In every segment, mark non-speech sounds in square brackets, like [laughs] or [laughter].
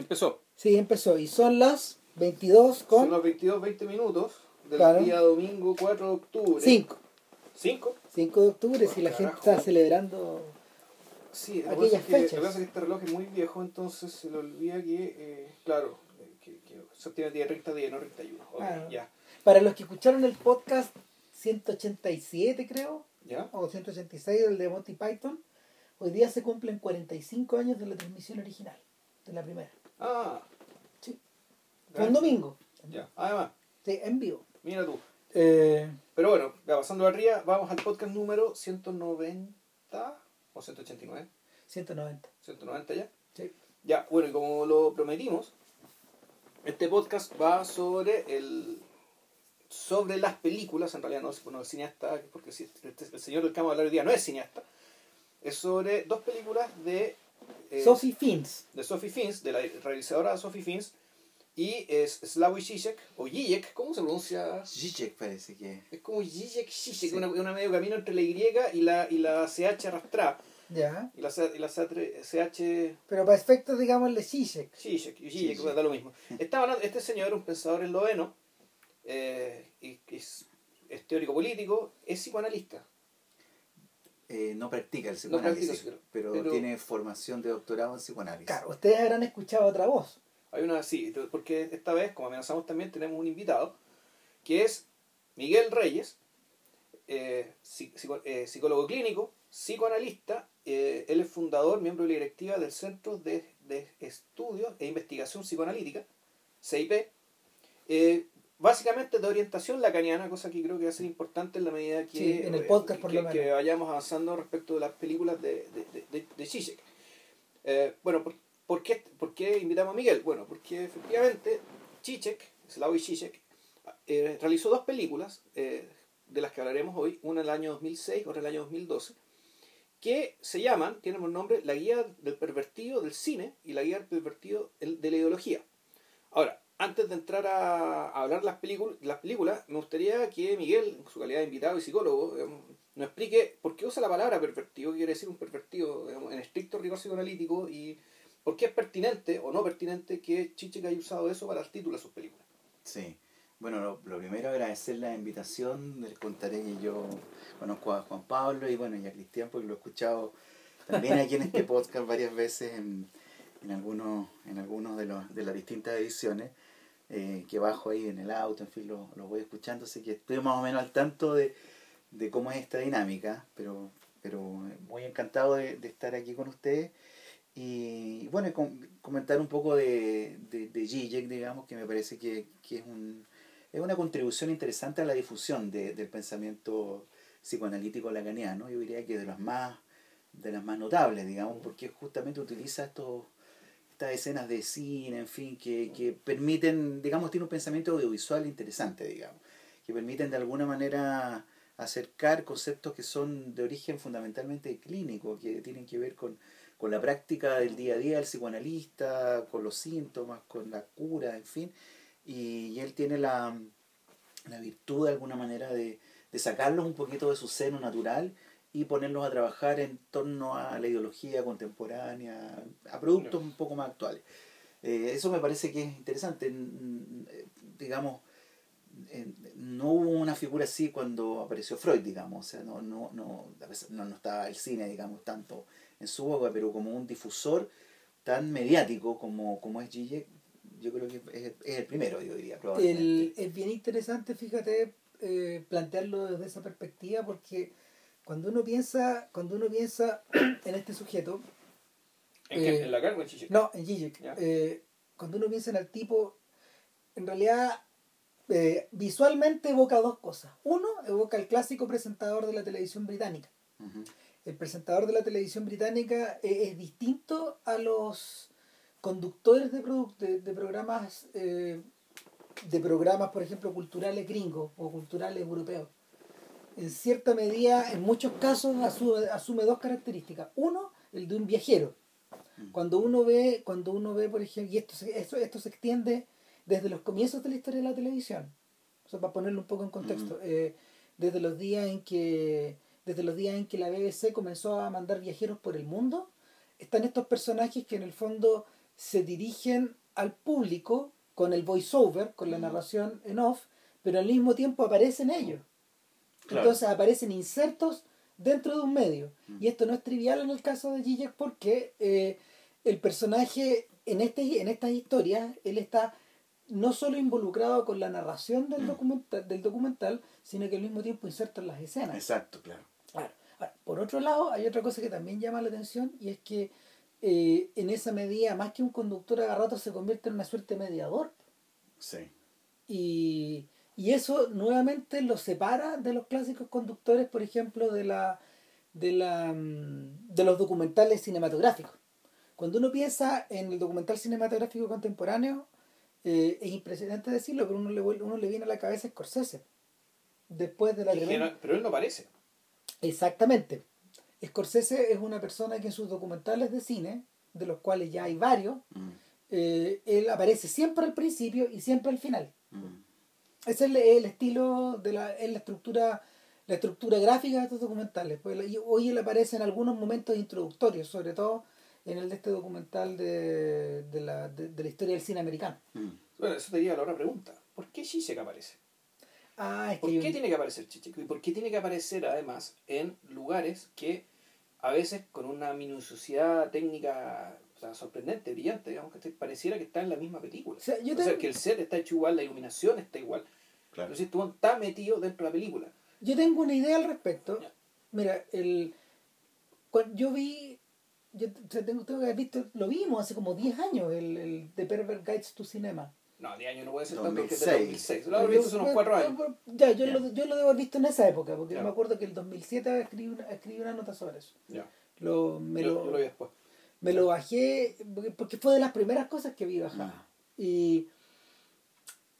Empezó. Sí, empezó. Y son las 22 con... Son las 22, 20 minutos del Claro. día domingo 4 de octubre. 5. 5. 5 de octubre, si la gente está celebrando... Sí, Aquellas que- fechas. Lo que pasa es que este reloj es muy viejo, entonces se le olvida que, eh, claro, eh, que, que septiembre tiene 30 días, no 31. Ok, Ah. ya. Para los que escucharon el podcast 187, creo, ¿Ya? o 186 del de Monty Python, hoy día se cumplen 45 años de la transmisión original, de la primera. Ah. Sí. Fue un domingo. Ya. Además, Sí, en vivo. mira tú. Eh, Pero bueno, ya pasando arriba, vamos al podcast número 190 o 189. 190. 190 ya. Sí. Ya, bueno, y como lo prometimos, este podcast va sobre el sobre las películas, en realidad no es bueno, el cineasta, porque si este- el señor del que vamos a hablar hoy día no es cineasta, es sobre dos películas de eh, Sophie Fins. de Sophie Fins, de la realizadora Sophie Fins, y es Slavoj Žižek, o Žižek, ¿cómo se pronuncia? Zizek parece que. Es como Žižek, Žižek, Sí. una, una medio camino entre la Y y la, y la CH arrastrada, Ya. y la, y la CH Pero para efectos, digamos, de Zizek. Zizek, Zizek, Zizek. da lo mismo. [laughs] Estaba este señor era un pensador esloveno, eh, y es, es teórico político, es psicoanalista. Eh, no practica el No practica psicoanálisis, pero, pero- tiene formación de doctorado en psicoanálisis. Claro, ustedes habrán escuchado otra voz. Hay una, sí, porque esta vez, como amenazamos también, tenemos un invitado, que es Miguel Reyes, eh, psico- eh, psicólogo clínico, psicoanalista, él es fundador, miembro de la directiva del Centro de, de Estudios e Investigación Psicoanalítica, CIP, básicamente de orientación lacaniana, cosa que creo que va a ser importante en la medida que, Sí, en el eh, podcast que- por que- lo que vayamos avanzando respecto de las películas de, de, de, de, Zizek. Eh, bueno, ¿por, por qué, ¿por qué invitamos a Miguel? Bueno, porque efectivamente Zizek, Slavoj Zizek, eh, realizó dos películas eh, de las que hablaremos hoy, una en el año 2006, otra en el año 2012, que se llaman, tienen por nombre La Guía del Pervertido del Cine y La Guía del Pervertido de la Ideología. Ahora, antes de entrar a, a hablar las, películas, las películas, me gustaría que Miguel, en su calidad de invitado y psicólogo, digamos, nos explique por qué usa la palabra pervertido, qué quiere decir un pervertido digamos, en estricto rigor psicoanalítico y por qué es pertinente o no pertinente que Chichek haya usado eso para el título de sus películas. Sí. Bueno, lo, lo primero agradecer la invitación. Les contaré que yo conozco a Juan Pablo y bueno, y a Cristian porque lo he escuchado también aquí en este [laughs] podcast varias veces en, en algunos, en algunos de, los, de las distintas ediciones. Eh, que bajo ahí en el auto, en fin, lo, lo voy escuchando, así que estoy más o menos al tanto de, de cómo es esta dinámica, pero, pero muy encantado de, de estar aquí con ustedes. Y bueno, com- comentar un poco de, de, de digamos, que me parece que, que es, un, es una contribución interesante a la difusión de- del pensamiento psicoanalítico lacaniano. Yo diría que de las más, de las más notables, digamos, porque justamente utiliza estos estas escenas de cine, en fin, que, que permiten, digamos, tiene un pensamiento audiovisual interesante, digamos, que permiten de alguna manera acercar conceptos que son de origen fundamentalmente clínico, que tienen que ver con, con la práctica del día a día del psicoanalista, con los síntomas, con la cura, en fin, y, y él tiene la, la virtud de alguna manera de, de sacarlos un poquito de su seno natural y ponerlos a trabajar en torno a la ideología contemporánea, a productos un poco más actuales. Eh, eso me parece que es interesante. Eh, Digamos, no hubo una figura así cuando apareció Freud, digamos. O sea, no, no, no, no, no estaba el cine, digamos, tanto en su boca, pero como un difusor tan mediático como, como es Zizek, yo creo que es, es el primero, yo diría, probablemente. El- es bien interesante, fíjate, eh, plantearlo desde esa perspectiva, porque cuando uno piensa, cuando uno piensa [clears throat] en este sujeto, ¿En, Eh, la carga en Zizek? no, en Zizek, eh, cuando uno piensa en el tipo, en realidad eh, visualmente evoca dos cosas. Uno, evoca el clásico presentador de la televisión británica. El presentador de la televisión británica eh, es distinto a los conductores de, de, de programas de programas, por ejemplo, culturales gringos o culturales europeos. En cierta medida, en muchos casos, asume, asume dos características. Uno, el de un viajero. Cuando uno ve, cuando uno ve, por ejemplo, y esto se, esto, esto se extiende desde los comienzos de la historia de la televisión. O sea, para ponerlo un poco en contexto. eh, desde los días en que desde los días en que la BBC comenzó a mandar viajeros por el mundo, están estos personajes que en el fondo se dirigen al público con el voiceover, con la Mm. narración en off, pero al mismo tiempo aparecen ellos. Claro. Entonces aparecen insertos dentro de un medio. Mm. Y esto no es trivial en el caso de Zizek porque eh, el personaje en, este, en estas historias, él está no solo involucrado con la narración del, Mm. documental, del documental, sino que al mismo tiempo inserto en las escenas. Exacto, claro. Claro. Ahora, por otro lado, hay otra cosa que también llama la atención y es que eh, en esa medida, más que un conductor a rato, se convierte en una suerte de mediador. Sí. Y, y eso nuevamente lo separa de los clásicos conductores, por ejemplo, de, la, de, la, mm, de los documentales cinematográficos. Cuando uno piensa en el documental cinematográfico contemporáneo, eh, es impresionante decirlo, pero uno le, uno le viene a la cabeza Scorsese. Después de la tremenda- no- pero él no parece. Exactamente. Scorsese es una persona que en sus documentales de cine, de los cuales ya hay varios, Mm, eh, él aparece siempre al principio y siempre al final. mm. Ese es el, el estilo de la, es la estructura la estructura gráfica de estos documentales. Pues, hoy él aparece en algunos momentos introductorios, sobre todo en el de este documental de, de, la, de, de la historia del cine americano. Mm. Bueno, eso te lleva a la otra pregunta. ¿Por qué Zizek aparece? Ah, es ¿Por qué tiene que aparecer Zizek? ¿Y por qué tiene que aparecer además en lugares que a veces con una minuciosidad técnica o sea, sorprendente, brillante, digamos que pareciera que está en la misma película? O sea, yo o sea, que el set está hecho igual, la iluminación está igual. Claro. Entonces, tú está metido dentro de la película. Yo tengo una idea al respecto. Ya. Mira, el cuan- yo vi, yo tengo, tengo que haber visto, lo vimos hace como 10 años, el, el The Pervert Guides to Cinema. No, de año no puede ser tanto que es de 2006. 2006. Lo habré visto hace unos Yo- cuatro yo- años. Ya, yo, Ya. Lo, yo lo debo haber visto en esa época, porque Ya. me acuerdo que el 2007 escribí una, escribí una nota sobre eso. Ya. Lo, me, Yo, lo, yo lo vi después. Me lo bajé porque- fue de las primeras cosas que vi bajar. Ah. Y,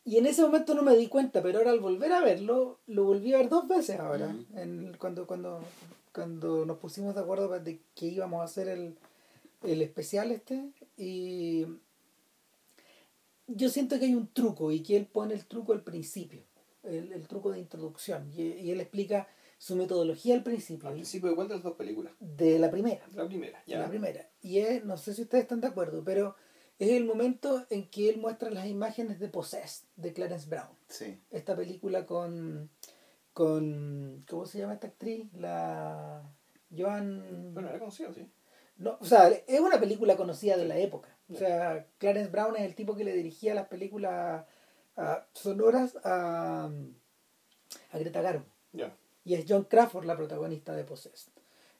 y en ese momento no me di cuenta, pero ahora al volver a verlo, lo volví a ver dos veces ahora. En, cuando, cuando, cuando nos pusimos de acuerdo de que íbamos a hacer el, el especial este. Y yo siento que hay un truco y que él pone el truco al principio, el, el truco de introducción. Y, y él explica su metodología al principio, Al principio de cuál de las dos películas. de la primera La primera, ya. la primera. Y es, no sé si ustedes están de acuerdo, pero es el momento en que él muestra las imágenes de Possessed, de Clarence Brown. Sí. Esta película con, con ¿cómo se llama esta actriz? La Joan... Bueno, era conocido, sí. No, o sea, es una película conocida de la época. O sea, Clarence Brown es el tipo que le dirigía las películas ah, sonoras a, a Greta Garbo Ya. Y es John Crawford la protagonista de Possessed.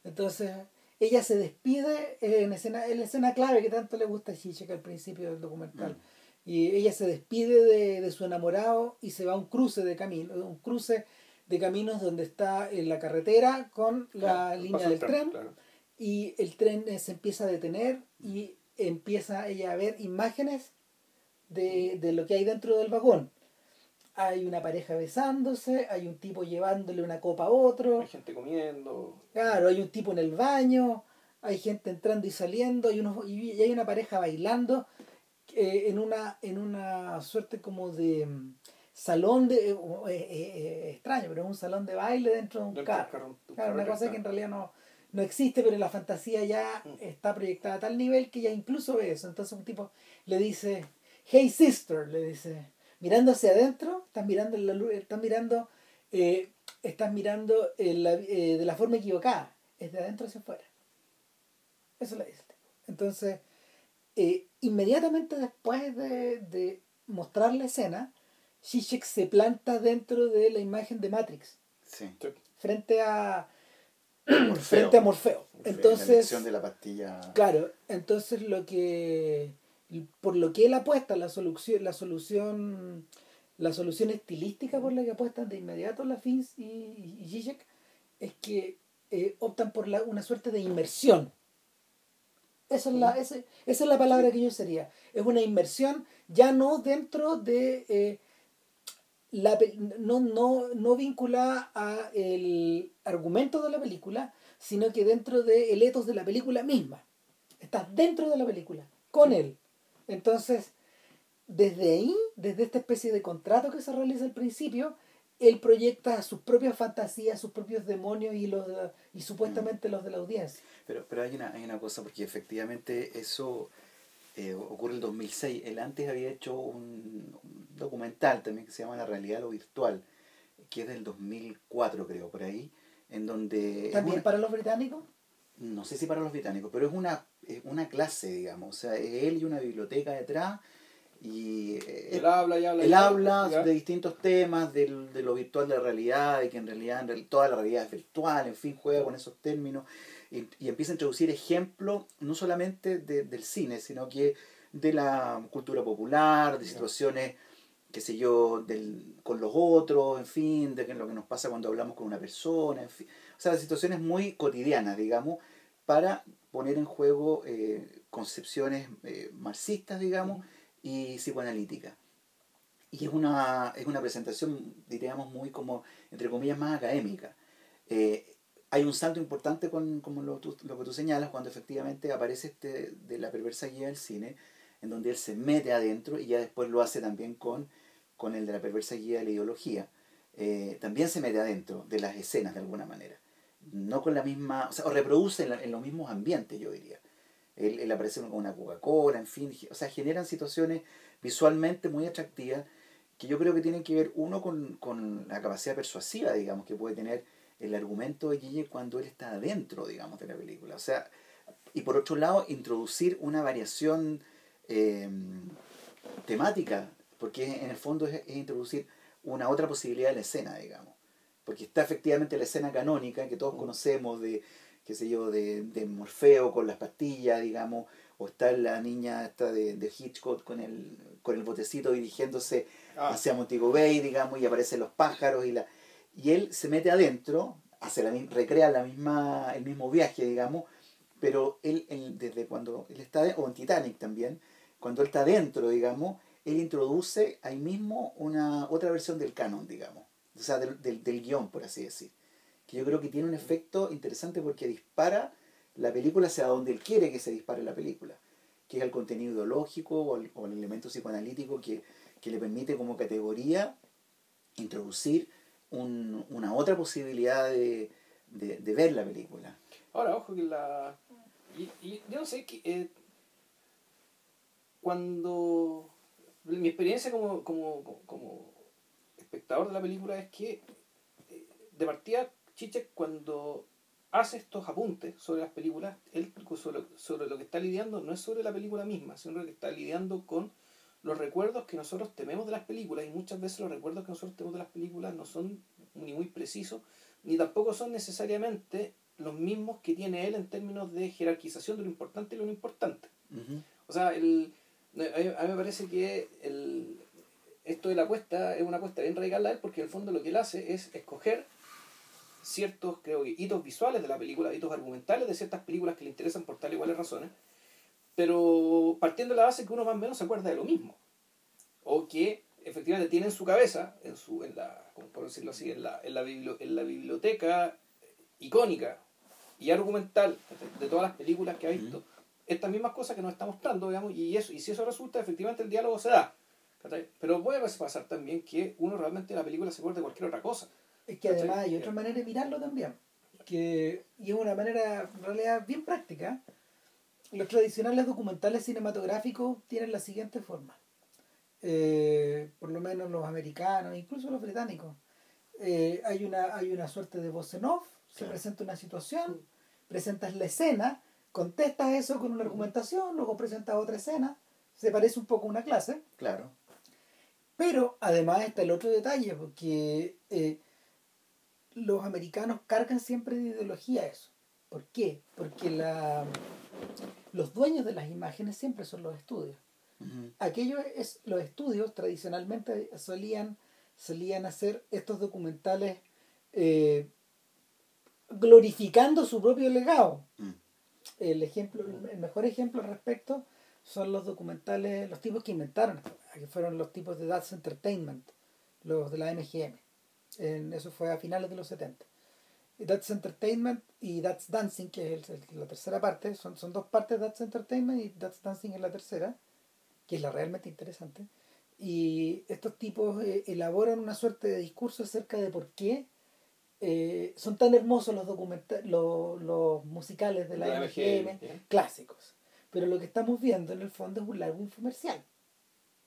Entonces, ella se despide en escena, en la escena clave que tanto le gusta a Zizek al principio del documental. Y ella se despide de, de su enamorado y se va a un cruce de camino, un cruce de caminos donde está en la carretera con la Claro, línea del tren claro. y el tren eh, se empieza a detener y empieza ella a ver imágenes de, de lo que hay dentro del vagón. Hay una pareja besándose, hay un tipo llevándole una copa a otro, Hay gente comiendo. claro, hay un tipo en el baño, hay gente entrando y saliendo, hay unos, y y hay una pareja bailando eh, en, una, en una suerte como de mm, salón de... eh, eh, eh, extraño, pero es un salón de baile dentro de un dentro carro. carro- un Claro, una cosa que en realidad no, no existe, pero la fantasía ya Mm. está proyectada a tal nivel que ya incluso ve eso. Entonces un tipo le dice, hey sister, le dice, mirando hacia adentro, estás mirando en la luz, estás mirando, eh, estás mirando en la- eh, de la forma equivocada, es de adentro hacia afuera. Eso le dice. Entonces, eh, inmediatamente después de, de mostrar la escena, Zizek se planta dentro de la imagen de Matrix Sí. frente a Morfeo. frente a Morfeo. La Entonces, elección de la pastilla. claro, entonces lo que por lo que él apuesta la solución la solución la solución estilística por la que apuestan de inmediato la Fins y, y, Zizek es que eh, optan por la, una suerte de inmersión. Esa es, la, esa, esa es la palabra que yo sería. Es una inmersión ya no dentro de eh, la, no, no, no vinculada a el argumento de la película, sino que dentro del etos de la película misma. Estás dentro de la película, con él. Entonces, desde ahí, desde esta especie de contrato que se realiza al principio, él proyecta sus propias fantasías, sus propios demonios y los de- y supuestamente los de la audiencia. Pero, pero hay, una, hay una cosa, porque efectivamente eso eh, ocurre el 2006. Él antes había hecho un, un documental también que se llama La realidad lo virtual, que es del 2004 creo, por ahí, en donde... ¿También una- para los británicos? No sé si para los británicos, pero es una, es una clase, digamos. O sea, es él y una biblioteca detrás. Y eh, Él habla y habla. y él habla ya. de distintos temas, del- de lo virtual de la realidad, de que en realidad en real- toda la realidad es virtual, en fin, juega con esos términos. Y, y empieza a introducir ejemplos, no solamente de- del cine, sino que de la cultura popular, de situaciones, qué sé yo, del, con los otros, en fin, de lo que nos pasa cuando hablamos con una persona, en fin. O sea, situaciones muy cotidianas, digamos, para poner en juego eh, concepciones eh, marxistas, digamos, y psicoanalíticas. Y es una, es una presentación, diríamos, muy como, entre comillas, más académica. Eh, hay un salto importante con como lo, lo que tú señalas cuando efectivamente aparece este de la perversa guía del cine, en donde él se mete adentro y ya después lo hace también con, con el de la perversa guía de la ideología. También se mete adentro de las escenas de alguna manera. No con la misma, o sea, o reproduce en, la- en los mismos ambientes, yo diría. Él aparece con una Coca-Cola, en fin, o sea, generan situaciones visualmente muy atractivas que yo creo que tienen que ver, uno, con, con la capacidad persuasiva, digamos, que puede tener el argumento de Guille cuando él está adentro, digamos, de la película. O sea, y por otro lado, introducir una variación eh, temática, porque en el fondo es, es introducir una otra posibilidad de la escena, digamos. Porque está efectivamente la escena canónica que todos conocemos de, qué sé yo, de, de Morfeo con las pastillas, digamos, o está la niña esta de, de Hitchcock con el, con el botecito dirigiéndose Ah, hacia Montego Bay, digamos, y aparecen los pájaros y la y él se mete adentro, hace la, recrea la misma, el mismo viaje, digamos, pero él, él desde cuando él está, de- o en Titanic también, cuando él está adentro, digamos, él introduce ahí mismo una otra versión del canon, digamos, o sea, del, del, guion, por así decir, que yo creo que tiene un efecto interesante porque dispara la película hacia donde él quiere que se dispare la película, que es el contenido ideológico o el, o el elemento psicoanalítico que, que le permite como categoría introducir un- una otra posibilidad de, de, ver la película. Ahora, ojo que la. Y, y yo no sé, que, eh, cuando. Mi experiencia como, como- como espectador de la película es que, eh, de partida, Chichek, cuando hace estos apuntes sobre las películas, él sobre, sobre lo que está lidiando no es sobre la película misma, sino que está lidiando con los recuerdos que nosotros tememos de las películas y muchas veces los recuerdos que nosotros tenemos de las películas no son ni muy precisos ni tampoco son necesariamente los mismos que tiene él en términos de jerarquización de lo importante y lo no importante. O sea, el, mí, a mí me parece que el, esto de la apuesta es una apuesta bien radical a él porque en el fondo lo que él hace es escoger ciertos, creo que, hitos visuales de la película, hitos argumentales de ciertas películas que le interesan por tal y cuales razones, pero partiendo de la base que uno más o menos se acuerda de lo mismo. O que efectivamente tiene en su cabeza, en su, en la, por decirlo así, en la, en la, en la biblioteca icónica y argumental de todas las películas que ha visto, estas mismas cosas que nos está mostrando, digamos, y eso, y si eso resulta, efectivamente el diálogo se da. Pero puede pasar también que uno realmente en la película se acuerde de cualquier otra cosa. Es que además hay otra manera de mirarlo también. Que, y es una manera en realidad bien práctica. Los tradicionales documentales cinematográficos tienen la siguiente forma. Eh, por lo menos los americanos, incluso los británicos. Eh, hay, una, hay una suerte de voz en off, se Claro. presenta una situación, presentas la escena, contestas eso con una argumentación, luego presentas otra escena, se parece un poco a una clase. Claro. Pero además está el otro detalle, porque eh, los americanos cargan siempre de ideología eso. ¿Por qué? Porque la, los dueños de las imágenes siempre son los estudios. Aquellos es, los estudios tradicionalmente solían, solían hacer estos documentales eh, glorificando su propio legado. Mm. El ejemplo, el mejor ejemplo al respecto son los documentales, los tipos que inventaron esto, que fueron los tipos de That's Entertainment, los de la MGM. En, eso fue a finales de los 70. Y That's Entertainment y That's Dancing, que es el- la tercera parte, son, son dos partes de That's Entertainment y That's Dancing es la tercera, que es la realmente interesante. Y estos tipos eh, elaboran una suerte de discurso acerca de por qué eh, son tan hermosos los, los, los musicales de la, La MGM, clásicos. pero lo que estamos viendo en el fondo es un largo infomercial.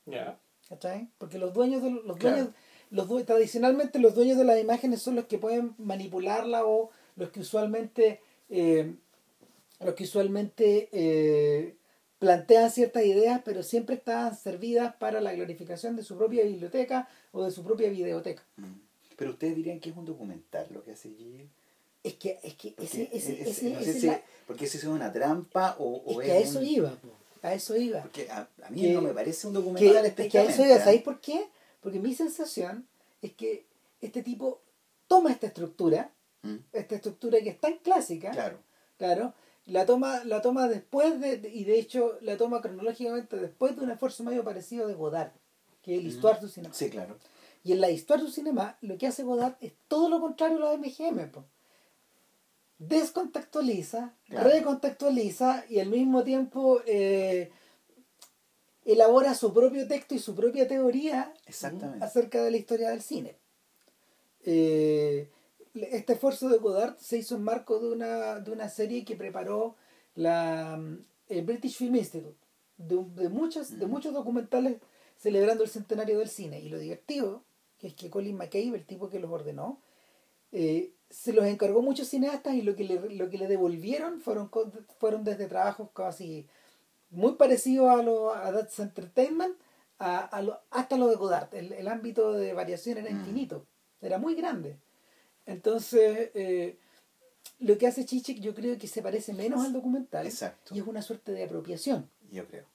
Ya. ¿Cachai? Porque los dueños de los Claro. dueños, los due- tradicionalmente los dueños de las imágenes son los que pueden manipularla o los que usualmente eh, los que usualmente eh, plantean ciertas ideas, pero siempre están servidas para la glorificación de su propia biblioteca o de su propia videoteca. Mm. Pero ustedes dirían que es un documental lo que hace Gilles. Es que, es que Porque ese, ese, ese- ese- no ese sé es si- la- porque si es una trampa o, o es que a es eso un- iba, po, a eso iba. Porque a, a mí Que- no me parece un que, documental es que a eso iba. ¿sabéis por qué? Porque mi sensación es que este tipo toma esta estructura, Mm, esta estructura que es tan clásica, Claro. claro, la toma, la toma después de, y de hecho la toma cronológicamente después de un esfuerzo medio parecido de Godard, que es el Mm. Histoire du Cinéma. Sí, claro. Y en la Histoire du Cinéma lo que hace Godard es todo lo contrario a la de MGM. po. Descontextualiza, Claro. recontextualiza y al mismo tiempo eh, elabora su propio texto y su propia teoría Exactamente. acerca de la historia del cine. Eh, este esfuerzo de Godard se hizo en marco de una, de una serie que preparó la, el British Film Institute, de, de, muchos, de muchos documentales celebrando el centenario del cine. Y lo divertido, que es que Colin McCabe, el tipo que los ordenó, eh, se los encargó muchos cineastas y lo que le, lo que le devolvieron fueron, fueron desde trabajos casi muy parecidos a, lo, a That's Entertainment a, a lo- hasta lo de Godard. El, el ámbito de variación era Mm. infinito, era muy grande. Entonces, eh, lo que hace Chichik yo creo que se parece menos al documental Exacto. y es una suerte de apropiación. Yo creo.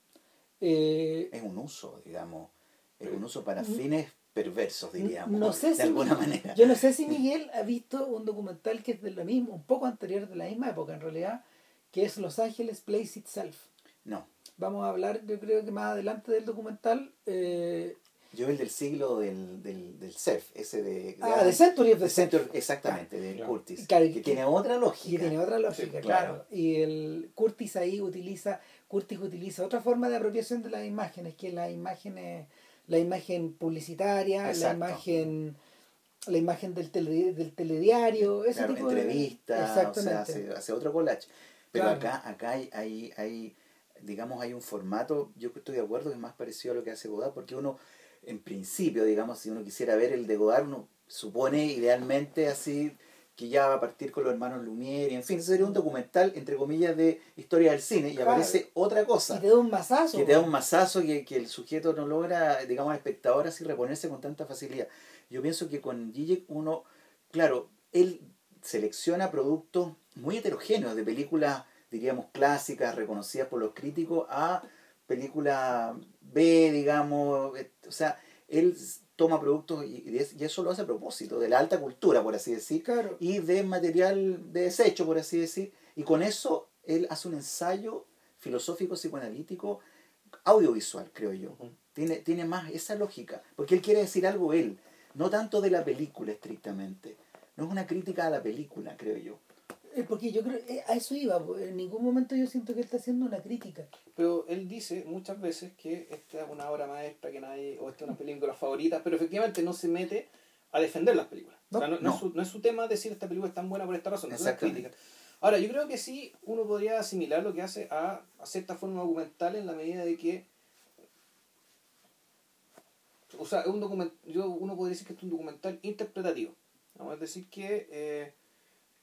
Eh, Es un uso, digamos. Es un uso para fines perversos, diríamos. no sé de si alguna Mi- manera. Yo no sé si [laughs] Miguel ha visto un documental que es de lo mismo, un poco anterior de la misma época en realidad, que es Los Ángeles Place Itself. No. Vamos a hablar, yo creo que más adelante del documental. eh, Yo el del siglo del, del, del surf, ese de... ah, The Century of the de. Center, exactamente, de Ya. Curtis. Claro, que que- tiene otra lógica. Y tiene otra lógica, Sí, claro. claro. Y el Curtis ahí utiliza, Curtis utiliza otra forma de apropiación de las imágenes, que es la imagen, la imagen publicitaria, la imagen, la imagen del, tele- del telediario, ese Claro, tipo de entrevistas, o Exactamente. sea, hace, hace otro collage. Pero Claro. acá, acá hay, hay, hay, digamos, hay un formato, yo estoy de acuerdo que es más parecido a lo que hace Godard, porque uno, en principio, digamos, si uno quisiera ver el de Godard, uno supone idealmente así que ya va a partir con los hermanos Lumière, y en fin, sería un documental, entre comillas, de historia del cine, y Claro. aparece otra Y cosa. te da un mazazo. que te da un mazazo que, que el sujeto no logra, digamos, espectador así reponerse con tanta facilidad. Yo pienso que con Zizek uno, claro, él selecciona productos muy heterogéneos, de películas, diríamos, clásicas, reconocidas por los críticos, a películas B, digamos, o sea, él toma productos y, y es- y eso lo hace a propósito, de la alta cultura, por así decir, Claro. y de material de desecho, por así decir, y con eso él hace un ensayo filosófico, psicoanalítico, audiovisual, creo yo. Tiene, tiene más esa lógica, porque él quiere decir algo él, no tanto de la película estrictamente. No es una crítica a la película, creo yo. Porque yo creo, eh, a eso iba, en ningún momento yo siento que él está haciendo una crítica. Pero él dice muchas veces que esta es una obra maestra que nadie, o esta es una película favorita, pero efectivamente no se mete a defender las películas. o sea, No, no, no no. Es su, no es su tema decir esta película es tan buena por esta razón, no es una crítica. Ahora, yo creo que sí uno podría asimilar lo que hace a, a cierta forma documental en la medida de que. O sea, es un document, yo, uno podría decir que es un documental interpretativo. ¿no? Es decir, que eh,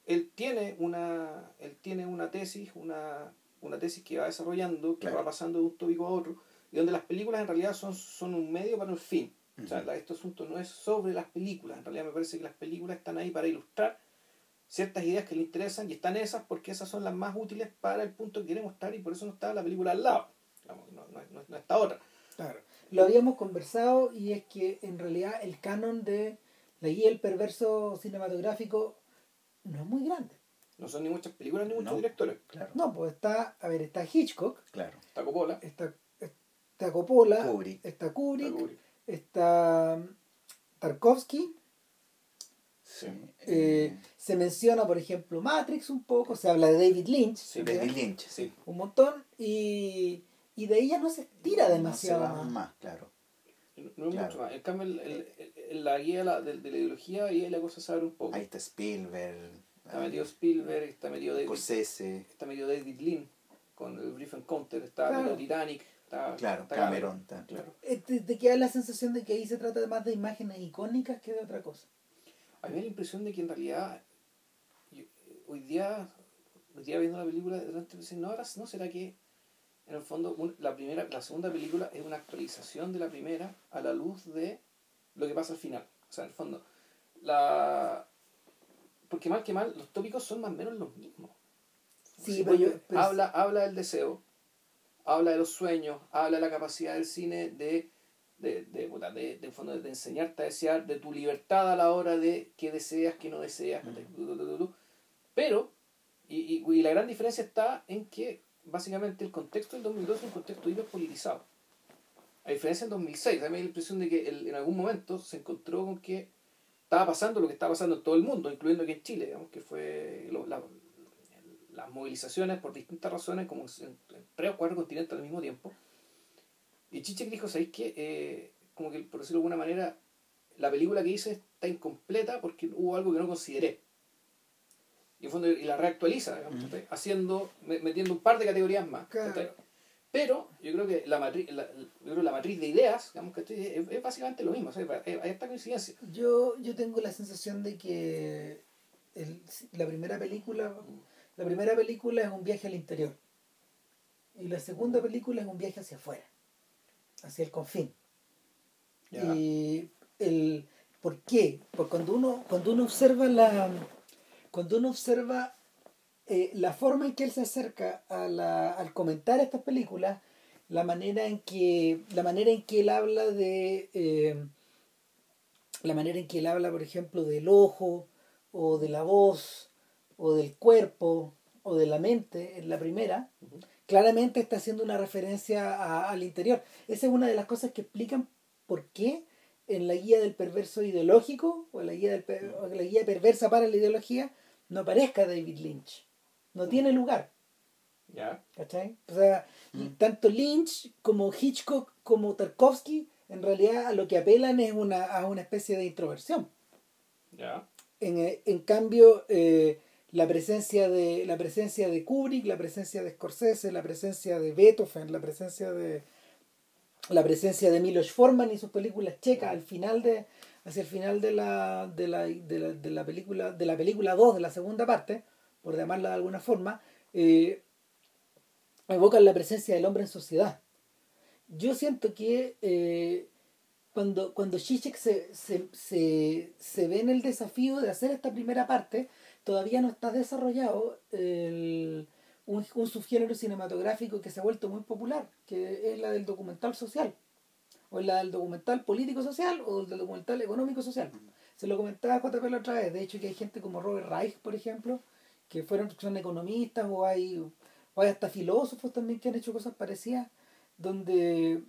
él tiene una él tiene una tesis, una, una tesis que va desarrollando, que Claro. va pasando de un tópico a otro, y donde las películas en realidad son, son un medio para un fin. O sea, Ujú. la- este asunto no es sobre las películas, en realidad me parece que las películas están ahí para ilustrar ciertas ideas que le interesan y están esas porque esas son las más útiles para el punto que queremos estar y por eso no está la película al lado. Digamos, no, no, no- no está otra. Claro. Lo habíamos conversado y es que en realidad el canon de la guía del perverso cinematográfico no es muy grande. No son ni muchas películas ni muchos No. directores. Claro. No, pues está, a ver, está Hitchcock, Claro. Está Coppola, está, está Coppola, Kubrick. está está Kubrick, Kubrick. está Tarkovsky, Sí. eh, se menciona por ejemplo Matrix un poco, se habla de David Lynch, Sí. David Lynch, sí. un montón, y, y de ya no se estira demasiado No se va más. más, claro. No es Claro. mucho más. En cambio, el, el- el- la guía de la, de, de la ideología, ahí la cosa se abre un poco. Ahí está Spielberg, Está metido Spielberg, está metido David, está metido David Lean. con el Brief Encounter, está Claro. el Titanic, está, Claro, está Cameron, está, claro. Eh, Te, te queda la sensación de que ahí se trata más de imágenes icónicas que de otra cosa. A mí me da la impresión de que en realidad yo- hoy día hoy día viendo la película no, ahora no será que en el fondo un- la primera la segunda película es una actualización de la primera a la luz de lo que pasa al final. O sea en el fondo la porque mal que mal los tópicos son más o menos los mismos. Sí, pero yo- pero- habla habla del deseo habla de los sueños habla de la capacidad del cine de de, de, de, de, fondo, de enseñarte a desear, de tu libertad a la hora de qué deseas, qué no deseas, tu. pero, y, y, y la gran diferencia está en que básicamente el contexto del 2002 es un contexto hiperpolitizado. A diferencia del 2006, a mí me da la impresión de que en algún momento se encontró con que estaba pasando lo que estaba pasando en todo el mundo, incluyendo aquí en Chile, digamos, que fue lo- la- las movilizaciones por distintas razones, como en, en tres o cuatro continentes al mismo tiempo. Y Chichek dijo, ¿sabéis qué? Eh, como que, por decirlo de alguna manera, la película que hice está incompleta porque hubo algo que no consideré. Y en fondo, y la reactualiza, digamos, haciendo, me- metiendo un par de categorías más. Pero yo creo que la matriz, la, yo creo que la matriz de ideas, digamos, ¿cachai? es, es básicamente lo mismo, o sea, hay esta coincidencia. Yo, yo tengo la sensación de que el- la primera película la primera película es un viaje al interior y la segunda película es un viaje hacia afuera hacia el confín y el ¿por qué? Porque cuando uno cuando uno observa la cuando uno observa eh, la forma en que él se acerca a la, al comentar estas películas la manera en que la manera en que él habla de eh, la manera en que él habla por ejemplo del ojo o de la voz o del cuerpo o de la mente en la primera claramente está haciendo una referencia a- al interior. Esa es una de las cosas que explican por qué en la guía del perverso ideológico o en la guía del o en la guía perversa para la ideología no aparezca David Lynch no tiene lugar ¿Ya? ¿Cachai? O sea, Mm. tanto Lynch como Hitchcock como Tarkovsky en realidad a lo que apelan es una, a una especie de introversión. ¿Ya? En, eh, en cambio, eh, la presencia de la presencia de Kubrick, la presencia de Scorsese, la presencia de Beethoven, la presencia de la presencia de Milos Forman y sus películas checas al final de hacia el final de la de la, de la, de la película de la película 2 de la segunda parte, por llamarla de alguna forma, eh, evocan la presencia del hombre en sociedad. Yo siento que eh, cuando, cuando Zizek se, se, se, se ve en el desafío de hacer esta primera parte, todavía no está desarrollado el- un, un subgénero cinematográfico que se ha vuelto muy popular, que es la del documental social, o la del documental político-social, o del documental económico-social. Se lo comentaba JP la otra vez, de hecho que hay gente como Robert Reich, por ejemplo, que fueron son economistas, o hay, o hay hasta filósofos también que han hecho cosas parecidas, donde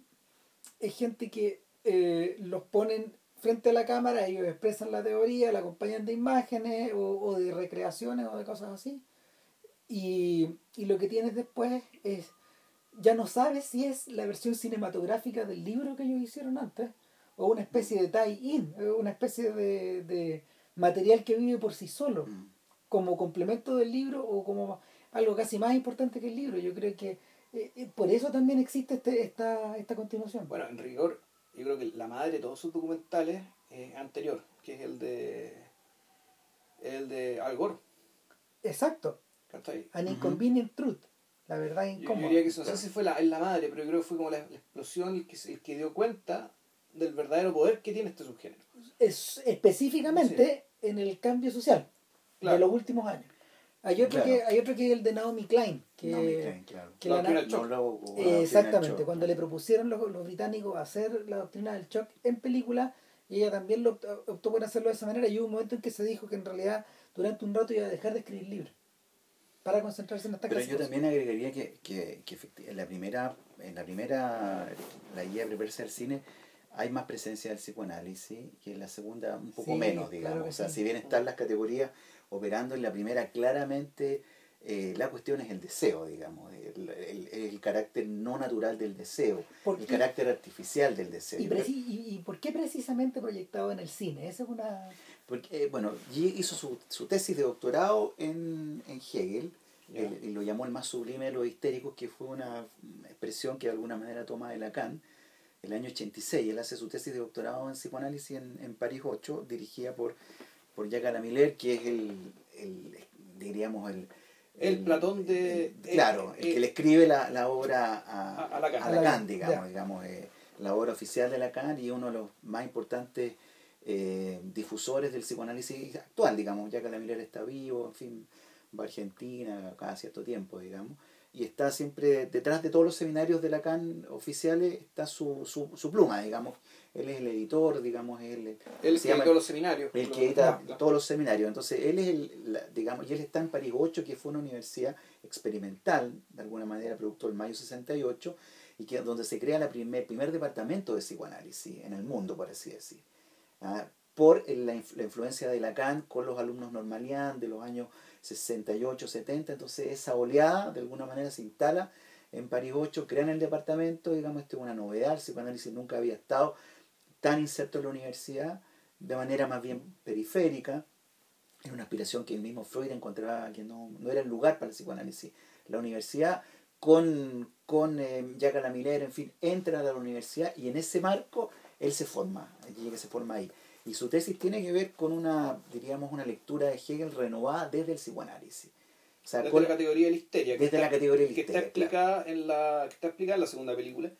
es gente que eh, los ponen frente a la cámara, ellos expresan la teoría, la acompañan de imágenes o, o de recreaciones o de cosas así. Y, y lo que tienes después es, ya no sabes si es la versión cinematográfica del libro que ellos hicieron antes o una especie de tie-in, eh, una especie de, de material que vive por sí solo, Mm. como complemento del libro o como algo casi más importante que el libro. Yo creo que eh, eh, por eso también existe este, esta, esta continuación. Bueno, en rigor, yo creo que la madre de todos sus documentales es anterior, que es el de el de Al Gore. Exacto. An. Inconvenient Truth, la verdad Yo, yo incómoda. diría que eso, no sé si fue la, es la madre, pero yo creo que fue como la, la explosión el que, el que dio cuenta del verdadero poder que tiene este subgénero. es específicamente en el cambio social de los últimos años. Hay otro, Claro. que, hay otro que es el de Naomi Klein, que, No, me creen, claro. que La la, doctrina shock. No Eh, bueno, exactamente, cuando le propusieron los, los británicos hacer la doctrina del shock en película, y ella también lo optó, optó por hacerlo de esa manera, y hubo un momento en que se dijo que en realidad durante un rato iba a dejar de escribir libros para concentrarse en esta Pero yo también agregaría que, que, que en la primera, en la primera, la guía perversa del cine, hay más presencia del psicoanálisis que en la segunda un poco Sí, menos, digamos. o sea, sí. si bien están las categorías operando en la primera, claramente eh, la cuestión es el deseo, digamos, el, el- el carácter no natural del deseo, ¿Por el qué? carácter artificial del deseo. ¿Y, y, y por qué precisamente proyectado en el cine? Esa es una... Porque, eh, bueno, G hizo su, su tesis de doctorado en, en Hegel el- y lo llamó el más sublime de los histéricos, que fue una expresión que de alguna manera toma de Lacan, el año 86. Él hace su tesis de doctorado en psicoanálisis en, en París 8, dirigida por, por Jacques Lamiller, que es el, el diríamos, el... El Platón de- el- claro, el, el- que le escribe la, la obra a, A- a Lacan. a Lacan, Ya. digamos, digamos eh, la obra oficial de Lacan y uno de los más importantes eh, difusores del psicoanálisis actual, digamos, ya que la Miller está vivo, en fin, va a Argentina cada cierto tiempo, digamos, y está siempre detrás de todos los seminarios de Lacan oficiales, está su, su, su pluma, digamos, él es el editor, digamos, él, Él se que llama- editó los seminarios. el que edita claro. todos los seminarios. Entonces, él es el, la- digamos, y él está en París 8, que fue una universidad experimental, de alguna manera, producto del mayo 68, y que donde se crea el primer, primer departamento de psicoanálisis en el mundo, por así decir. ¿Ah? Por la, la influencia de Lacan con los alumnos normalian de los años 68, 70, entonces esa oleada de alguna manera se instala en París 8, crean el departamento, digamos, esto es una novedad, el psicoanálisis nunca había estado tan inserto en la universidad, de manera más bien periférica, era una aspiración que el mismo Freud encontraba que no, no era el lugar para el psicoanálisis. La universidad, con, con eh, Jacques Lamiller, en fin, entra a la universidad y en ese marco él se forma, que se forma ahí. Y su tesis tiene que ver con una, diríamos, una lectura de Hegel renovada desde el psicoanálisis. O sea, Desde con- la categoría de la histeria. desde está- la categoría de la que está histeria, explicada en la que está explicada en la segunda película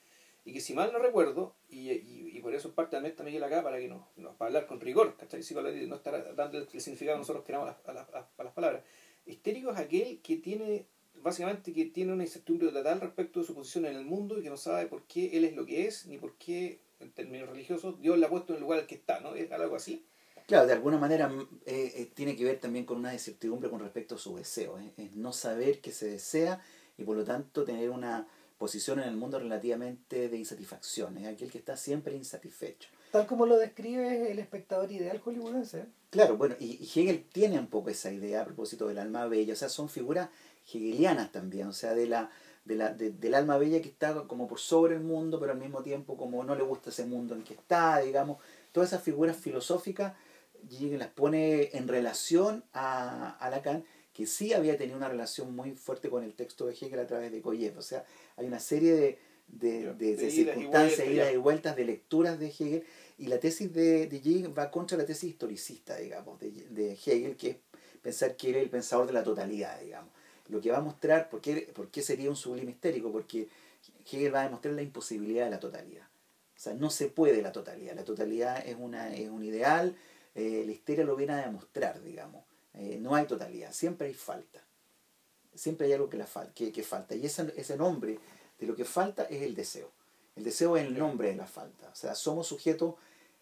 y que si mal no recuerdo y, y, y por eso parte también está Miguel acá para que nos, nos para hablar con rigor ¿cachai? No estar dando el, significado que nosotros queramos a las, a a las palabras histérico es aquel que tiene básicamente que tiene una incertidumbre total respecto de su posición en el mundo y que no sabe por qué él es lo que es ni por qué en términos religiosos Dios le ha puesto en el lugar al que está ¿no? es algo así Claro, de alguna manera mm, eh, eh, tiene que ver también con una incertidumbre con respecto a su deseo. ¿eh? Es no saber qué se desea y por lo tanto tener una posición en el mundo relativamente de insatisfacción. Es aquel que está siempre insatisfecho. Tal como lo describe el espectador ideal hollywoodense. Claro, bueno, y, y Hegel tiene un poco esa idea a propósito del alma bella. O sea, son figuras hegelianas también. O sea, de la, de la, de- del alma bella que está como por sobre el mundo, pero al mismo tiempo como no le gusta ese mundo en que está, digamos. Todas esas figuras filosóficas Hegel las pone en relación a, a Lacan, que sí había tenido una relación muy fuerte con el texto de Hegel a través de Koyev. O sea, hay una serie de, de, de- de circunstancias, vueltas, idas y vueltas, de lecturas de Hegel. Y la tesis de, de va contra la tesis historicista, digamos, de, de Hegel, que es pensar que es el pensador de la totalidad, digamos. Lo que va a mostrar, ¿por qué, por qué sería un sublime histérico? Porque Hegel va a demostrar la imposibilidad de la totalidad. O sea, no se puede la totalidad. La totalidad es, una, es un ideal, eh, la histeria lo viene a demostrar, digamos. Eh, no hay totalidad, siempre hay falta. Siempre hay algo que, la fal que, que falta. Y ese, ese nombre de lo que falta es el deseo. El deseo es el nombre de la falta. O sea, somos sujetos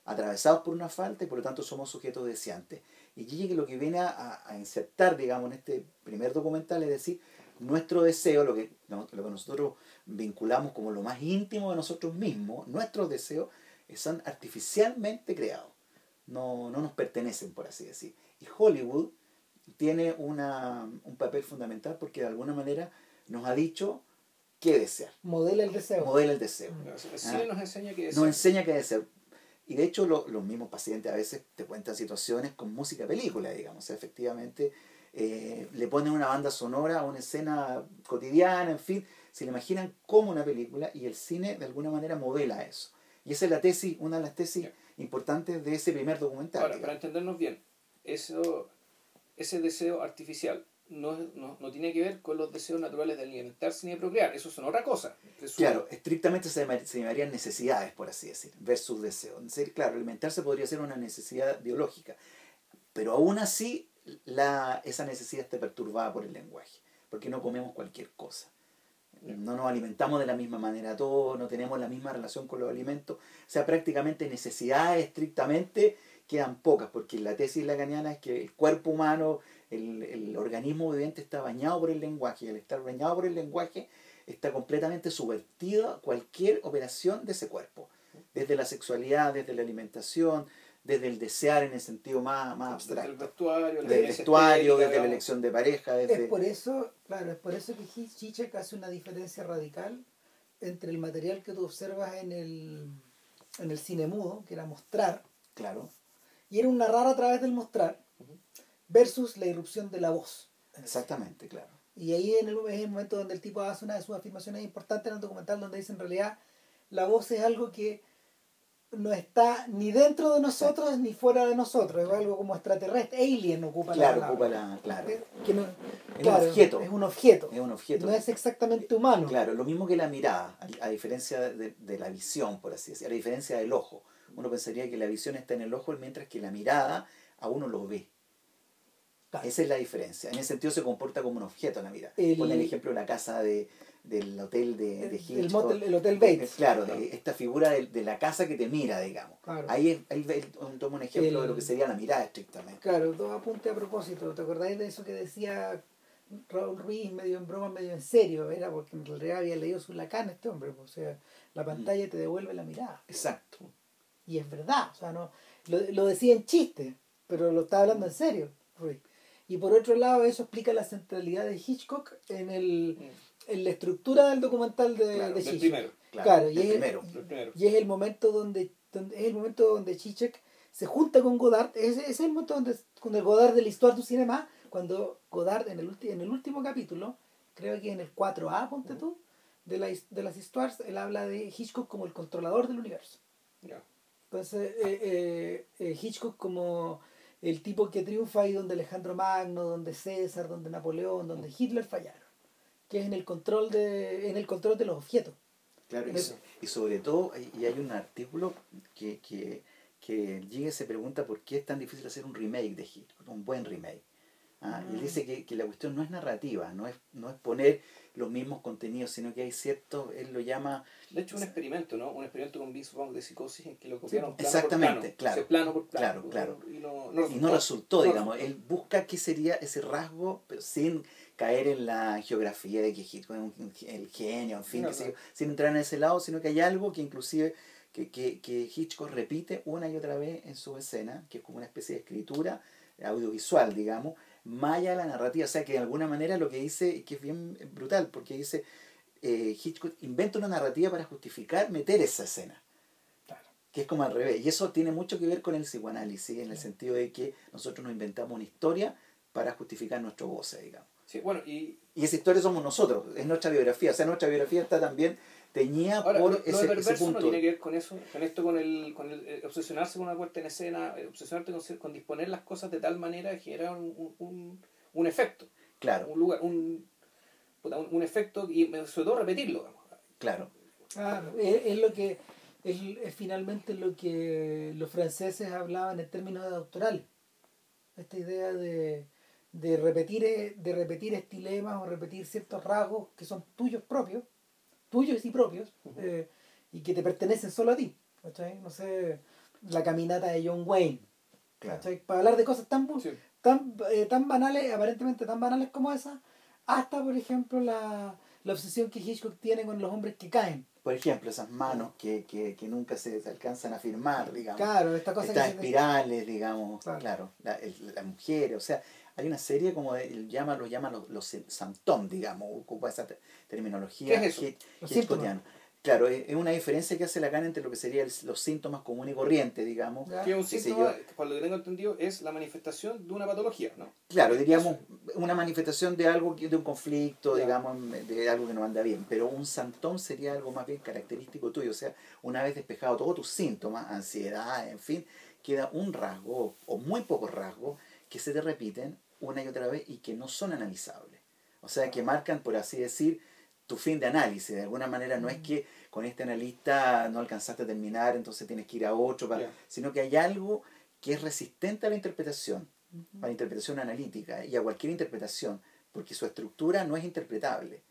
atravesados por una falta y por lo tanto somos sujetos deseantes. Y Gigi que lo que viene a, a insertar, digamos, en este primer documental es decir, nuestro deseo, lo que, lo que nosotros vinculamos como lo más íntimo de nosotros mismos, nuestros deseos son artificialmente creados. No, no nos pertenecen, por así decir. Y Hollywood tiene una, un papel fundamental porque de alguna manera nos ha dicho qué desear. Modela el deseo. Modela el deseo. el cine nos enseña que es Nos enseña qué desear. Y de hecho lo- los mismos pacientes a veces te cuentan situaciones con música película, digamos. O sea, efectivamente eh, le ponen una banda sonora a una escena cotidiana, en fin, se le imaginan como una película y el cine de alguna manera modela eso. Y esa es la tesis, una de las tesis importantes de ese primer documental. Ahora, digamos. para entendernos bien, eso, ese deseo artificial no, no, no tiene que ver con los deseos naturales de alimentarse ni de procrear. Eso son otra cosa. Claro, estrictamente se, se llamarían necesidades, por así decir, versus deseos. Es decir, claro, alimentarse podría ser una necesidad biológica, pero aún así la, esa necesidad está perturbada por el lenguaje, porque no comemos cualquier cosa. No nos alimentamos de la misma manera todos, no tenemos la misma relación con los alimentos. O sea, prácticamente necesidades estrictamente quedan pocas, porque la tesis lacaniana es que el cuerpo humano, el, el organismo viviente está bañado por el lenguaje, y al estar bañado por el lenguaje está completamente subvertida cualquier operación de ese cuerpo, desde la sexualidad, desde la alimentación, desde el desear en el sentido más, más Desde el abstracto, vestuario, del belleza vestuario, desde la elección de pareja, desde... Es por eso, claro, es por eso que Hi- Zizek hace una diferencia radical entre el material que tú observas en el, en el cine mudo, que era mostrar, Claro, y era un narrar a través del mostrar, versus la irrupción de la voz. exactamente, claro. Y ahí en el, es el momento donde el tipo hace una de sus afirmaciones importantes en el documental donde dice en realidad la voz es algo que no está ni dentro de nosotros ni fuera de nosotros, es algo como extraterrestre, alien ocupa Claro, la ocupa palabra. la. Claro. Que no- un claro, objeto. Es un objeto. Es un objeto. No es exactamente humano. Claro, lo mismo que la mirada, a, a diferencia de, de la visión, por así decirlo, a diferencia del ojo. Uno pensaría que la visión está en el ojo, mientras que la mirada a uno lo ve. Claro. Esa es la diferencia. En ese sentido se comporta como un objeto la mirada. El- Pone el ejemplo de la casa de, del hotel de, de El, el Hitchcock. motel- el Hotel Bates. Claro, de esta figura de, de la casa que te mira, digamos. Claro. Ahí es- ahí él toma un ejemplo El- de lo que sería la mirada estrictamente. Claro, dos apuntes a propósito. ¿Te acordáis de eso que decía Raúl Ruiz, medio en broma, medio en serio? Era porque en realidad había leído su Lacan este hombre. pues, O sea, la Mm. pantalla te devuelve la mirada. Exacto. Y es verdad. O sea, no lo, lo decía en chiste, pero lo estaba hablando en serio, Ruiz. Y por otro lado, eso explica la centralidad de Hitchcock en, el, en la estructura del documental de, Claro, de del Hitchcock. primero. Claro, Claro, y es, primero. El y es el momento donde, donde- es el momento donde Chichek se junta con Godard, es, es el momento donde con el Godard de la Histoire du Cinéma, cuando Godard en el, ulti- en el último capítulo, creo que en el 4A, ponte tú, de, la, de las Histoires, él habla de Hitchcock como el controlador del universo. Ya. Entonces, eh, eh, eh, Hitchcock como el tipo que triunfa ahí donde Alejandro Magno, donde César, donde Napoleón, donde Hitler fallaron, que es en el control de, en el control de los objetos. Claro, y, Eso. so- y sobre todo, y hay un artículo que, que, que se pregunta por qué es tan difícil hacer un remake de Hitchcock, un buen remake. Ah, y él Mm. dice que, que la cuestión no es narrativa, no es, no es poner los mismos contenidos, sino que hay ciertos, él lo llama, De hecho, un experimento, ¿no? Un experimento con Vince Vaughn de psicosis en que lo copiaron Sí, plano exactamente, por plano. claro. O sea, plano por plano. Claro, claro. Y no, no y no resultó, No digamos, él busca qué sería ese rasgo, pero sin caer en la geografía de que Hitchcock es un- el genio, en fin, No, qué sé no. yo, sin entrar en ese lado, sino que hay algo que inclusive que, que, que Hitchcock repite una y otra vez en su escena, que es como una especie de escritura audiovisual, digamos, más allá de la narrativa, o sea que de alguna manera lo que dice, que es bien brutal, porque dice, eh, Hitchcock inventa una narrativa para justificar meter esa escena Claro. que es como al revés. Y eso tiene mucho que ver con el psicoanálisis, en el sentido de que nosotros nos inventamos una historia para justificar nuestro goce, digamos. Sí, bueno, y Y esa historia somos nosotros, es nuestra biografía. O sea, nuestra biografía está también teñida ahora, por lo, lo de ese, ese perverso no tiene que ver con eso, con esto, con el, con el eh, obsesionarse con una puesta en escena, eh, obsesionarte con, con disponer las cosas de tal manera que generar un, un, un, un efecto, Claro, un lugar, un, un, un efecto y eh, sobre todo repetirlo. digamos. claro. Claro, es, es lo que es, es finalmente lo que los franceses hablaban en términos de doctoral. Esta idea de, de repetir de repetir estilemas o repetir ciertos rasgos que son tuyos propios, tuyos y propios, eh, y que te pertenecen solo a ti. ¿cachai? No sé, la caminata de John Wayne. Para hablar de cosas tan, Sí. tan, eh, tan banales, aparentemente tan banales como esas, hasta por ejemplo la, la obsesión que Hitchcock tiene con los hombres que caen. Por ejemplo, esas manos que, que, que nunca se, alcanzan a firmar, digamos. Claro, esta cosa Estas que se- espirales, digamos, Claro. claro, la- el- las mujeres, o sea, hay una serie como de, él llama, lo llama los, los Santom, digamos, ocupa esa te- terminología ¿Qué es eso? hitchcockiana. Claro, es es una diferencia que hace Lacan entre lo que serían los síntomas comunes y corrientes, digamos. Ya. Que un síntoma, yo. que por lo que tengo entendido, es la manifestación de una patología, ¿no? Claro, diríamos una manifestación de algo, de un conflicto, Ya. digamos, de algo que no anda bien, pero un santón sería algo más bien característico tuyo, o sea, una vez despejado todos tus síntomas, ansiedad, en fin, queda un rasgo o muy pocos rasgos que se te repiten una y otra vez y que no son analizables. O sea, que marcan, por así decir, tu fin de análisis. De alguna manera no es que con este analista no alcanzaste a terminar, entonces tienes que ir a otro, para, sino que hay algo que es resistente a la interpretación a la interpretación analítica y a cualquier interpretación, porque su estructura no es interpretable.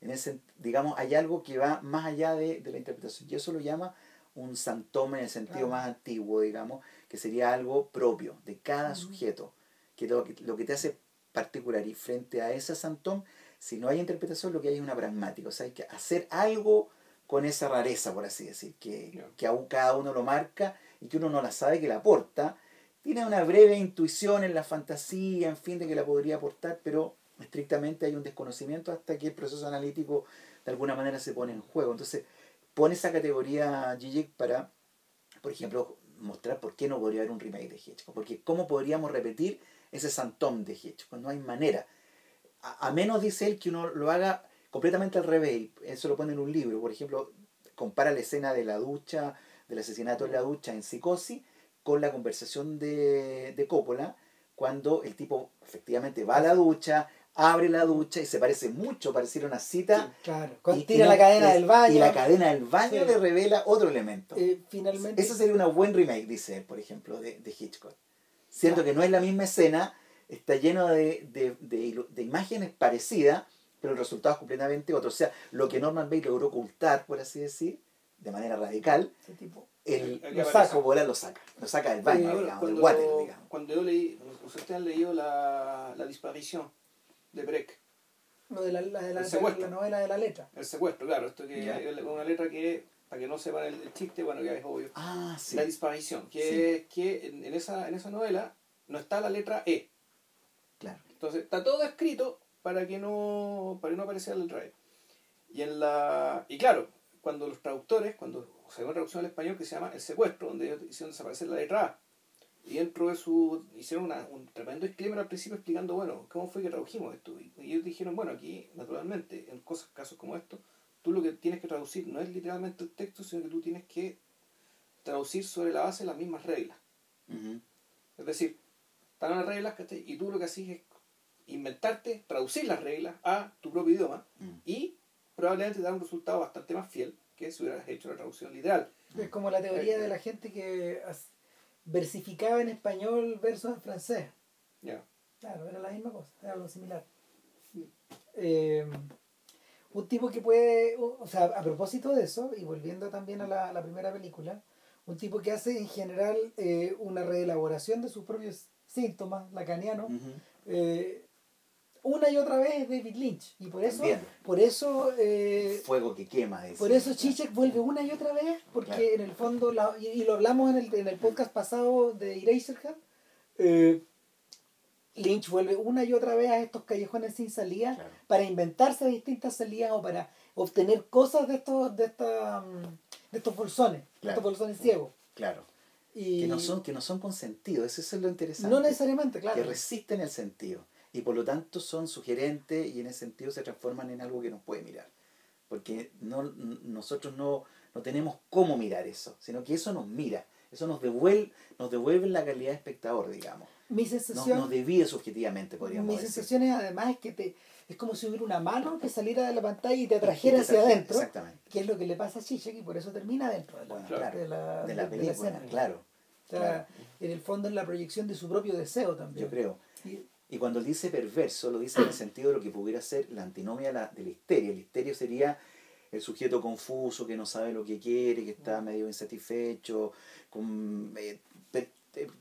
En ese, digamos, hay algo que va más allá de, de la interpretación, y eso lo llama un santoma en el sentido Claro. más antiguo, digamos, que sería algo propio de cada sujeto, que lo, que lo que te hace particular y frente a ese santón, si no hay interpretación, lo que hay es una pragmática, o sea, hay que hacer algo con esa rareza, por así decir, que, que aún cada uno lo marca y que uno no la sabe que la aporta, tiene una breve intuición en la fantasía, en fin, de que la podría aportar, pero estrictamente hay un desconocimiento hasta que el proceso analítico de alguna manera se pone en juego. Entonces, pone esa categoría Gigi para, por ejemplo, mostrar por qué no podría haber un remake de Hitchcock. Porque cómo podríamos repetir ese Santón de Hitchcock. No hay manera. a, a menos, dice él, que uno lo haga completamente al revés. Eso lo pone en un libro. Por ejemplo, compara la escena de la ducha, del asesinato en la ducha en Psicosis, con la conversación de, de Coppola, cuando el tipo efectivamente va a la ducha, abre la ducha y se parece mucho, pareciera una cita. Claro, y tira no- la cadena es- del baño. Y la cadena del baño Sí. le revela otro elemento. eh, finalmente. Eso sería un buen remake, dice él, por ejemplo, de, de Hitchcock. Siento que no es la misma escena, está lleno de, de, de imágenes parecidas, pero el resultado es completamente otro. O sea, lo que Norman Bates logró ocultar, por así decir, de manera radical, tipo. el, El que lo saca, lo saca. Lo saca del baño, digamos, del water, digamos. cuando yo leí, ustedes han leído la, la disparición de Breck, Lo de la, la, de la, El secuestro. la novela de la letra. el secuestro, claro, esto que Ya. es una letra que, para que no sepan el, el chiste, bueno, ya es obvio, Ah, sí. la disparición, que, que en, en esa, en esa novela no está la letra E, Claro. entonces está todo escrito para que no, para que no apareciera la letra E. Y, en la, y claro, cuando los traductores, cuando se dio una traducción al español que se llama El secuestro, donde ellos hicieron desaparecer la letra A, y dentro de su. hicieron una- un tremendo disclaimer al principio explicando, bueno, cómo fue que tradujimos esto. Y, y ellos dijeron, bueno, aquí, naturalmente, en cosas, casos como estos, tú lo que tienes que traducir no es literalmente el texto, sino que tú tienes que traducir sobre la base las mismas reglas. Es decir, están las reglas, ¿cachai? Y tú lo que haces es inventarte, traducir las reglas a tu propio idioma Mm. y probablemente dar un resultado bastante más fiel que si hubieras hecho la traducción literal. Es como la teoría de la gente que versificaba en español versos en francés. Ya. Claro, era la misma cosa, era algo similar. Eh, un tipo que puede, o sea, a propósito de eso, y volviendo también a la, la primera película, un tipo que hace en general eh, una reelaboración de sus propios síntomas lacanianos, Ujú. eh, una y otra vez es David Lynch. Y por eso, También. por eso eh, Fuego que quema. dice. por eso Chichek vuelve una y otra vez, porque Claro. en el fondo, la- y, y lo hablamos en el, en el podcast pasado de Eraserhead, eh, Lynch vuelve una y otra vez a estos callejones sin salida Claro. para inventarse distintas salidas o para obtener cosas de estos, de esta, de estos bolsones, de estos bolsones ciegos. Claro. Y Que no son, que no son con sentido. Eso es lo interesante. no necesariamente, claro. que resisten el sentido y por lo tanto son sugerentes y en ese sentido se transforman en algo que nos puede mirar porque no nosotros no, no tenemos cómo mirar eso sino que eso nos mira eso nos devuelve nos devuelve la calidad de espectador digamos Mi sensación, nos divide subjetivamente podríamos mi decir sensación es además es que te, es como si hubiera una mano que saliera de la pantalla y te trajera Y te hacia adentro. exactamente que es lo que le pasa a Chichek y por eso termina dentro de la, Bueno, claro. de la, de la película escena. claro O sea, claro. en el fondo es la proyección de su propio deseo también. yo creo Y- Y cuando él dice perverso, lo dice en el sentido de lo que pudiera ser la antinomia de la, de la histeria. El histerio sería el sujeto confuso, que no sabe lo que quiere, que está medio insatisfecho, con, eh,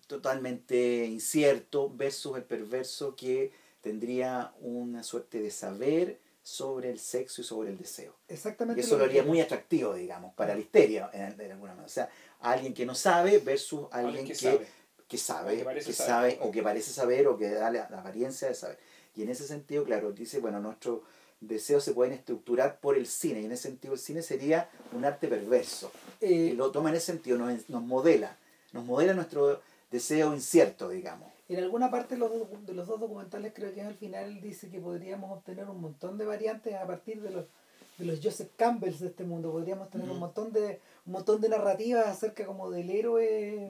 totalmente incierto, versus el perverso que tendría una suerte de saber sobre el sexo y sobre el deseo. exactamente. Y eso lo haría muy atractivo, digamos, para la histeria, en, en alguna manera. O sea, alguien que no sabe versus alguien Alguien que que, sabe. que sabe, O que parece que saber. sabe, o que parece saber, o que da la, la apariencia de saber. Y en ese sentido, claro, dice, bueno, nuestros deseos se pueden estructurar por el cine, y en ese sentido el cine sería un arte perverso. eh, y lo toma en ese sentido, nos, nos modela, nos modela nuestro deseo incierto, digamos. en alguna parte de los, de los dos documentales, creo que al final dice que podríamos obtener un montón de variantes a partir de los de los Joseph Campbells de este mundo. Podríamos tener un montón de un montón de narrativas acerca como del héroe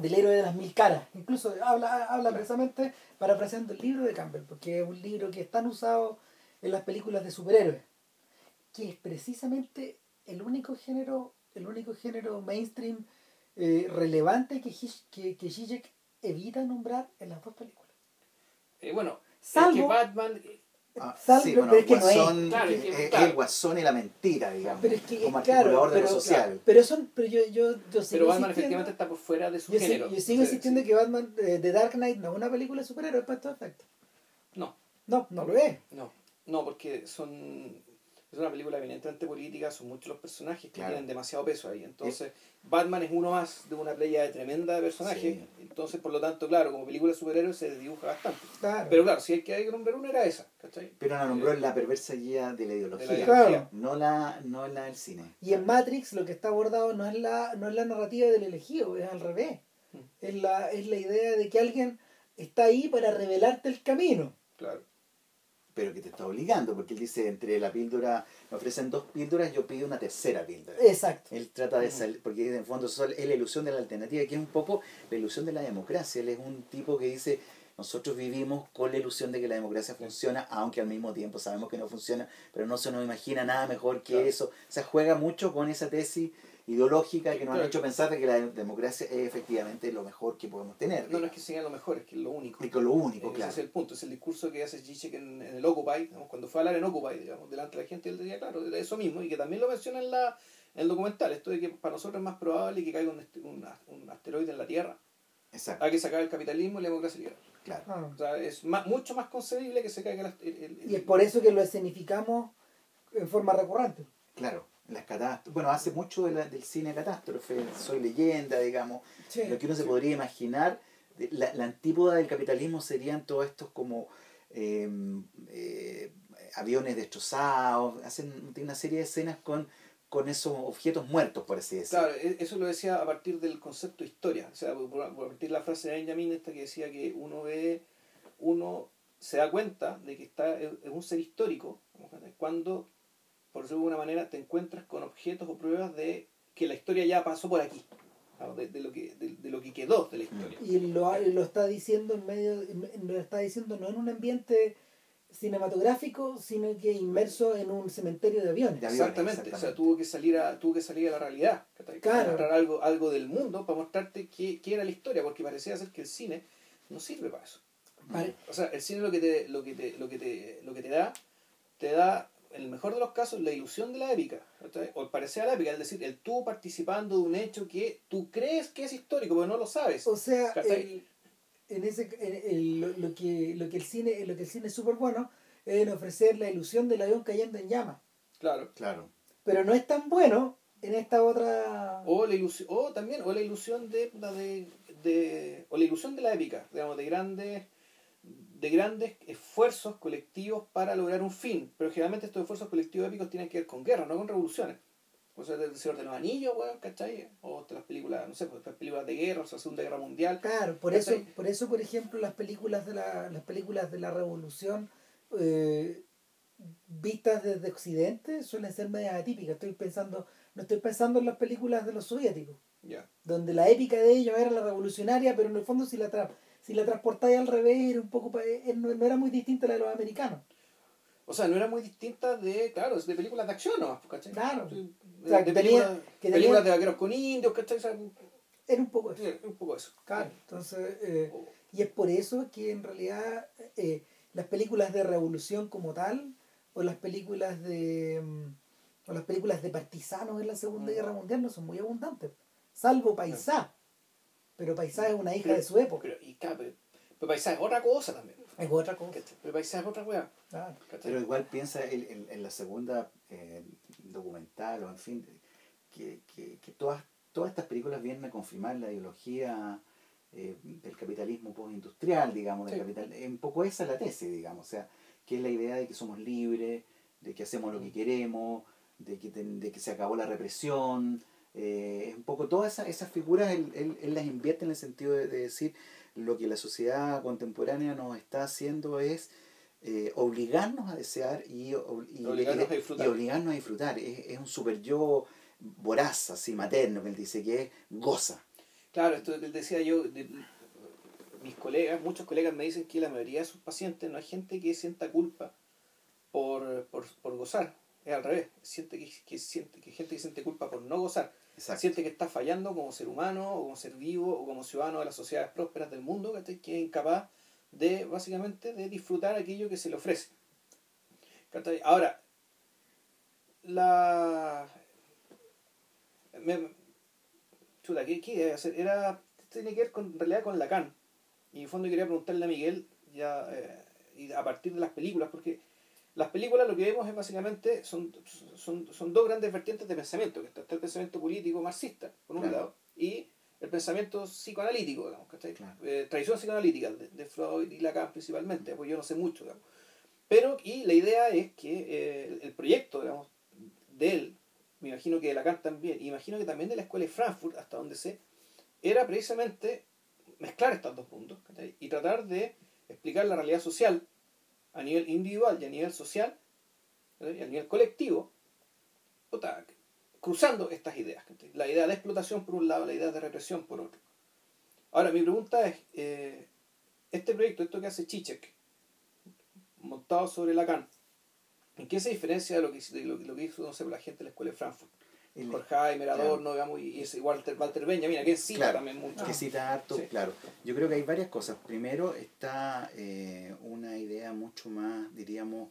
del héroe de las mil caras. Incluso habla, habla precisamente parafraseando el libro de Campbell, porque es un libro que es tan usado en las películas de superhéroes, que es precisamente el único género, el único género mainstream eh, relevante que, Hish- que, que Zizek evita nombrar en las dos películas. Eh, bueno, es Salvo- que Batman, eh, Ah, Sal- sí, pero bueno, es que no es. Guasón, Claro, es que- eh, claro. el guasón y la mentira, digamos, Pero es que, como claro, articulador de lo pero, social. pero, son, pero yo, yo, yo sigo pero Batman efectivamente está por fuera de su yo, género. yo sigo Sí, insistiendo sí. que Batman eh, The Dark Knight no es una película de superhéroes para estos efectos. No, No, no lo es. no, no, porque son es una película eminentemente política, son muchos los personajes que Claro. tienen demasiado peso ahí. Entonces, Batman es uno más de una playa de tremenda de personajes. Sí. Entonces, por lo tanto, claro, como película de superhéroes se dibuja bastante. Claro. Pero claro, si hay que, hay que nombrar una era esa, ¿cachai? Pero la nombró en la perversa guía de la ideología, De la Claro. no, la, no la del cine. Y en Matrix lo que está abordado no es la, no es la narrativa del elegido, es al revés. Mm. Es la, es la idea de que alguien está ahí para revelarte el camino. Claro. Pero que te está obligando, porque él dice, entre la píldora, me ofrecen dos píldoras, yo pido una tercera píldora. Exacto. Él trata de salir, porque en el fondo es la ilusión de la alternativa, que es un poco la ilusión de la democracia. Él es un tipo que dice, nosotros vivimos con la ilusión de que la democracia funciona, aunque al mismo tiempo sabemos que no funciona, pero no se nos imagina nada mejor que eso. O sea, juega mucho con esa tesis ideológica que nos han hecho pensar de que la democracia es efectivamente lo mejor que podemos tener. No, no es que sea lo mejor, es que es lo único. Es que lo único, Ese claro. es el punto, es el discurso que hace Zizek en, en el Occupy, digamos, cuando fue a hablar en Occupy, digamos, delante de la gente, él decía, claro, de eso mismo, y que también lo menciona en, la, en el documental, esto de que para nosotros es más probable que caiga un, un asteroide en la Tierra Exacto, a que se acabe el capitalismo y la democracia liberal. claro. Ah. O sea, es más, mucho más concebible que se caiga el, el- el- Y es por eso que lo escenificamos en forma recurrente. Claro, las catástrofes. Bueno, hace mucho de la- del cine catástrofe, Soy leyenda, digamos. Sí. Lo que uno se sí. podría imaginar, la, la antípoda del capitalismo serían todos estos como eh, eh, aviones destrozados, hacen tiene una serie de escenas con, con esos objetos muertos, por así decirlo. Claro, e- eso lo decía a partir del concepto historia, o sea, por, por partir de la frase de Benjamin esta que decía que uno ve, uno se da cuenta de que está en un ser histórico, cuando, por decirlo de alguna manera, te encuentras con objetos o pruebas de que la historia ya pasó por aquí, ¿no? de, de lo que, de, de lo que quedó de la historia. Y lo, lo está diciendo en medio, lo está diciendo no en un ambiente cinematográfico, sino que inmerso en un cementerio de aviones. De aviones, Exactamente, o sea, tuvo que salir a, tuvo que salir a la realidad. Claro. mostrar algo, algo del mundo para mostrarte qué, qué era la historia, porque parecía ser que el cine no sirve para eso. Pare- O sea, el cine lo que te, lo que te, lo que te, lo que te da, te da, en el mejor de los casos, la ilusión de la épica, o el parecer a la épica, es decir, el tú participando de un hecho que tú crees que es histórico, pero no lo sabes. O sea, el- en ese, en el- lo, lo que, lo que el cine, lo que el cine es súper bueno es en ofrecer la ilusión del avión cayendo en llamas. Claro. Claro. Pero no es tan bueno en esta otra. O la ilusión, o también, o la ilusión de, la de, de- o la ilusión de la épica, digamos, de grandes, de grandes esfuerzos colectivos para lograr un fin. Pero generalmente estos esfuerzos colectivos épicos tienen que ver con guerras, no con revoluciones. O sea, del Señor de los Anillos, weón, ¿cachai? O las películas, no sé, pues, las películas de guerra, o sea, Segunda Guerra Mundial. Claro, por eso, por eso, por ejemplo, las películas de la, las películas de la revolución eh, vistas desde Occidente suelen ser medias atípicas. Estoy pensando, no estoy pensando en las películas de los soviéticos, Ya. donde la épica de ellos era la revolucionaria, pero en el fondo si la tra si la transportáis al revés era un poco eh, no, no era muy distinta a la de los americanos. O sea, no era muy distinta de, claro, de películas de acción, ¿no? ¿cachai? Claro. Sí, De, O sea, de que películas, tenía- que películas de vaqueros con indios, ¿cachai? O sea, Era un poco eso. sí, un poco eso. Claro, entonces eh, O- Y es por eso que en realidad eh, las películas de revolución como tal, o las películas de mm, o las películas de partisanos en la Segunda Mm. Guerra Mundial no son muy abundantes. Salvo Paisá. Pero Paisá es una hija Pero- de su época. Pero, claro, pero, pero paisaje es otra cosa también. Es otra cosa. ¿cachai? Pero paisaje es otra weá. Claro. ¿cachai? Pero igual piensa en, en- en la segunda eh, documental, o en fin, que, que, que todas, todas estas películas vienen a confirmar la ideología eh, del capitalismo postindustrial, digamos, del Sí. capital. Un poco esa es la tesis, digamos, o sea, que es la idea de que somos libres, de que hacemos lo que queremos, de que, ten- de que se acabó la represión. eh, es un poco todas esas, esas figuras él, él- él las invierte en el sentido de, de decir lo que la sociedad contemporánea nos está haciendo es eh, obligarnos a desear y, Obligarnos a disfrutar. y obligarnos a disfrutar. Es, es un super yo voraz, así materno, que él dice que es goza. Claro, esto él decía yo, de- mis colegas, muchos colegas me dicen que la mayoría de sus pacientes no hay gente que sienta culpa por, por, por gozar, es al revés, siente que, que siente que gente que siente culpa por no gozar, Exacto. siente que está fallando como ser humano o como ser vivo o como ciudadano de las sociedades prósperas del mundo, ¿cachai? que es incapaz de básicamente de disfrutar aquello que se le ofrece. Ahora, la me, chuta, ¿qué, qué hacer? Era, tiene que ver con, en realidad con Lacan. Y en el fondo quería preguntarle a Miguel, ya, eh, a partir de las películas, porque las películas lo que vemos es básicamente, son, son, son dos grandes vertientes de pensamiento, que está, está el pensamiento político marxista, por un Claro. lado, y el pensamiento psicoanalítico, digamos, ¿cachai? Claro. Eh, tradición psicoanalítica de, de Freud y Lacan principalmente, pues yo no sé mucho, digamos. Pero, y la idea es que eh, el, proyecto, digamos, de él, me imagino que de Lacan también, y imagino que también de la escuela de Frankfurt, hasta donde sé, era precisamente mezclar estos dos puntos ¿cachai? y tratar de explicar la realidad social a nivel individual y a nivel social, y a nivel colectivo, cruzando estas ideas. La idea de explotación por un lado, la idea de represión por otro. Ahora, mi pregunta es, eh, este proyecto, esto que hace Chichek, montado sobre Lacan, ¿en qué se diferencia de lo que, hizo la gente de la Escuela de Frankfurt? El- Horkheimer, Adorno, digamos, y ese Walter, Walter Benjamin, que cita Claro, también mucho. que cita harto, Sí. claro. Yo creo que hay varias cosas. Primero está eh, una idea mucho más, diríamos,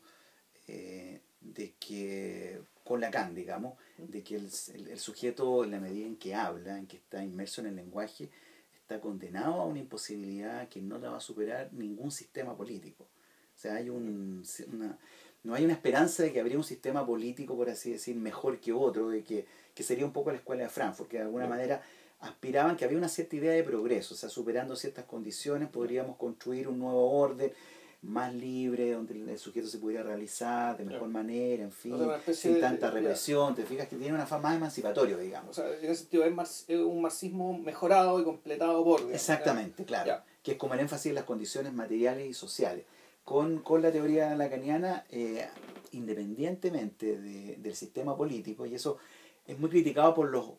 eh, de que con Lacan, digamos, de que el, el- el sujeto, en la medida en que habla, en que está inmerso en el lenguaje, está condenado a una imposibilidad que no la va a superar ningún sistema político. O sea, hay un, una, no hay una esperanza de que habría un sistema político, por así decir, mejor que otro, de que, que sería un poco la escuela de Frankfurt, que de alguna manera aspiraban que había una cierta idea de progreso, o sea, superando ciertas condiciones podríamos construir un nuevo orden más libre, donde el- sujeto se pudiera realizar de mejor Claro. manera, en fin, O sea, sin de- tanta represión, te fijas que tiene una fama más emancipatorio, O digamos. sea, en ese sentido es, mar- es un marxismo mejorado y completado por... digamos, Exactamente, claro. Ya. Que es como el énfasis en las condiciones materiales y sociales. Con, con la teoría lacaniana, eh, independientemente de- del sistema político, y eso es muy criticado por los,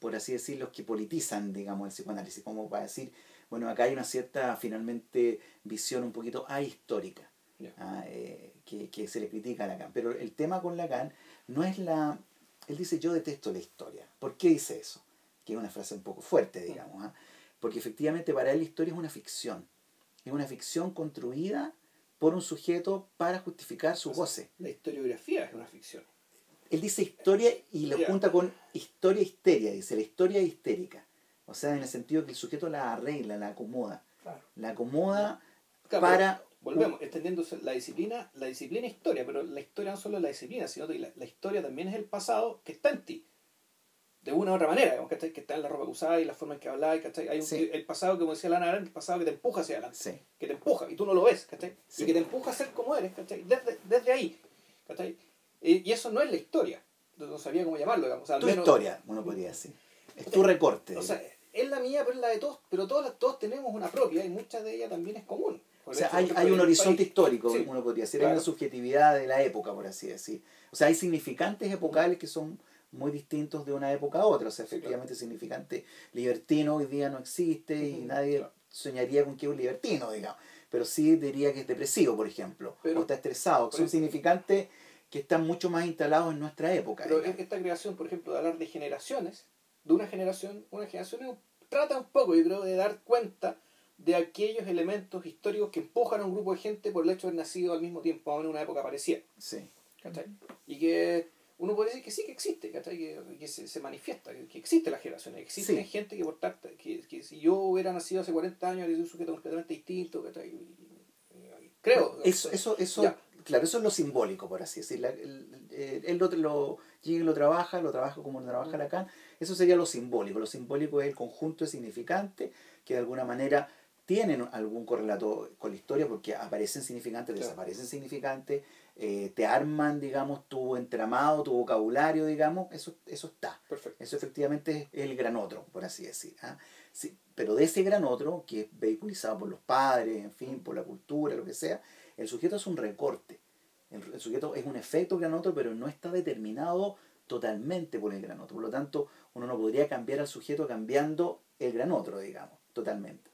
por así decir, los que politizan, digamos, el psicoanálisis, como para decir, bueno, acá hay una cierta, finalmente, visión un poquito ahistórica, Ya. ah, eh, que, que se le critica a Lacan. Pero el tema con Lacan no es la... Él dice, yo detesto la historia. ¿Por qué dice eso? Que es una frase un poco fuerte, digamos. ¿ah? Porque efectivamente para él la historia es una ficción. Es una ficción construida por un sujeto para justificar su goce. La historiografía es una ficción. Él dice historia y lo junta con historia histeria, dice la historia histérica. O sea, en el sentido que el sujeto la arregla, la acomoda. Claro. La acomoda Claro, para... Volvemos, extendiéndose la disciplina, la disciplina historia, pero la historia no solo es la disciplina, sino que la, la historia también es el pasado que está en ti. De una u otra manera, digamos, ¿cachai? que está en la ropa que usás y la forma en que habláis, ¿cachai? Hay un, Sí. el pasado, como decía Lana el pasado que te empuja hacia adelante, Sí, que te empuja y tú no lo ves, ¿cachai? Sí. Y que te empuja a ser como eres, ¿cachai? Desde, desde ahí, ¿cachai? Y, y eso no es la historia, no, sabía cómo llamarlo, digamos. o sea, al tu menos- historia, uno podría decir. Es tu recorte. O sea, es la mía, pero es la de todos, pero todos, todos tenemos una propia y muchas de ellas también es común. O sea, hay, hay un horizonte país- histórico, uno podría decir, hay una subjetividad de la época, por así decir. O sea, hay significantes epocales que son muy distintos de una época a otra. O sea, efectivamente, significante libertino hoy día no existe y nadie claro. soñaría con que es un libertino, digamos. Pero sí diría que es depresivo, por ejemplo, Pero- o está estresado. Son significantes que están mucho más instalados en nuestra época. Pero digamos. esta creación, por ejemplo, de hablar de generaciones, de una generación, una generación trata un poco, yo creo, de dar cuenta de aquellos elementos históricos que empujan a un grupo de gente por el hecho de haber nacido al mismo tiempo, aún en una época parecida. Sí. ¿cachai? Y que uno puede decir que sí que existe, ¿cachai? Que, que se, se manifiesta, que, existe la generación, que existe Sí. gente que por tanto, que, que si yo hubiera nacido hace 40 años, sido un sujeto completamente distinto, ¿cachai? Creo. Eso, eso, eso Ya. claro, eso es lo simbólico, por así decirlo. Él, lo, lo, lo trabaja, lo trabaja como lo trabaja. Lacan. Eso sería lo simbólico. Lo simbólico es el conjunto de significantes que de alguna manera tienen algún correlato con la historia porque aparecen significantes, Claro. desaparecen significantes, eh, te arman, digamos, tu entramado, tu vocabulario, digamos, eso, eso está. Perfecto. Eso efectivamente es el gran otro, por así decir. ¿ah? Sí, pero de ese gran otro, que es vehiculizado por los padres, en fin, por la cultura, lo que sea, el sujeto es un recorte. El, el sujeto es un efecto gran otro, pero no está determinado totalmente por el gran otro. Por lo tanto, uno no podría cambiar al sujeto cambiando el gran otro, digamos, totalmente.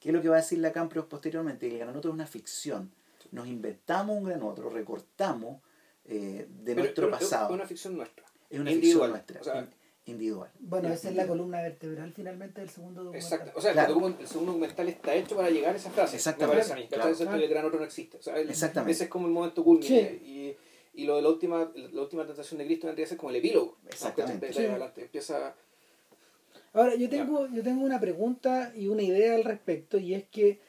¿Qué es lo que va a decir Lacan posteriormente? Que el gran otro es una ficción. Nos inventamos un gran otro, recortamos eh, de Pero- nuestro pero es pasado. una ficción nuestra. Es una individual, ficción nuestra, o sea, in- individual. Bueno, esa es la columna vertebral finalmente del segundo documental. Exacto. O sea, Claro. el, segundo documental está hecho para llegar a esa frase. Exactamente, Me parece a el gran otro no existe. O sea, el- Exactamente. Ese es como el momento culmine. Sí. Y, y lo de la última, la última tentación de Cristo vendría a ser como el epílogo. Exactamente. Sí. adelante. Empieza. Ahora, yo tengo, yo tengo una pregunta y una idea al respecto, y es que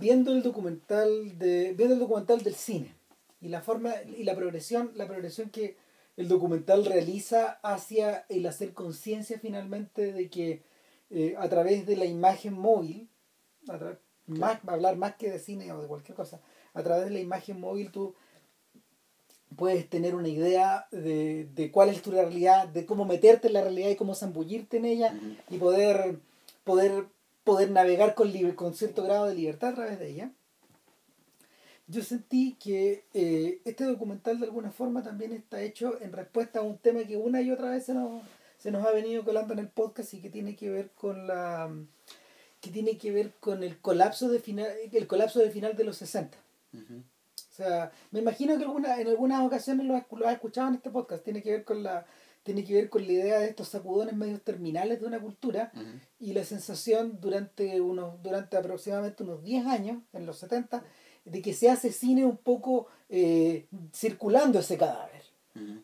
viendo el documental de. viendo el documental del cine y la forma y la progresión, la progresión que el documental realiza hacia el hacer conciencia finalmente de que eh, a través de la imagen móvil, a tra- más, hablar más que de cine o de cualquier cosa, a través de la imagen móvil tú puedes tener una idea de, de cuál es tu realidad, de cómo meterte en la realidad y cómo zambullirte en ella y poder, poder, poder navegar con, libre- con cierto grado de libertad a través de ella. yo sentí que eh, este documental de alguna forma también está hecho en respuesta a un tema que una y otra vez se nos, se nos ha venido colando en el podcast y que tiene que ver con la que tiene que ver con el colapso de final el colapso de final de los 60 o sea me imagino que alguna, en algunas ocasiones lo, lo has escuchado en este podcast tiene que ver con la tiene que ver con la idea de estos sacudones medios terminales de una cultura y la sensación durante unos durante aproximadamente unos 10 años en los 70 de que se hace cine un poco eh, circulando ese cadáver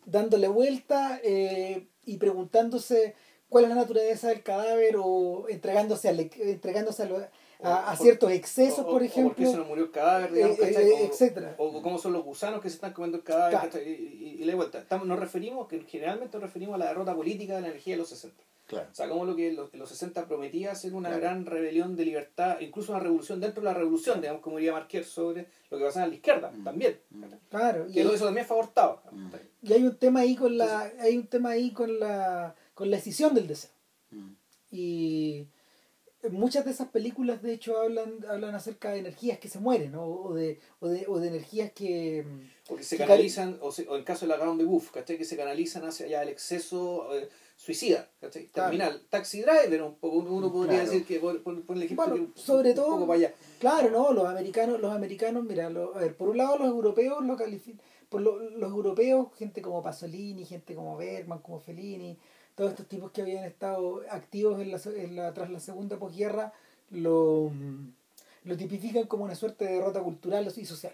dándole vuelta eh, y preguntándose cuál es la naturaleza del cadáver o entregándose, al, entregándose a, a, ciertos excesos, por ejemplo. O por qué se nos murió el cadáver, digamos, eh, eh, etcétera. O, cómo son los gusanos que se están comiendo el cadáver, y, y, y, la vuelta. Estamos, nos referimos, que generalmente nos referimos a la derrota política de la energía de los 60. Claro. O sea, como lo que en los, los 60 prometía ser una gran rebelión de libertad, incluso una revolución dentro de la revolución, digamos, como diría Marquer sobre lo que pasaba en la izquierda, mm. también. Mm. Claro. Que y eso también fue abortado. Mm. Y hay un tema ahí con la, hay un tema ahí con la, con la escisión del deseo. Y muchas de esas películas de hecho hablan hablan acerca de energías que se mueren ¿no? o, de, o, de, o de energías que o que se canalizan o, se, o, en caso de la Ground de Buff ¿cachai? que se canalizan hacia allá el exceso eh, suicida ¿cachai? terminal Taxi Driver un poco uno podría decir que por, por, por el ejemplo bueno, sobre todo claro no los americanos los americanos mira lo, a ver por un lado los europeos lo por lo, los europeos gente como Pasolini gente como Bergman como Fellini todos estos tipos que habían estado activos en la, en la, tras la segunda posguerra lo, lo tipifican como una suerte de derrota cultural y social.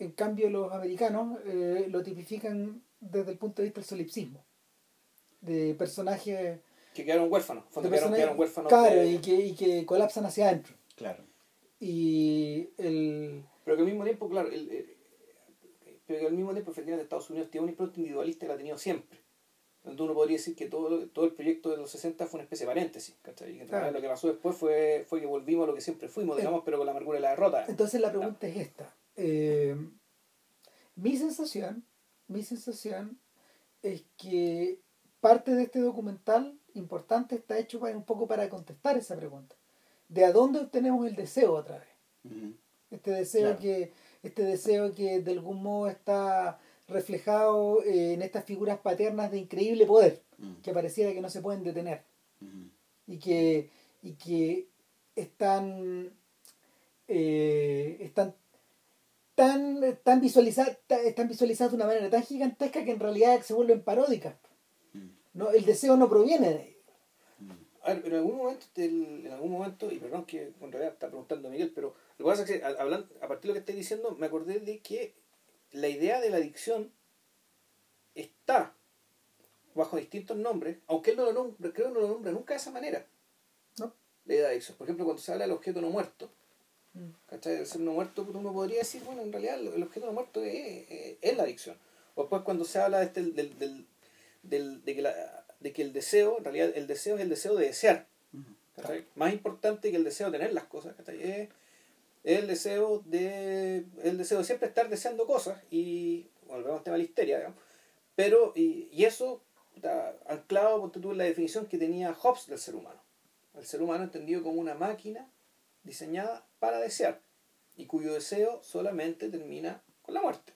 En cambio, los americanos eh, lo tipifican desde el punto de vista del solipsismo, de personajes... Que quedaron huérfanos, de quedaron, quedaron huérfanos. Claro, de... y, que, y que colapsan hacia adentro. Claro. Y el... Pero que al mismo tiempo, claro, el, el, pero que al mismo tiempo, efectivamente, Estados Unidos tiene una impronta individualista que la ha tenido siempre donde uno podría decir que todo, todo el proyecto de los 60 fue una especie de paréntesis, ¿cachai? Que claro. lo que pasó después fue, fue que volvimos a lo que siempre fuimos, digamos, pero con la amargura de la derrota. Entonces la pregunta es esta. Eh, mi sensación, mi sensación es que parte de este documental importante está hecho para, un poco para contestar esa pregunta. ¿De a dónde obtenemos el deseo otra vez? Uh -huh. Este deseo claro. que este deseo que de algún modo está reflejado eh, en estas figuras paternas de increíble poder, mm. que pareciera que no se pueden detener. Mm. Y que, y que están, eh, están tan, tan, visualizadas, están visualizadas de una manera tan gigantesca que en realidad se vuelven paródicas. Mm. No, el deseo no proviene de ahí. A ver, en algún momento, en algún momento, y perdón que en realidad está preguntando Miguel, pero lo que pasa es que hablando, a partir de lo que estoy diciendo, me acordé de que la idea de la adicción está bajo distintos nombres, aunque él no lo nombra, creo que no lo nombra nunca de esa manera. ¿No? La idea de adicción. Por ejemplo, cuando se habla del objeto no muerto, mm. ¿cachai? El ser no muerto, uno podría decir, bueno, en realidad el objeto no muerto es, es, es la adicción. O después cuando se habla de, este, del, del, del, de, que la, de que el deseo, en realidad el deseo es el deseo de desear. ¿cachai? Más importante que el deseo de tener las cosas, ¿cachai? Es, el deseo de el deseo de siempre estar deseando cosas y volvemos al tema de la histeria digamos. pero y, y eso está anclado por tú en la definición que tenía Hobbes del ser humano el ser humano entendido como una máquina diseñada para desear y cuyo deseo solamente termina con la muerte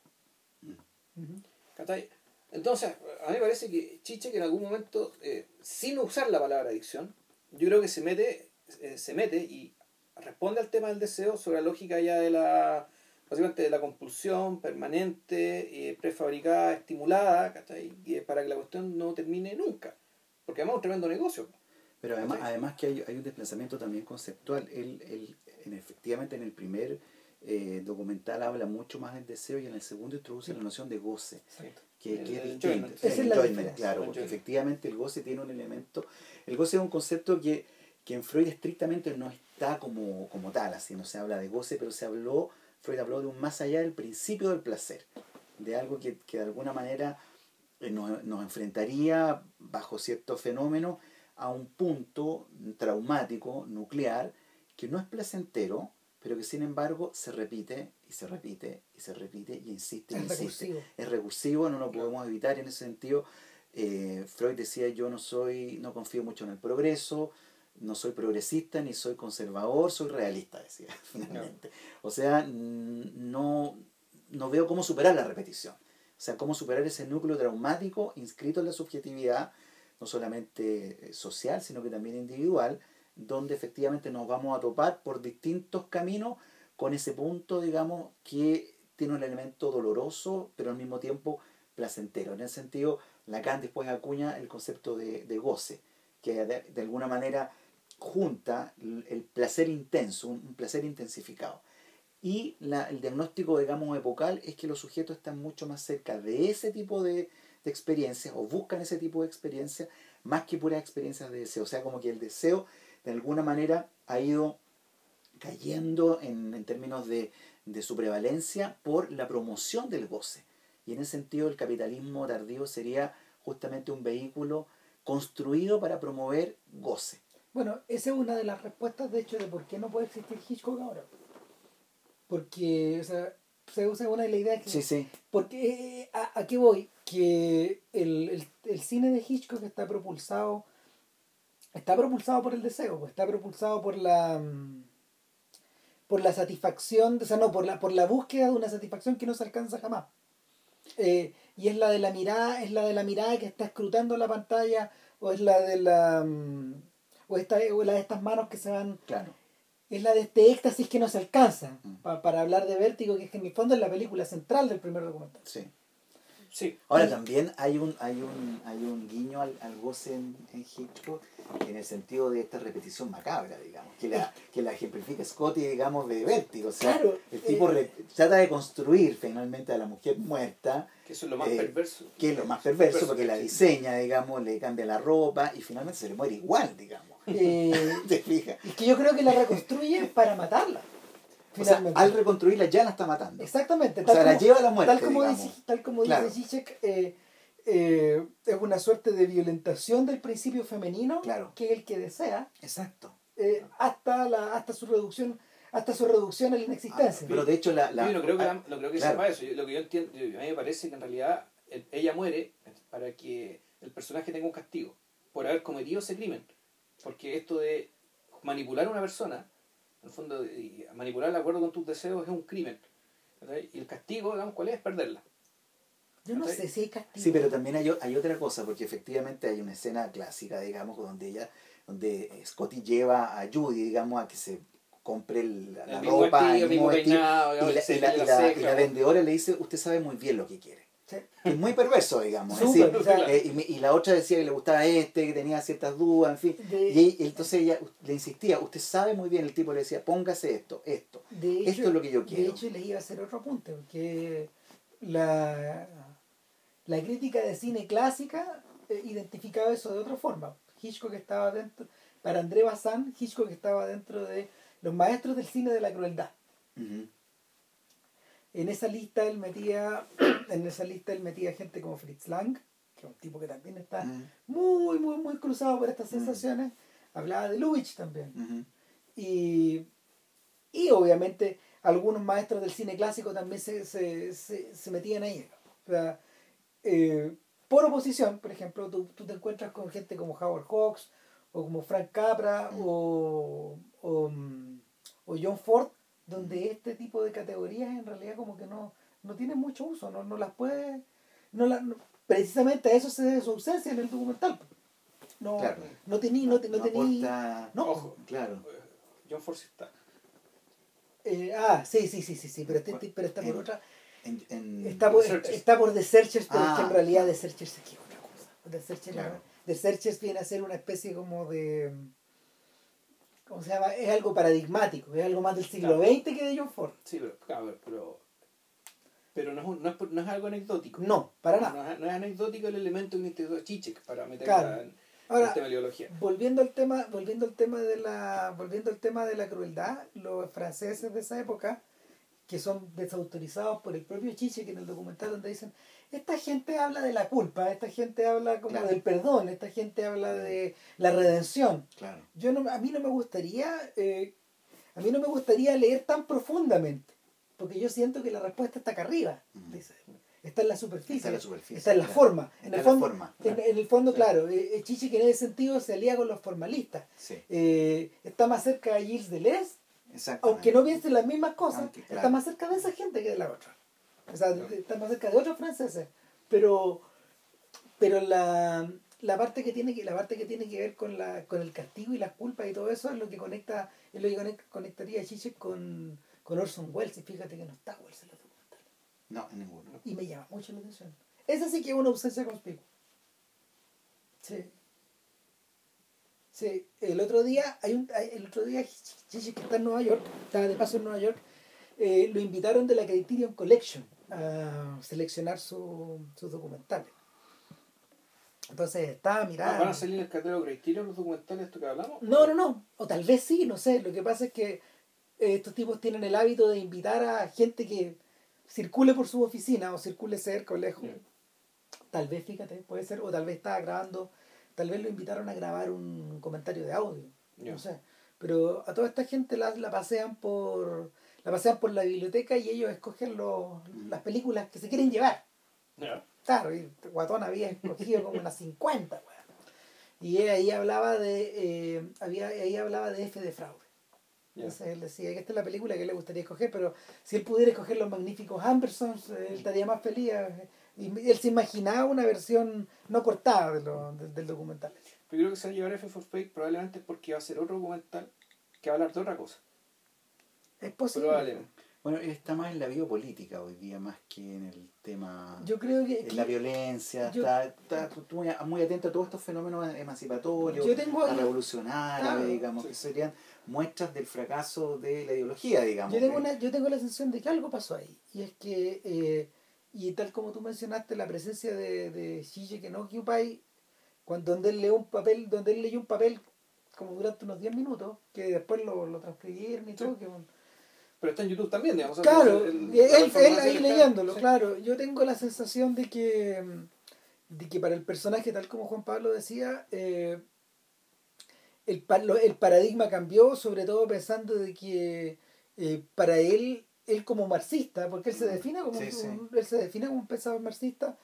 entonces a mí me parece que Chiche que en algún momento eh, sin usar la palabra adicción yo creo que se mete eh, se mete y responde al tema del deseo sobre la lógica ya de la básicamente de la compulsión permanente, eh, prefabricada, estimulada, ¿cachai? Y para que la cuestión no termine nunca. Porque además es un tremendo negocio. Pero además, además que hay, hay un desplazamiento también conceptual. Él, él en, efectivamente en el primer eh, documental habla mucho más del deseo y en el segundo introduce sí. la noción de goce. Exacto. Que, el, que es el. Esa es la enjoyment, claro, El porque efectivamente el goce tiene un elemento. El goce es un concepto que, que en Freud estrictamente no está como, como tal, así no se habla de goce, pero se habló, Freud habló de un más allá del principio del placer, de algo que, que de alguna manera eh, nos, nos enfrentaría bajo cierto fenómeno a un punto traumático, nuclear, que no es placentero, pero que sin embargo se repite y se repite y se repite y insiste y insiste. recursivo. Es recursivo, no lo podemos evitar en ese sentido. Eh, Freud decía yo no soy, no confío mucho en el progreso, no soy progresista ni soy conservador, soy realista, decía [laughs] finalmente. O sea, no, no veo cómo superar la repetición. O sea, cómo superar ese núcleo traumático inscrito en la subjetividad, no solamente eh, social, sino que también individual, donde efectivamente nos vamos a topar por distintos caminos con ese punto, digamos, que tiene un elemento doloroso, pero al mismo tiempo placentero. En ese sentido, Lacan después acuña el concepto de, de goce, que de, alguna manera junta el placer intenso, un, placer intensificado. Y la, el diagnóstico, digamos, epocal es que los sujetos están mucho más cerca de ese tipo de, de experiencias o buscan ese tipo de experiencias más que puras experiencias de deseo. O sea, como que el deseo de alguna manera ha ido cayendo en, en términos de, de su prevalencia por la promoción del goce. Y en ese sentido el capitalismo tardío sería justamente un vehículo construido para promover goce. Bueno, esa es una de las respuestas, de hecho, de por qué no puede existir Hitchcock ahora. Porque, o sea, se usa una de las ideas que... Sí, sí. Porque, eh, ¿a, a qué voy? Que el, el, el, cine de Hitchcock está propulsado... Está propulsado por el deseo, pues, está propulsado por la... por la satisfacción, o sea, no, por la, por la búsqueda de una satisfacción que no se alcanza jamás. Eh, y es la de la mirada, es la de la mirada que está escrutando la pantalla, o es la de la o, esta, o la de estas manos que se van. Claro. Es la de este éxtasis que no se alcanza. Mm. Pa, para hablar de vértigo, que es que en el fondo es la película central del primer documental. Sí. Sí. Ahora también hay un, hay un, hay un guiño al, al goce en, en, Hitchcock en el sentido de esta repetición macabra, digamos, que la, que la ejemplifica Scotty, digamos, de vértigo. O sea, claro, el tipo eh, trata de construir finalmente a la mujer muerta. Que eso es lo más eh, perverso. Que es lo más perverso, perverso porque la diseña, digamos, le cambia la ropa y finalmente se le muere igual, digamos. Eh, [laughs] ¿Te fijas? Es que yo creo que la reconstruye para matarla. O sea, al reconstruirla ya la está matando. Exactamente. O sea, como, la lleva a la muerte. Tal como digamos. dice, tal como Claro. dice Zizek, eh, eh, es una suerte de violentación del principio femenino Claro. que es el que desea Exacto. eh, hasta la hasta su reducción hasta su reducción a la inexistencia. Pero de hecho la... la yo no creo que, la, no creo que claro. sepa eso. Yo, lo que yo entiendo, a mí me parece que en realidad el, ella muere para que el personaje tenga un castigo por haber cometido ese crimen. Porque esto de manipular a una persona, en el fondo, y manipular de acuerdo con tus deseos es un crimen. ¿verdad? Y el castigo, digamos, ¿cuál es? Perderla. Yo no sé si hay castigo. Sí, pero también hay, hay otra cosa, porque efectivamente hay una escena clásica, digamos, donde ella, donde Scotty lleva a Judy, digamos, a que se compre el- la, El mismo ropa, vestido, el mismo mismo vestido, peinado, y la, la- la la- la vendedora le dice, usted sabe muy bien lo que quiere. Sí. Es muy perverso, digamos. Súper, decir, eh, y, la otra decía que le gustaba este, que tenía ciertas dudas, en fin. De- Y, y entonces ella le insistía, usted sabe muy bien, el tipo le decía, póngase esto, esto. De hecho, Esto es lo que yo De quiero. hecho, les iba a hacer otro apunte, porque la, la crítica de cine clásica eh, identificaba eso de otra forma. Hitchcock estaba dentro, para André Bazin, Hitchcock estaba dentro de los maestros del cine de la crueldad. Ujú. En esa lista él metía, [clears throat] en esa lista él metía gente como Fritz Lang, que es un tipo que también está Ujú. muy, muy, muy cruzado por estas Mm. sensaciones. Hablaba de Lubitsch también. Y, y obviamente algunos maestros del cine clásico también se, se, se, se metían ahí. O sea, eh, por oposición, por ejemplo, tú, tú te encuentras con gente como Howard Hawks o como Frank Capra Mm. o, o, mm, o John Ford, donde este tipo de categorías en realidad como que no, no tienen mucho uso, no, no las puede... No la, no- precisamente a eso se debe su ausencia en el documental. No, Claro. no tení, no, no No tení- aporta- no. Ojo. Claro. John Force está. Eh, ah, sí, sí, sí, sí, sí, pero, este- pero está por En- otra. En, en- Está por, The Searchers. está por The Searchers, pero es que en Ah, realidad. The Searchers aquí es otra cosa. The Searchers, Claro. The Searchers viene a ser una especie como de. ¿Cómo se llama? Es algo paradigmático, es algo más del siglo Claro. XX que de John Ford. Sí, pero, claro, pero, pero no, es un- no, es, no es algo anecdótico. No, para nada. No es, no es anecdótico el elemento que integró Chichek para meter Claro. en Ahora, el tema de la ideología. volviendo al tema, volviendo al tema de la, volviendo al tema de la crueldad, los franceses de esa época, que son desautorizados por el propio Chiche, que en el documental donde dicen, esta gente habla de la culpa, esta gente habla como Claro. del perdón, esta gente habla de la redención. Claro. Yo no, a mí no me gustaría, eh, a mí no me gustaría leer tan profundamente, porque yo siento que la respuesta está acá arriba. Dice. está en la superficie, Está en la superficie, está en la claro. forma. En Está el fondo, forma, claro. en el fondo claro, eh, eh, Chiche que en ese sentido se alía con los formalistas. Sí, Eh, está más cerca de Gilles Deleuze, aunque no piense las mismas cosas, Aunque, claro. está más cerca de esa gente que de la otra. O sea, Claro. está más cerca de otros franceses. Pero, pero la, la parte que tiene que la parte que tiene que ver con la con el castigo y las culpas y todo eso es lo que conecta es lo que conec- conectaría a con, con Orson Welles y fíjate que no está Welles en los documentales No, en ninguno. y me llama mucho la atención esa sí que es una ausencia conspicua sí sí el otro día hay un hay- el otro día que está en Nueva York está de paso en Nueva York eh, lo invitaron de la Criterion Collection a seleccionar su- sus documentales entonces estaba mirando ¿Van a salir en el catálogo Criterion los documentales de esto que hablamos? no, no, no. O tal vez sí, no sé. Lo que pasa es que eh, estos tipos tienen el hábito de invitar a gente que circule por su oficina o circule cerca o lejos. Tal vez, fíjate, puede ser. O tal vez estaba grabando, tal vez lo invitaron a grabar un comentario de audio. No sé. Pero a toda esta gente la, la pasean por la pasean por la biblioteca y ellos escogen los, las películas que se quieren llevar. Ya. Claro, y Guatón había escogido como unas 50, weón. Y él ahí hablaba de, eh, había, ahí hablaba de F de fraude. Entonces él decía que esta es la película que le gustaría escoger, pero si él pudiera escoger los magníficos Ambersons, él estaría más feliz. eh, Y él se imaginaba una versión no cortada de lo- del- del documental. Yo creo que se va a llevar F for Fake probablemente porque va a ser otro documental que va a hablar de otra cosa. Es posible. Probablemente. Bueno, él está más en la biopolítica hoy día, más que en el tema... Yo creo que... en la violencia, yo- está, está muy, muy atento a todos estos fenómenos emancipatorios, Yo tengo- a revolucionar, Claro, digamos, sí. que serían muestras del fracaso de la ideología, digamos. Yo tengo, que- una, yo tengo la sensación de que algo pasó ahí. Y es que, eh, y tal como tú mencionaste, la presencia de, de Shige no Occupy, cuando donde él leyó un papel, donde él leyó un papel como durante unos 10 minutos, que después lo, lo transcribieron y todo, que Pero está en YouTube también, digamos. Claro, el- él, él ahí leyéndolo, sí. claro. Yo tengo la sensación de que, de que para el personaje, tal como Juan Pablo decía, eh, el, el paradigma cambió, sobre todo pensando de que eh, para él, él como marxista, porque él se Mm, define como, sí, sí. un- él se define como un pensador marxista,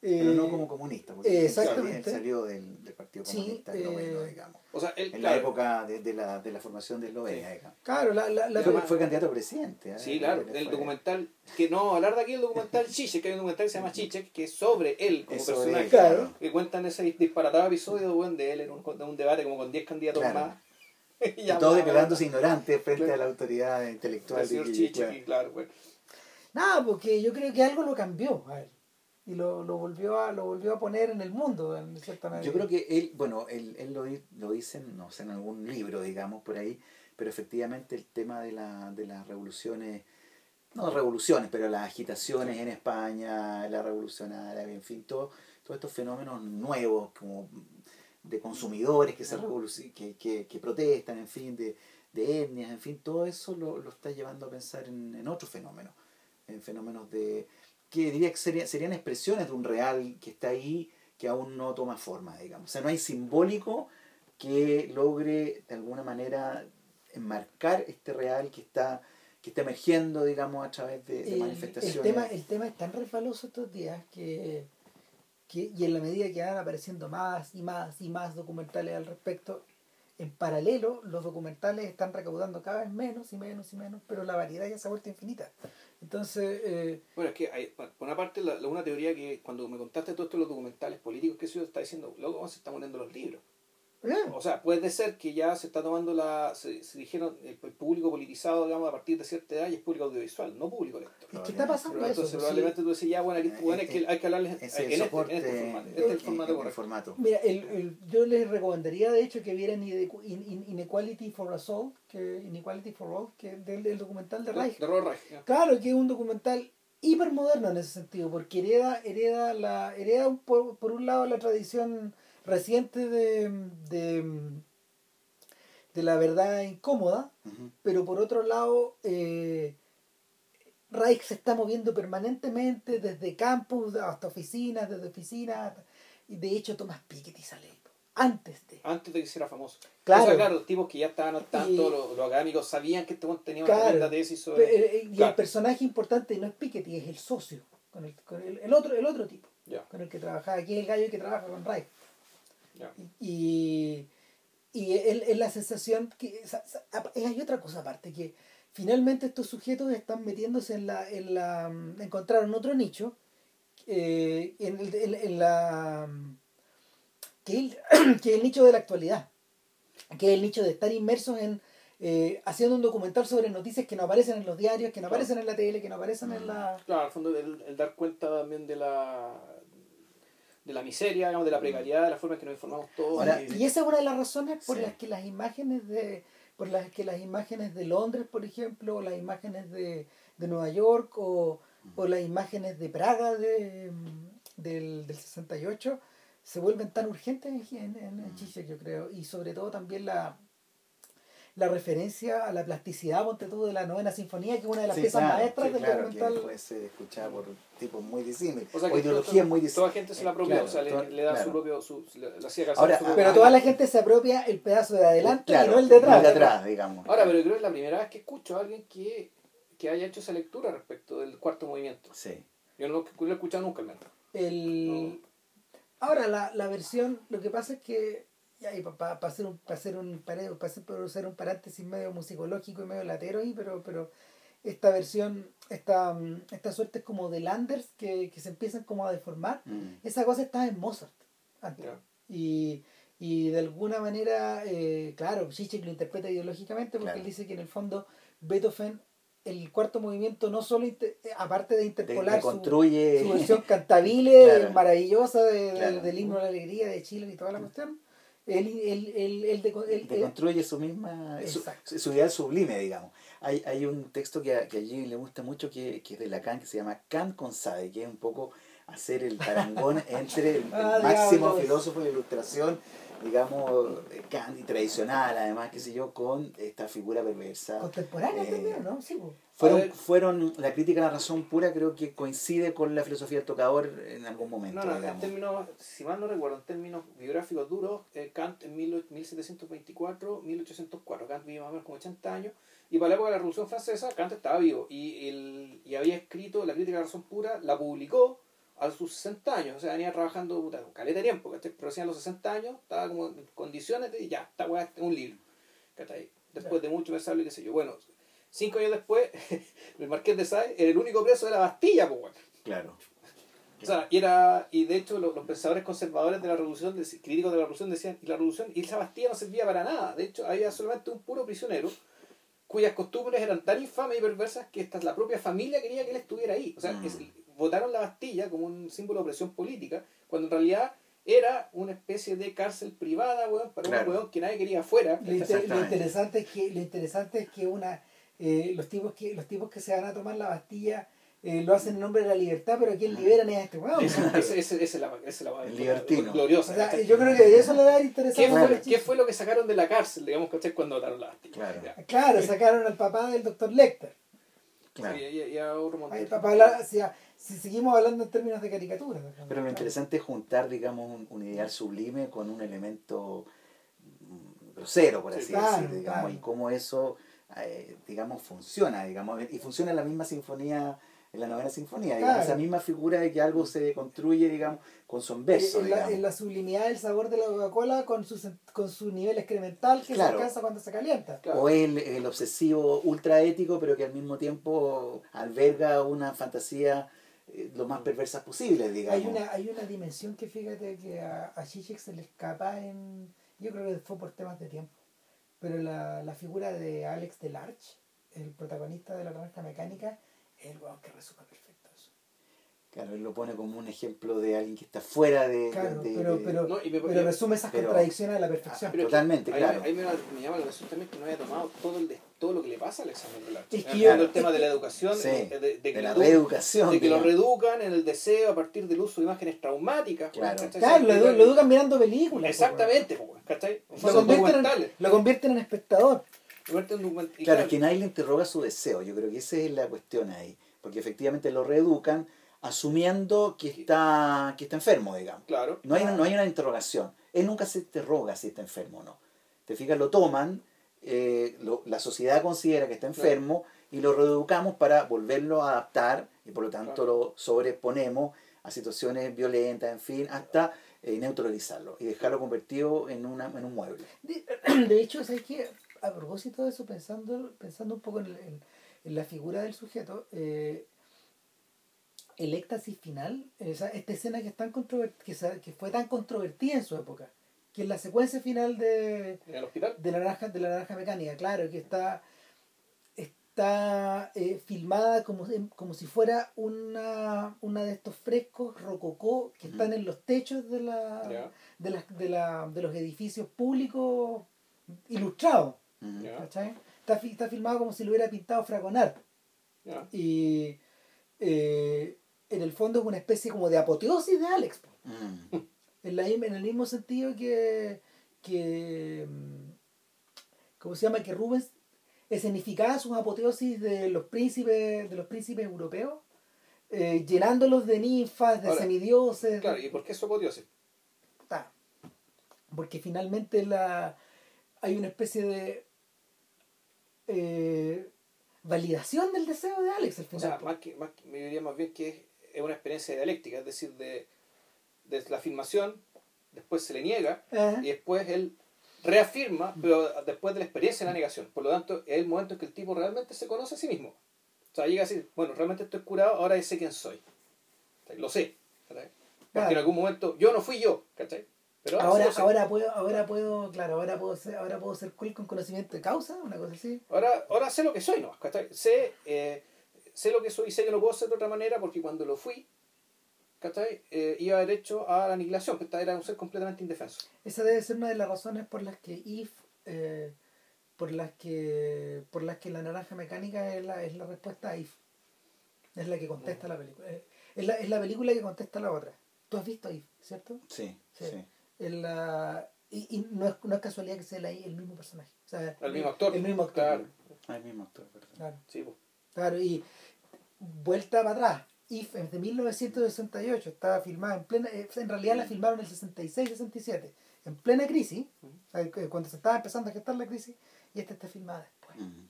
Pero eh, no como comunista, porque eh, él exactamente. salió del, del Partido Sí, Comunista eh, digamos. O sea, él, En claro, la época de, de la, de la formación de Eslovenia, digamos. claro, la, la, la- Fue, candidato a presidente. ¿eh? Sí, claro, el fue- documental, que no, hablar de aquí el documental [laughs] Chichek, que hay un documental que se llama Chichek, que es sobre él como es sobre personaje, él, Claro. que cuentan ese disparatado episodio de él en un, de un debate como con 10 candidatos Claro. más. [laughs] Y y todo hablaba declarándose ignorante frente Claro. a la autoridad intelectual. del señor de- Chichek, claro. y claro, bueno. Nada, porque yo creo que algo lo cambió a. Y lo, lo volvió a lo volvió a poner en el mundo, en cierta manera. Yo creo que él, bueno, él, él lo, di- lo dice, no sé, en algún libro, digamos, por ahí, pero efectivamente el tema de, la, de las revoluciones, no revoluciones, pero las agitaciones en España, la revolución árabe, en fin, todo, todos estos fenómenos nuevos, como de consumidores que se que, que, que protestan, en fin, de, de etnias, en fin, todo eso lo, lo está llevando a pensar en, en otros fenómenos, en fenómenos de que diría que sería- serían expresiones de un real que está ahí que aún no toma forma, digamos. O sea, no hay simbólico que logre de alguna manera enmarcar este real que está que está emergiendo, digamos, a través de, de el, manifestaciones. el tema el tema es tan resbaloso estos días que, que y en la medida que van apareciendo más y más y más documentales al respecto en paralelo los documentales están recaudando cada vez menos y menos y menos pero la variedad ya se ha vuelto infinita entonces eh, Bueno, es que hay, por una parte, la, la- una teoría que cuando me contaste todo esto de los documentales políticos, que eso está diciendo, luego se están poniendo los libros. Eh, O sea, puede ser que ya se está tomando la. Se, se dijeron el, el público politizado, digamos, a partir de cierta edad y es público audiovisual, no público lector. es que está pasando Pero eso entonces, pues, probablemente tú decís, ya, bueno, aquí Eh, bueno, es este- que hay que hablarles en, ese este, en, soporte este formato. Este es el formato correcto. formato. mira el, el- yo les recomendaría de hecho que vieran Ine- In- In- Inequality for Us All que Inequality for All que es del, del documental de Reich De Robert Reich, ya. Claro, que es un documental hipermoderno en ese sentido, porque hereda, hereda la, hereda un po- por, un lado la tradición reciente de, de, de la verdad incómoda, pero por otro lado eh, Reich se está moviendo permanentemente desde campus hasta oficinas, desde oficinas, y de hecho Tomás Piketty sale antes de... Antes de que hiciera famoso. Claro. Los tipos que ya estaban al tanto, los, los académicos sabían que este tenía una Claro. tremenda tesis sobre. Eh, eh, Y el personaje importante no es Piketty, es el socio. con el, con el, el otro, el otro tipo, con el que trabajaba aquí, el gallo que trabaja con Ray. Y, y es es la sensación que... hay otra cosa aparte, que finalmente estos sujetos están metiéndose en la... En la mm, encontraron otro nicho, eh, en, el- en- en la... mm, Que es, el, [clears throat] que es el nicho de la actualidad, que es el nicho de estar inmersos en... eh, haciendo un documental sobre noticias que no aparecen en los diarios, que no Claro. aparecen en la tele, que no aparecen en la... Claro, al fondo el, el dar cuenta también de la de la miseria, digamos, de la precariedad, de la forma en que nos informamos todos. Ahora, y- Y esa es una de las razones por Sí. las que las imágenes de por las que las imágenes de Londres, por ejemplo, o las imágenes de, de Nueva York o, o las imágenes de Praga de, mm, del, del 68 se vuelven tan urgentes en, en, en Mm. Yo creo. Y sobre todo también la, la referencia a la plasticidad, ponte tú, de la novena sinfonía, que es una de las Sí, piezas claro, maestras sí, del claro, documental. que puede ser escuchada por tipos muy disímiles, o sea, o ideologías muy disímiles. Toda gente se la apropia, Claro, o sea, le, toda- le da su propio. Su, le, hacía calzar Ahora, su ah, propio- Pero toda la gente se apropia el pedazo de adelante Claro, y no el de atrás. no el de atrás, digamos. Ahora, pero creo que es la primera vez que escucho a alguien que, que haya hecho esa lectura respecto del cuarto movimiento. Sí. Yo no, lo- no lo he escuchado nunca, al menos. El... Ahora, la, la versión, lo que pasa es que, ya, y para hacer un, para hacer un, para hacer, un paréntesis medio musicológico y medio latero ahí, pero, pero esta versión, esta, mm, esta suerte es como de Landers que, que se empiezan como a deformar. Mm. Esa cosa estaba en Mozart antes. Ya. Y, y de alguna manera, eh, claro, Zizek lo interpreta ideológicamente porque Claro. él dice que en el fondo Beethoven, el cuarto movimiento no solo, eh, aparte de interpolar su, construye su versión [laughs] cantabile Claro. maravillosa de, Claro. del himno a la alegría de Chile y toda la cuestión, él, él, él, él de- él- su misma su, su ideal sublime digamos. Hay, hay un texto que a, que a Jimmy le gusta mucho que, que es de Lacan que se llama Kant con Sade que es un poco hacer el parangón [laughs] entre el, el Ah, máximo filósofo de ilustración digamos eh, Kant y tradicional además qué sé yo con esta figura perversa contemporánea Eh, también, ¿no? Sí, pues. Fueron, fueron la crítica a la razón pura creo que coincide con la filosofía del tocador en algún momento No, no, en términos, si mal no recuerdo, en términos biográficos duros, eh, Kant en mil- 1724, 1804, Kant vivió más o menos como 80 años, y para la época de la Revolución Francesa, Kant estaba vivo, y, el, y había escrito la crítica a la razón pura, la publicó a sus 60 años, o sea, venía trabajando puta, con caleta de tiempo, ¿cachai? pero recién a los 60 años estaba como en condiciones de, ya, esta weá un libro, ¿cachai? Después de mucho pensarlo y qué sé yo, bueno, cinco años después, [laughs] el Marqués de Sade era el único preso de la Bastilla, pues bueno. claro O sea, y, era, y de hecho los, los pensadores conservadores de la revolución, críticos de la revolución decían, y la revolución, y esa Bastilla no servía para nada. De hecho, había solamente un puro prisionero cuyas costumbres eran tan infames y perversas que hasta la propia familia quería que él estuviera ahí. O sea, Mm. es- votaron la Bastilla como un símbolo de opresión política, cuando en realidad era una especie de cárcel privada, weón, para Claro. un weón que nadie quería afuera. Lo, inter- lo Exactamente. interesante es que lo interesante es que una eh, los tipos que los tipos que se van a tomar la Bastilla eh, lo hacen en nombre de la libertad, pero quien liberan es a este weón. Es la, esa es la El libertino. gloriosa. O sea, ¿cachai? yo creo que eso le da interesante. ¿Qué, Claro. fue, qué fue lo que sacaron de la cárcel, digamos, ¿cachai? cuando votaron la Bastilla? Claro. Claro, sacaron al papá del doctor Lecter. claro Sí, y, y a otro montón. Ay, para hablar- o sea, si seguimos hablando en términos de caricatura. Pero lo interesante es juntar, digamos, un, un ideal sublime con un elemento mm, grosero, por Sí, así claro, decirlo, digamos, claro. y cómo eso, eh, digamos, funciona, digamos, y funciona en la misma sinfonía, en la novena sinfonía, digamos, esa misma figura de que algo se construye, digamos, con su verso, en, la, en la sublimidad del sabor de la Coca-Cola con su, con su nivel excremental que se alcanza cuando se calienta. O el, el obsesivo ultra ético, pero que al mismo tiempo alberga una fantasía eh, lo más perversas posible, digamos. Hay una, hay una dimensión que fíjate que a, a Zizek se le escapa en. Yo creo que fue por temas de tiempo. Pero la, la figura de Alex Delarge, el protagonista de la naranja mecánica, es el weón que resume perfecto. Claro, él lo pone como un ejemplo de alguien que está fuera de... Claro, de- pero, de- pero, No, y me- pero resume esas pero- contradicciones a la perfección. Ah, Totalmente, ahí, claro. Ahí me, me llama la atención también que no haya tomado todo el de- todo lo que le pasa al examen de la Es que yo- el tema de la educación, Sí, eh, de, de de que, la lo- reeducación. de que lo digamos. reeducan en el deseo a partir del uso de imágenes traumáticas. pues, Claro. Claro, lo, lo educan mirando películas. Exactamente, pues, ¿cachai? Lo Son convierten, en, lo convierten en espectador. Lo Claro, es que nadie le interroga su deseo. Yo creo que esa es la cuestión ahí. Porque efectivamente lo reeducan asumiendo que está, que está enfermo, digamos. Claro. No hay, no hay una interrogación. Él nunca se interroga si está enfermo o no. Te fijas, lo toman, eh, lo- la sociedad considera que está enfermo y lo reeducamos para volverlo a adaptar y por lo tanto Claro. lo sobreponemos a situaciones violentas, en fin, hasta eh, neutralizarlo y dejarlo convertido en, una, en un mueble. De, [clears throat] de hecho, ¿sabes qué? A propósito de eso, pensando, pensando un poco en, en- en la figura del sujeto, eh, el éxtasis final, esa, esta escena que, es tan que, que fue tan controvertida en su época, que es la secuencia final de, En el hospital. de la naranja de la naranja mecánica claro que está está eh, filmada como, como si fuera una, una de estos frescos rococó que están en los techos de la, de, las- de, la, de los edificios públicos ilustrados está, está filmado como si lo hubiera pintado Fragonard. Y eh, en el fondo es una especie como de apoteosis de Alex. Mm. [laughs] en, la, en el mismo sentido que, que mm, ¿cómo se llama? que Rubens escenificaba sus apoteosis de los príncipes de los príncipes europeos eh, llenándolos de ninfas, de Ahora, semidioses Claro, ¿y por qué eso apoteosis? porque finalmente la hay una especie de eh, validación del deseo de Alex al O final sea, más que, más que- me diría más bien que es, es una experiencia dialéctica, es decir, de, de la filmación, después se le niega, Ajá. y después él reafirma, pero después de la experiencia de la negación. Por lo tanto, es el momento en que el tipo realmente se conoce a sí mismo. O sea, llega a decir, bueno, realmente estoy curado, ahora ya sé quién soy. ¿Cachai? Lo sé. ¿cachai? Porque Claro. en algún momento yo no fui yo, ¿cachai? Pero ahora, ahora ahora puedo ahora puedo claro ahora puedo ser ahora puedo ser cool con conocimiento de causa una cosa así Ahora, ahora sé lo que soy, ¿no? ¿Cachai? Sé, eh, sé lo que soy y sé que no puedo ser de otra manera porque cuando lo fui, ¿cachai? Eh, iba derecho a la aniquilación, que esta era un ser completamente indefenso. esa debe ser una de las razones por las que If eh, por las que por las que la naranja mecánica es la, es la respuesta a If es la que contesta la película Eh, es la, es la película que contesta la otra tú has visto If ¿cierto? Sí, Sí. sí. Es la, y, y no, es, no es casualidad que sea el, el mismo personaje o sea, El mismo actor. el mismo actor Claro, Ah, el mismo actor, ¿verdad? claro. sí, pues. Claro, y vuelta para atrás. If es de 1968, estaba filmada en plena. eh, En realidad la filmaron en el 66-67, en plena crisis, sea, que- cuando se estaba empezando a gestar la crisis, y esta está filmada después, Mm.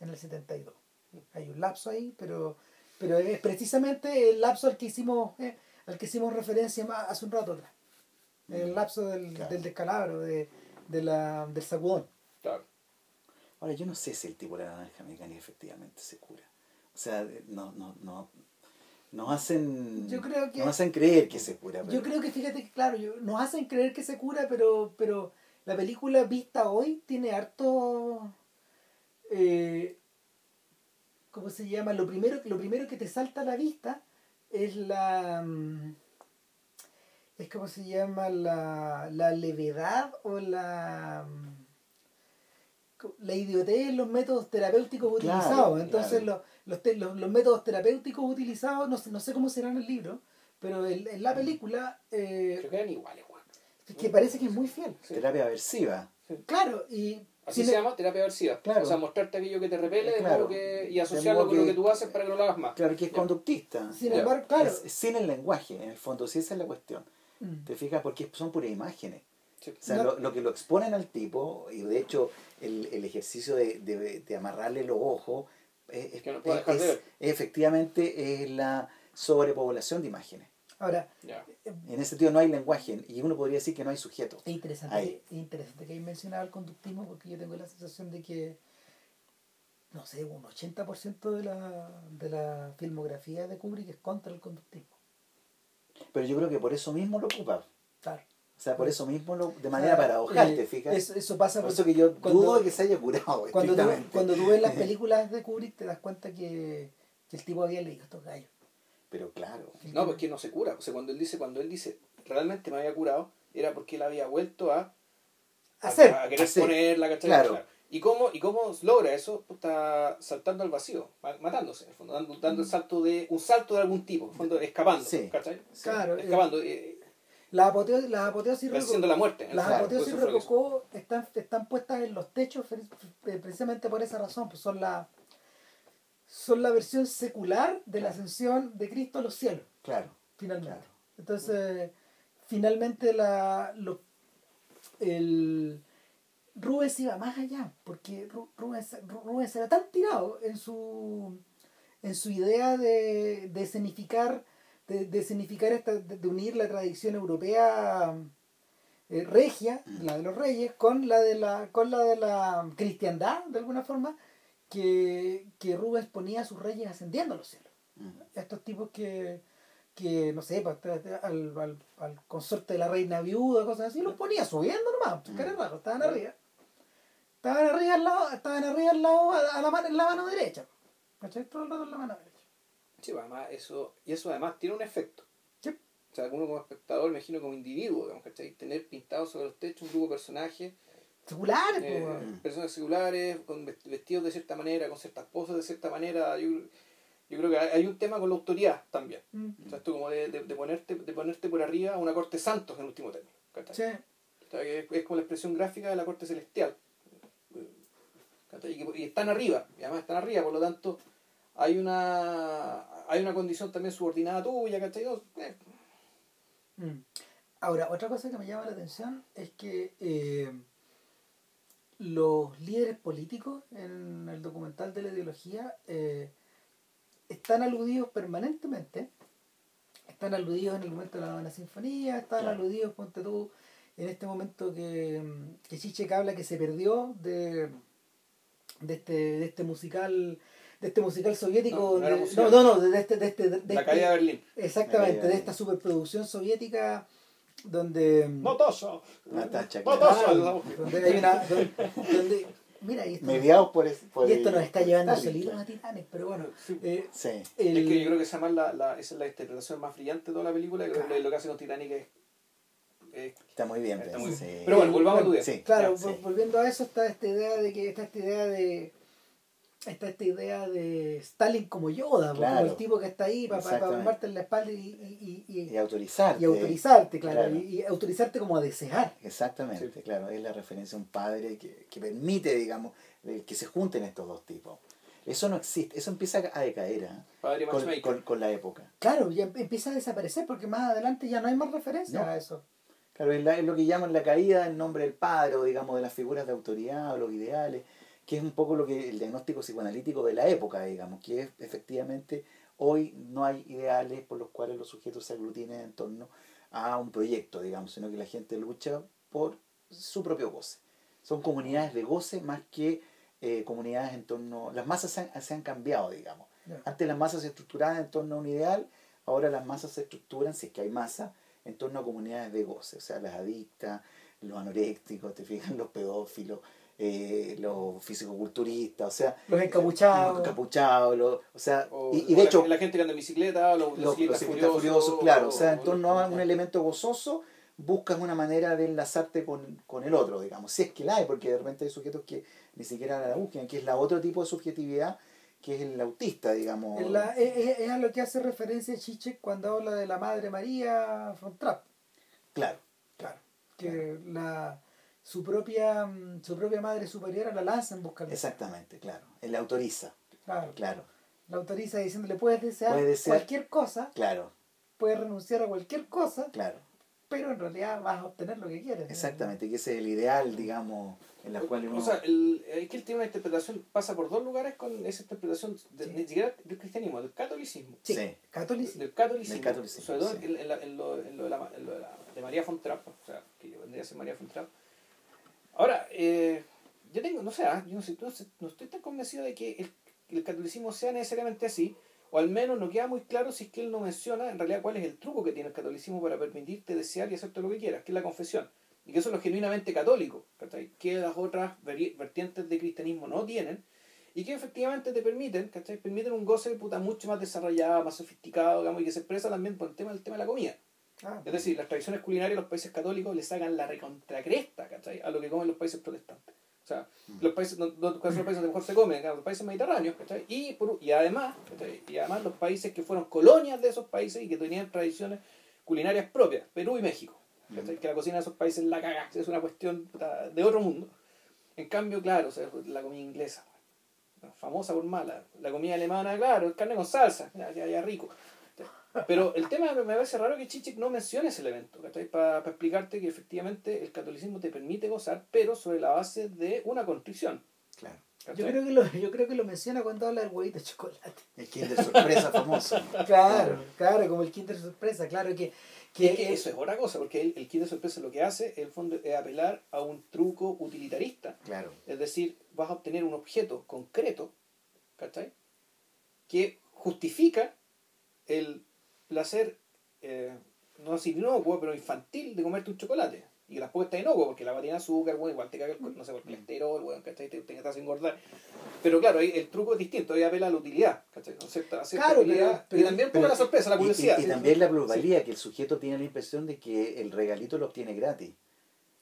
en el 72. Hay un lapso ahí, pero pero es precisamente el lapso al que hicimos eh, al que hicimos referencia más hace un rato atrás. El lapso del, Claro. del descalabro, de, de la, del sacudón. Claro. Ahora, yo no sé si el tipo de la naranja mecánica efectivamente se cura. O sea, no, no, no. Nos hacen. Yo creo que- Nos hacen creer que se cura. Yo creo que fíjate que, claro, yo- nos hacen creer que se cura, pero, pero la película vista hoy tiene harto. Eh, ¿Cómo se llama? Lo primero, lo primero que te salta a la vista es la. mm, Es como se llama la, la levedad o la. Mm, La idiotez en los métodos terapéuticos Claro, utilizados. Entonces, claro. los, los, te- los, los métodos terapéuticos utilizados, no sé, no sé cómo serán en el libro, pero en, en la película, eh, Creo que eran iguales, que parece que es muy fiel. Sí. Terapia aversiva. Claro, y. Así se llama terapia aversiva. Claro. O sea, mostrarte aquello que te repele de Claro. que, y asociarlo con lo que- tú haces para que no lo hagas más. Claro que es Ya. conductista. Sin embargo, claro. Es- sin el lenguaje, en el fondo, sí esa es la cuestión. Mm. ¿Te fijas? Porque son puras imágenes. Sí. O sea, No. lo, lo que lo exponen al tipo, y de hecho el, el ejercicio de, de, de amarrarle los ojos, es, es- Que no pueda dejar de es- efectivamente es la sobrepoblación de imágenes. Ahora, Ya. eh, En ese sentido no hay lenguaje, y uno podría decir que no hay sujeto. es interesante, Ahí. es interesante que hayas mencionado el conductismo porque yo tengo la sensación de que, no sé, un 80% de la, de la filmografía de Kubrick es contra el conductismo. Pero yo creo que por eso mismo lo ocupa. Claro. O sea, por eso mismo lo, de manera paradojal, eh, ¿te fijas? Eso, eso pasa por porque eso que yo cuando- dudo de que se haya curado. cuando tú, cuando tú ves las [laughs] películas de Kubrick te das cuenta que, que el tipo había leído estos gallos. Pero claro. No, tipo- pues que no se cura. O sea, cuando él dice, cuando él dice, realmente me había curado, era porque él había vuelto a, a- Hacer. a, querer hacer. ponerla, ¿cachai? Claro. ¿Y cómo, ¿Y cómo logra eso? Está saltando al vacío, ma- matándose, en el fondo, dando, dando el salto de, un salto de algún tipo, en el fondo, escapando, Sí. ¿cachai? Claro, eh, Escapando, eh, La apoteosis, la apoteosis venciendo la muerte. Las fondo. apoteosis rococó están, están puestas en los techos pre- precisamente por esa razón, pues son la son la versión secular de la Claro. ascensión de Cristo a los cielos, Claro, finalmente. claro. Entonces, finalmente la lo- el, Rubens iba más allá, porque Ru- Rubens, Ru- Rubens era tan tirado en su, en su idea de, de escenificar, de, de escenificar esta, de, de unir la tradición europea eh, regia, Mm. la de los reyes, con la de la, con la de la cristiandad, de alguna forma, que, que Rubens ponía a sus reyes ascendiendo a los cielos Mm. estos tipos que, que no sé, tra- al, al, al consorte de la reina viuda, cosas así, los ponía subiendo nomás, pues, que era Mm. raro, estaban arriba. Estaban arriba al lado, estaban arriba al lado, a, a la mano, en la mano derecha. ¿Cachai? Todo el rato en la mano derecha. Sí, pues, además eso, y eso además tiene un efecto. Sí. O sea, uno como espectador, me imagino como individuo, digamos, ¿cachai? Tener pintados sobre los techos un grupo de personajes, Seculares, eh, pues, personas seculares, con vest- vestidos de cierta manera, con ciertas poses de cierta manera. Yo, yo creo que hay hay un tema con la autoridad también. Mm. O sea, esto como de, de, de ponerte, de ponerte por arriba a una corte santos en último término. ¿cachai? Sí. O sea, que es, es como la expresión gráfica de la corte celestial. ¿Cachai? Y, que- y están arriba, y además están arriba, por lo tanto, hay una hay una condición también subordinada tuya, ¿cachai? Eh, Mm. Ahora, otra cosa que me llama la atención es que eh, los líderes políticos en el documental de la ideología eh, están aludidos permanentemente. Están aludidos en el momento de la novena sinfonía, están Claro. aludidos, ponte tú, en este momento que, que Chichek habla que se perdió de, de, este, de este musical de este musical soviético No, no musical. no, no, no, de este, de este, de la este- caída de Berlín. Exactamente, de esta superproducción soviética donde, ¡Motoso! Natacha, ¡Motoso! Ah, donde hay una donde, donde- mira y esto, Mediados por, es- por y esto nos está llevando solitos a titanes pero bueno Sí. eh, Sí. el- Es que yo creo que esa, más la, la, esa es la interpretación más brillante de toda la película. Creo que Claro. lo que hace con Titanic es. es- Está muy bien. está muy sí. bien. Pero bueno, volvamos a tu idea. Sí. claro sí. vol- volviendo a eso está esta idea de que está esta idea de está esta idea de Stalin como Yoda Claro. como el tipo que está ahí para Exactamente. bombarte en la espalda y, y, y, y- Y autorizar. y autorizarte claro, claro. Y, y autorizarte como a desear Exactamente, Sí. claro. Es la referencia a un padre que, que permite, digamos, eh, que se junten estos dos tipos. Eso no existe, eso empieza a decaer ¿ah? Padre con, con, con la época. claro ya empieza a desaparecer porque más adelante ya no hay más referencia No. a eso Claro, es, la- es lo que llaman la caída en nombre del padre, o digamos, de las figuras de autoridad o los ideales, que es un poco lo que el diagnóstico psicoanalítico de la época, digamos, que es efectivamente hoy no hay ideales por los cuales los sujetos se aglutinen en torno a un proyecto, digamos, sino que la gente lucha por su propio goce. Son comunidades de goce más que eh, comunidades en torno... Las masas se han, se han cambiado, digamos. Antes las masas se estructuraban en torno a un ideal, ahora las masas se estructuran, si es que hay masa, en torno a comunidades de goce, o sea, las adictas, los anorécticos, te fijas, los pedófilos, eh, los fisicoculturistas, o sea, los encapuchados los encapuchados, los- o sea, O- y, de la- hecho, la, gente que anda en bicicleta, los, los, los furiosos, furiosos, claro, o sea, en torno a un elemento gozoso, buscas una manera de enlazarte con, con el otro, digamos, si es que la hay, porque de repente hay sujetos que ni siquiera la buscan, que es la otro tipo de subjetividad, que es el autista, digamos. Es, la- es- es- a lo que hace referencia Chichek cuando habla de la Madre María von Trapp. Claro, Claro. Que la, su, propia, mm, su propia Madre Superiora la lanza en busca de exactamente, claro, él autoriza, Claro. claro, La autoriza diciéndole puedes desear, Puedes desear- cualquier cosa, claro, puedes renunciar a cualquier cosa, claro. pero en realidad vas a obtener lo que quieres. Exactamente, que ese es el ideal, digamos, en la cual uno... O sea, el, es que él tiene una interpretación, pasa por dos lugares con esa interpretación, de, Sí. ni siquiera del cristianismo, del catolicismo. Sí, Sí. catolicismo. Del catolicismo. Del catolicismo, sobre todo sí. en, en la- en lo, en lo de, la, en lo de, la- de María von Trapp, o sea, que yo vendría a ser María von Trapp. Ahora, eh, yo tengo, no sé, ah, yo no, sé, no, sé, no estoy tan convencido de que el, el catolicismo sea necesariamente así, o al menos no queda muy claro si es que él no menciona en realidad cuál es el truco que tiene el catolicismo para permitirte desear y hacer lo que quieras, que es la confesión. Y que eso es lo genuinamente católico, ¿cachai? que las otras vertientes de cristianismo no tienen, y que efectivamente te permiten, ¿cachai? Permiten un goce puta, mucho más desarrollado, más sofisticado, digamos, y que se expresa también por el tema, el tema de la comida. Ah, Es decir, las tradiciones culinarias de los países católicos le sacan la recontracresta, ¿cachai? A lo que comen los países protestantes. O sea, los países, no, no- ¿cuáles son los países donde mejor se come? Claro, los países mediterráneos, ¿cachai? Y, por- y, además, ¿cachai? y además los países que fueron colonias de esos países y que tenían tradiciones culinarias propias, Perú y México. ¿cachai? Que la cocina de esos países la caga, es una cuestión de otro mundo. En cambio, claro, o sea, la comida inglesa, famosa por mala. La comida alemana, claro, carne con salsa, ya, ya, ya rico. Pero el tema me parece raro que Chichik no mencione ese elemento, Para explicarte que efectivamente el catolicismo te permite gozar, pero sobre la base de una constricción. Claro. Yo creo, que lo, yo creo que lo menciona cuando habla del huevito de chocolate. El Kinder Sorpresa famoso. [laughs] Claro, claro, como el Kinder Sorpresa. Claro que, que, eso es otra cosa, porque el, el Kinder Sorpresa lo que hace, en el fondo, es apelar a un truco utilitarista. Claro. Es decir, vas a obtener un objeto concreto, ¿cachai? Que justifica el placer, eh, no así inocuo, pero infantil de comerte un chocolate. Y que tampoco está inocuo, porque la tiene azúcar, bueno, igual te caga el, no sé, el colesterol, bueno, ¿cachai? Te, te, te engordar. Pero claro, el truco es distinto, ahí apela a la utilidad, ¿cachai? ¿No? Cierta, claro, utilidad, pero, y también un poco la sorpresa, la curiosidad. Y, también la plusvalía, que el sujeto tiene la impresión de que el regalito lo obtiene gratis.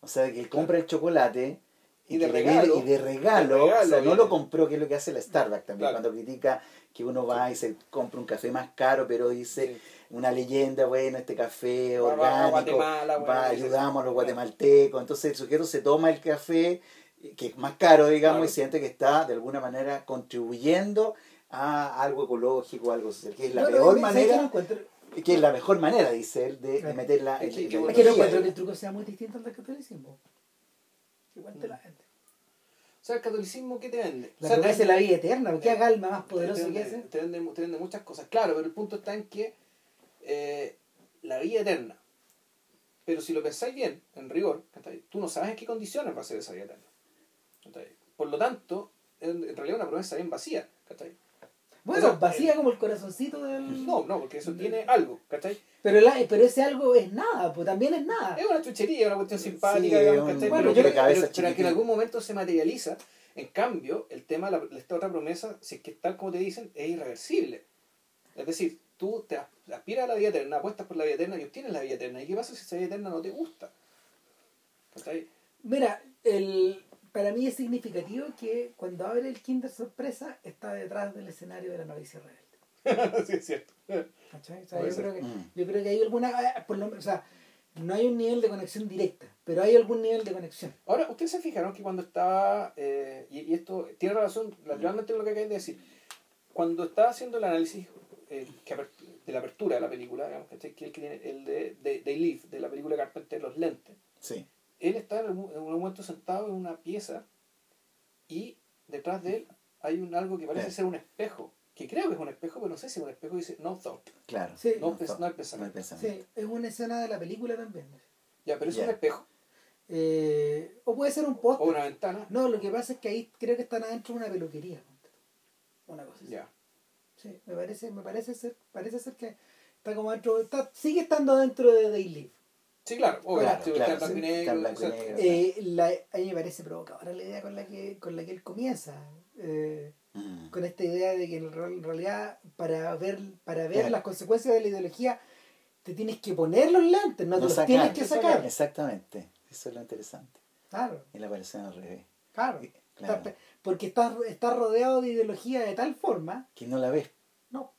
O sea, que él compra el chocolate y, de regalo, y de regalo, o sea, no lo compró, que es lo que hace la Starbucks también, cuando critica que uno va y se compra un café más caro, pero dice una leyenda, bueno, este café orgánico, va, ayudamos a los guatemaltecos, entonces el sujeto se toma el café, que es más caro, digamos, y siente que está de alguna manera contribuyendo a algo ecológico, algo social, que es la peor manera que es la mejor manera, dice él, de, de meterla en, es que, no encuentro que el truco sea muy distinto al del catolicismo. Igual te la gente. O sea, el catolicismo, ¿qué te vende? La o sea, te vende la vida eterna, ¿qué alma más poderosa que ese? Te vende, te vende muchas cosas, claro, pero el punto está en que eh, la vida eterna. Pero si lo pensáis bien, en rigor, tú no sabes en qué condiciones va a ser esa vida eterna. Por lo tanto, en, realidad es una promesa bien vacía. Bueno, vacía como el corazoncito del. No, no, porque eso tiene algo, ¿cachai? Pero, la, pero ese algo es nada, pues también es nada. Es una chuchería, una cuestión simpática, digamos, ¿cachai? Bueno, pero, pero, pero, que en algún momento se materializa. En cambio, el tema de esta otra promesa, si es que tal como te dicen, es irreversible. Es decir, tú te aspiras a la vida eterna, apuestas por la vida eterna y obtienes la vida eterna. ¿Y qué pasa si esa vida eterna no te gusta? Mira, el, para mí es significativo que cuando abre el Kinder Sorpresa está detrás del escenario de la novicia rebelde. [laughs] sí, es cierto. O sea, yo, creo que, mm. yo creo que hay alguna, ah, por lo, o sea, no hay un nivel de conexión directa, pero hay algún nivel de conexión. Ahora, ustedes se fijaron que cuando estaba, eh, y, esto tiene relación realmente con lo que acabé de decir, cuando estaba haciendo el análisis eh, de la apertura de la película, digamos, Que el, que tiene, el de, de, de Leaf, de la película Carpenter, Los Lentes. Sí. Él está en un momento sentado en una pieza y detrás de él hay un algo que parece ser un espejo. Que creo que es un espejo, pero no sé si es un espejo dice no thought. Claro. Sí. No, no, hay pensamiento. Sí, es una escena de la película también. Ya, pero es un espejo. Eh, o puede ser un poste. O una ventana. No, lo que pasa es que ahí creo que están adentro de una peluquería. Una cosa así. Ya. Sí, me parece, me parece ser, parece ser que está como dentro, está, sigue estando dentro de Daily. Sí, claro, claro, claro, sí, eh, la, a mí me parece provocadora la idea con la que, con la que él comienza. Eh, mm. Con esta idea de que en realidad para ver, para ver las consecuencias de la ideología te tienes que poner los lentes, no, te los tienes que sacar. Exactamente, eso es lo interesante. Claro. Y la aparece al revés. Claro. claro. Porque estás, estás rodeado de ideología de tal forma... Que no la ves. No.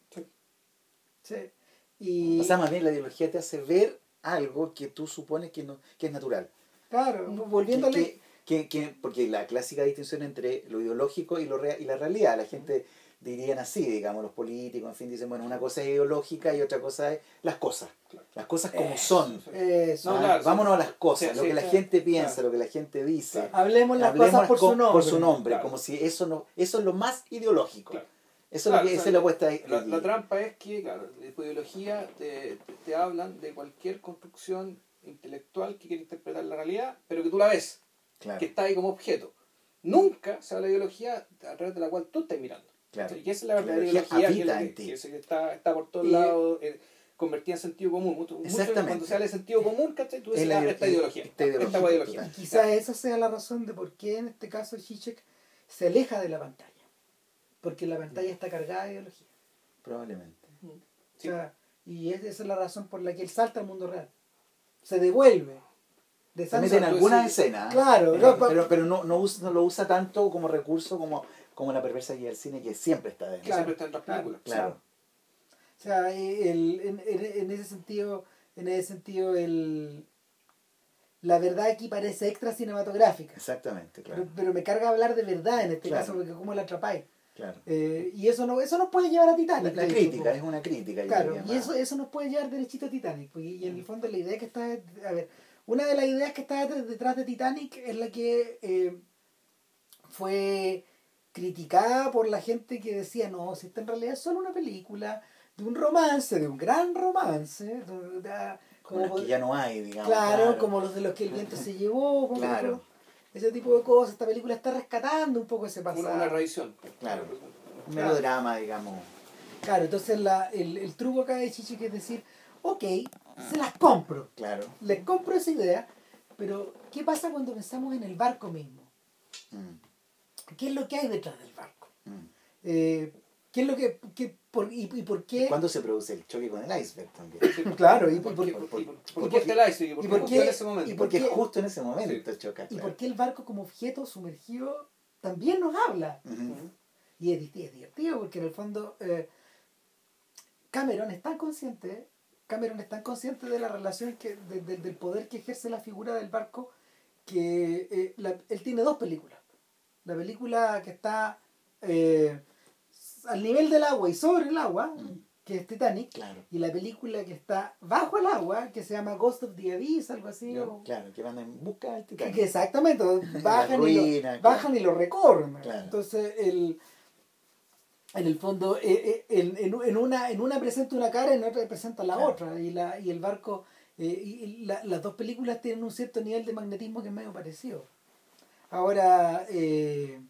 Sí. Y... O sea, más bien la ideología te hace ver algo que tú supones que, no, que es natural. Claro, volviendo que, que, que, porque la clásica distinción entre lo ideológico y, lo y la realidad, la gente dirían así, digamos, los políticos, en fin, dicen, bueno, una cosa es ideológica y otra cosa es las cosas, las cosas como son. Ah, vámonos a las cosas, lo que la gente piensa, lo que la gente dice. Hablemos las cosas por su nombre. Por su nombre, como si eso no eso es lo más ideológico. Eso es lo que es la apuesta la, la, trampa es que, claro, la ideología te, te, hablan de cualquier construcción intelectual que quiere interpretar la realidad, pero que tú la ves, que está ahí como objeto. Nunca se habla de ideología a través de la cual tú estás mirando. Claro. Y esa es la verdadera ideología que, está, está por todos lados, eh, convertida en sentido común. Mucho, cuando se habla de sentido común, ¿cachai? Tú dices, ah, esta, ideología, esta ideología. Y quizás esa sea la razón de por qué en este caso Zizek se aleja de la pantalla. Porque la pantalla está cargada de ideología. Probablemente. O sea, y esa es la razón por la que él salta al mundo real. Se devuelve. De se mete en alguna escena. Claro, pero, pero, no, no, usa, no, lo usa tanto como recurso como, como la perversa guía del cine que siempre está dentro. siempre está en las películas. Claro. O sea, el, en, en, ese sentido, en ese sentido el, la verdad aquí parece extra cinematográfica. Exactamente, claro. Pero, me carga hablar de verdad en este caso, porque cómo la atrapáis. Claro. Eh, y eso no eso nos puede llevar a La, Titanic. la hecho, crítica, es una crítica. Claro, y eso, eso nos puede llevar derechito a Titanic. porque- y en el fondo la idea que está, a ver, una de las ideas que está detrás- de Titanic es la que eh, fue criticada por la gente que decía, no, si esta en realidad es solo una película de un romance, de un gran romance, de- de- Como como- que ya no hay, digamos. claro, como los de los que el viento se llevó, Claro. Ese tipo de cosas. Esta película está rescatando un poco ese Una, pasado. una revisión. Claro. Un Claro. melodrama, digamos. Claro, entonces la, el, el truco acá de Chichi que es decir, ok, se las compro. Claro. Les compro esa idea, pero ¿qué pasa cuando pensamos en el barco mismo? Mm, ¿Qué es lo que hay detrás del barco? mm. Eh, ¿Qué es lo que... qué- por, y, y por qué? ¿Cuándo se produce el choque con el iceberg también? Claro, y ¿Y por, por- qué- por- por- y y está el iceberg? ¿Y por y qué por qué- en ese momento? y por Porque qué- justo en ese momento choca. ¿Y claro. por qué el barco como objeto sumergido también nos habla? Y es, di- es divertido porque en el fondo eh, Cameron es tan consciente, Cameron es tan consciente de la relación que, de- de- del poder que ejerce la figura del barco que eh, la- él tiene dos películas. La película que está eh, al nivel del agua y sobre el agua, Mm. que es Titanic, Claro, y la película que está bajo el agua, que se llama Ghost of the Abyss, algo así. O- claro, que van en busca del Titanic. que exactamente, [laughs] bajan, y, lo, claro. bajan y lo recorren. Claro. Entonces, el, en el fondo, eh, eh, en, en- en una, en una presenta una cara y en otra presenta la otra. Y, la, y el barco, eh, y y la- las dos películas tienen un cierto nivel de magnetismo que es medio parecido. Ahora, eh,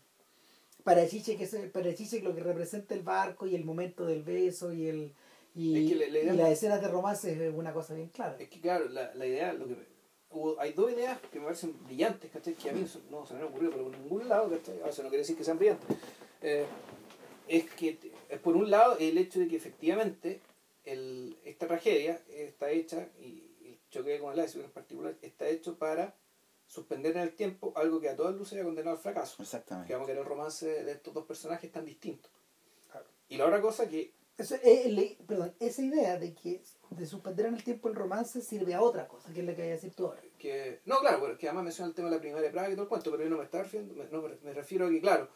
para Chiche, que se- para Chiche lo que representa el barco y el momento del beso y el y, Es que la- la idea- y las escenas de romance es una cosa bien clara. Es que claro, la, la idea, lo que hubo- hay dos ideas que me parecen brillantes, ¿cachai? Que a mí no se me han ocurrido por ningún lado, ¿cachai? Ahora, eso no quiere decir que sean brillantes. Eh, es que, es por un lado, el hecho de que efectivamente el, esta tragedia está hecha, y el choque con el iceberg en particular, está hecho para suspender en el tiempo algo que a todas luces ha condenado al fracaso. Que Exactamente. vamos a que era el romance de estos dos personajes tan distintos. Claro. Y la otra cosa que Eso, eh, le- perdón, esa idea de que de suspender en el tiempo el romance sirve a otra cosa, que es la que voy a decir tú ahora. que no claro bueno, que además menciona el tema de la primaria de Praga y todo el cuento pero yo no me estaba refiriendo me, no, me- me refiero a que claro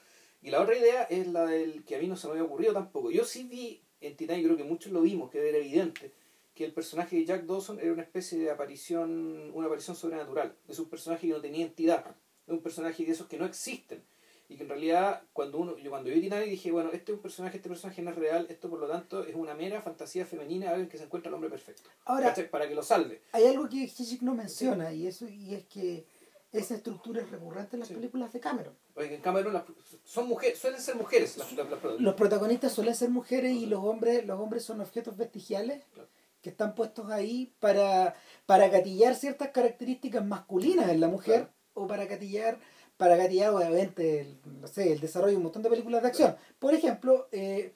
y la otra idea es la del que a mí no se me había ocurrido tampoco yo sí vi en Titanic creo que muchos lo vimos que era evidente que el personaje de Jack Dawson era una especie de aparición una aparición sobrenatural es un personaje que no tenía entidad es un personaje de esos que no existen y que en realidad cuando uno yo cuando vi Titanic dije bueno este es un personaje este personaje no es real esto por lo tanto es una mera fantasía femenina alguien que se encuentra el hombre perfecto Ahora, ¿cachai? para que lo salve hay algo que Hitchcock no menciona y eso y es que esa estructura es recurrente en las Sí. películas de Cameron. Oye, en Cameron las- son mujeres, suelen ser mujeres las, las. Los protagonistas suelen ser mujeres y los hombres los hombres son objetos vestigiales Claro. Que están puestos ahí para para gatillar ciertas características masculinas en la mujer Claro. o para gatillar para gatillar obviamente el, no sé, el desarrollo de un montón de películas de acción. Por ejemplo, eh,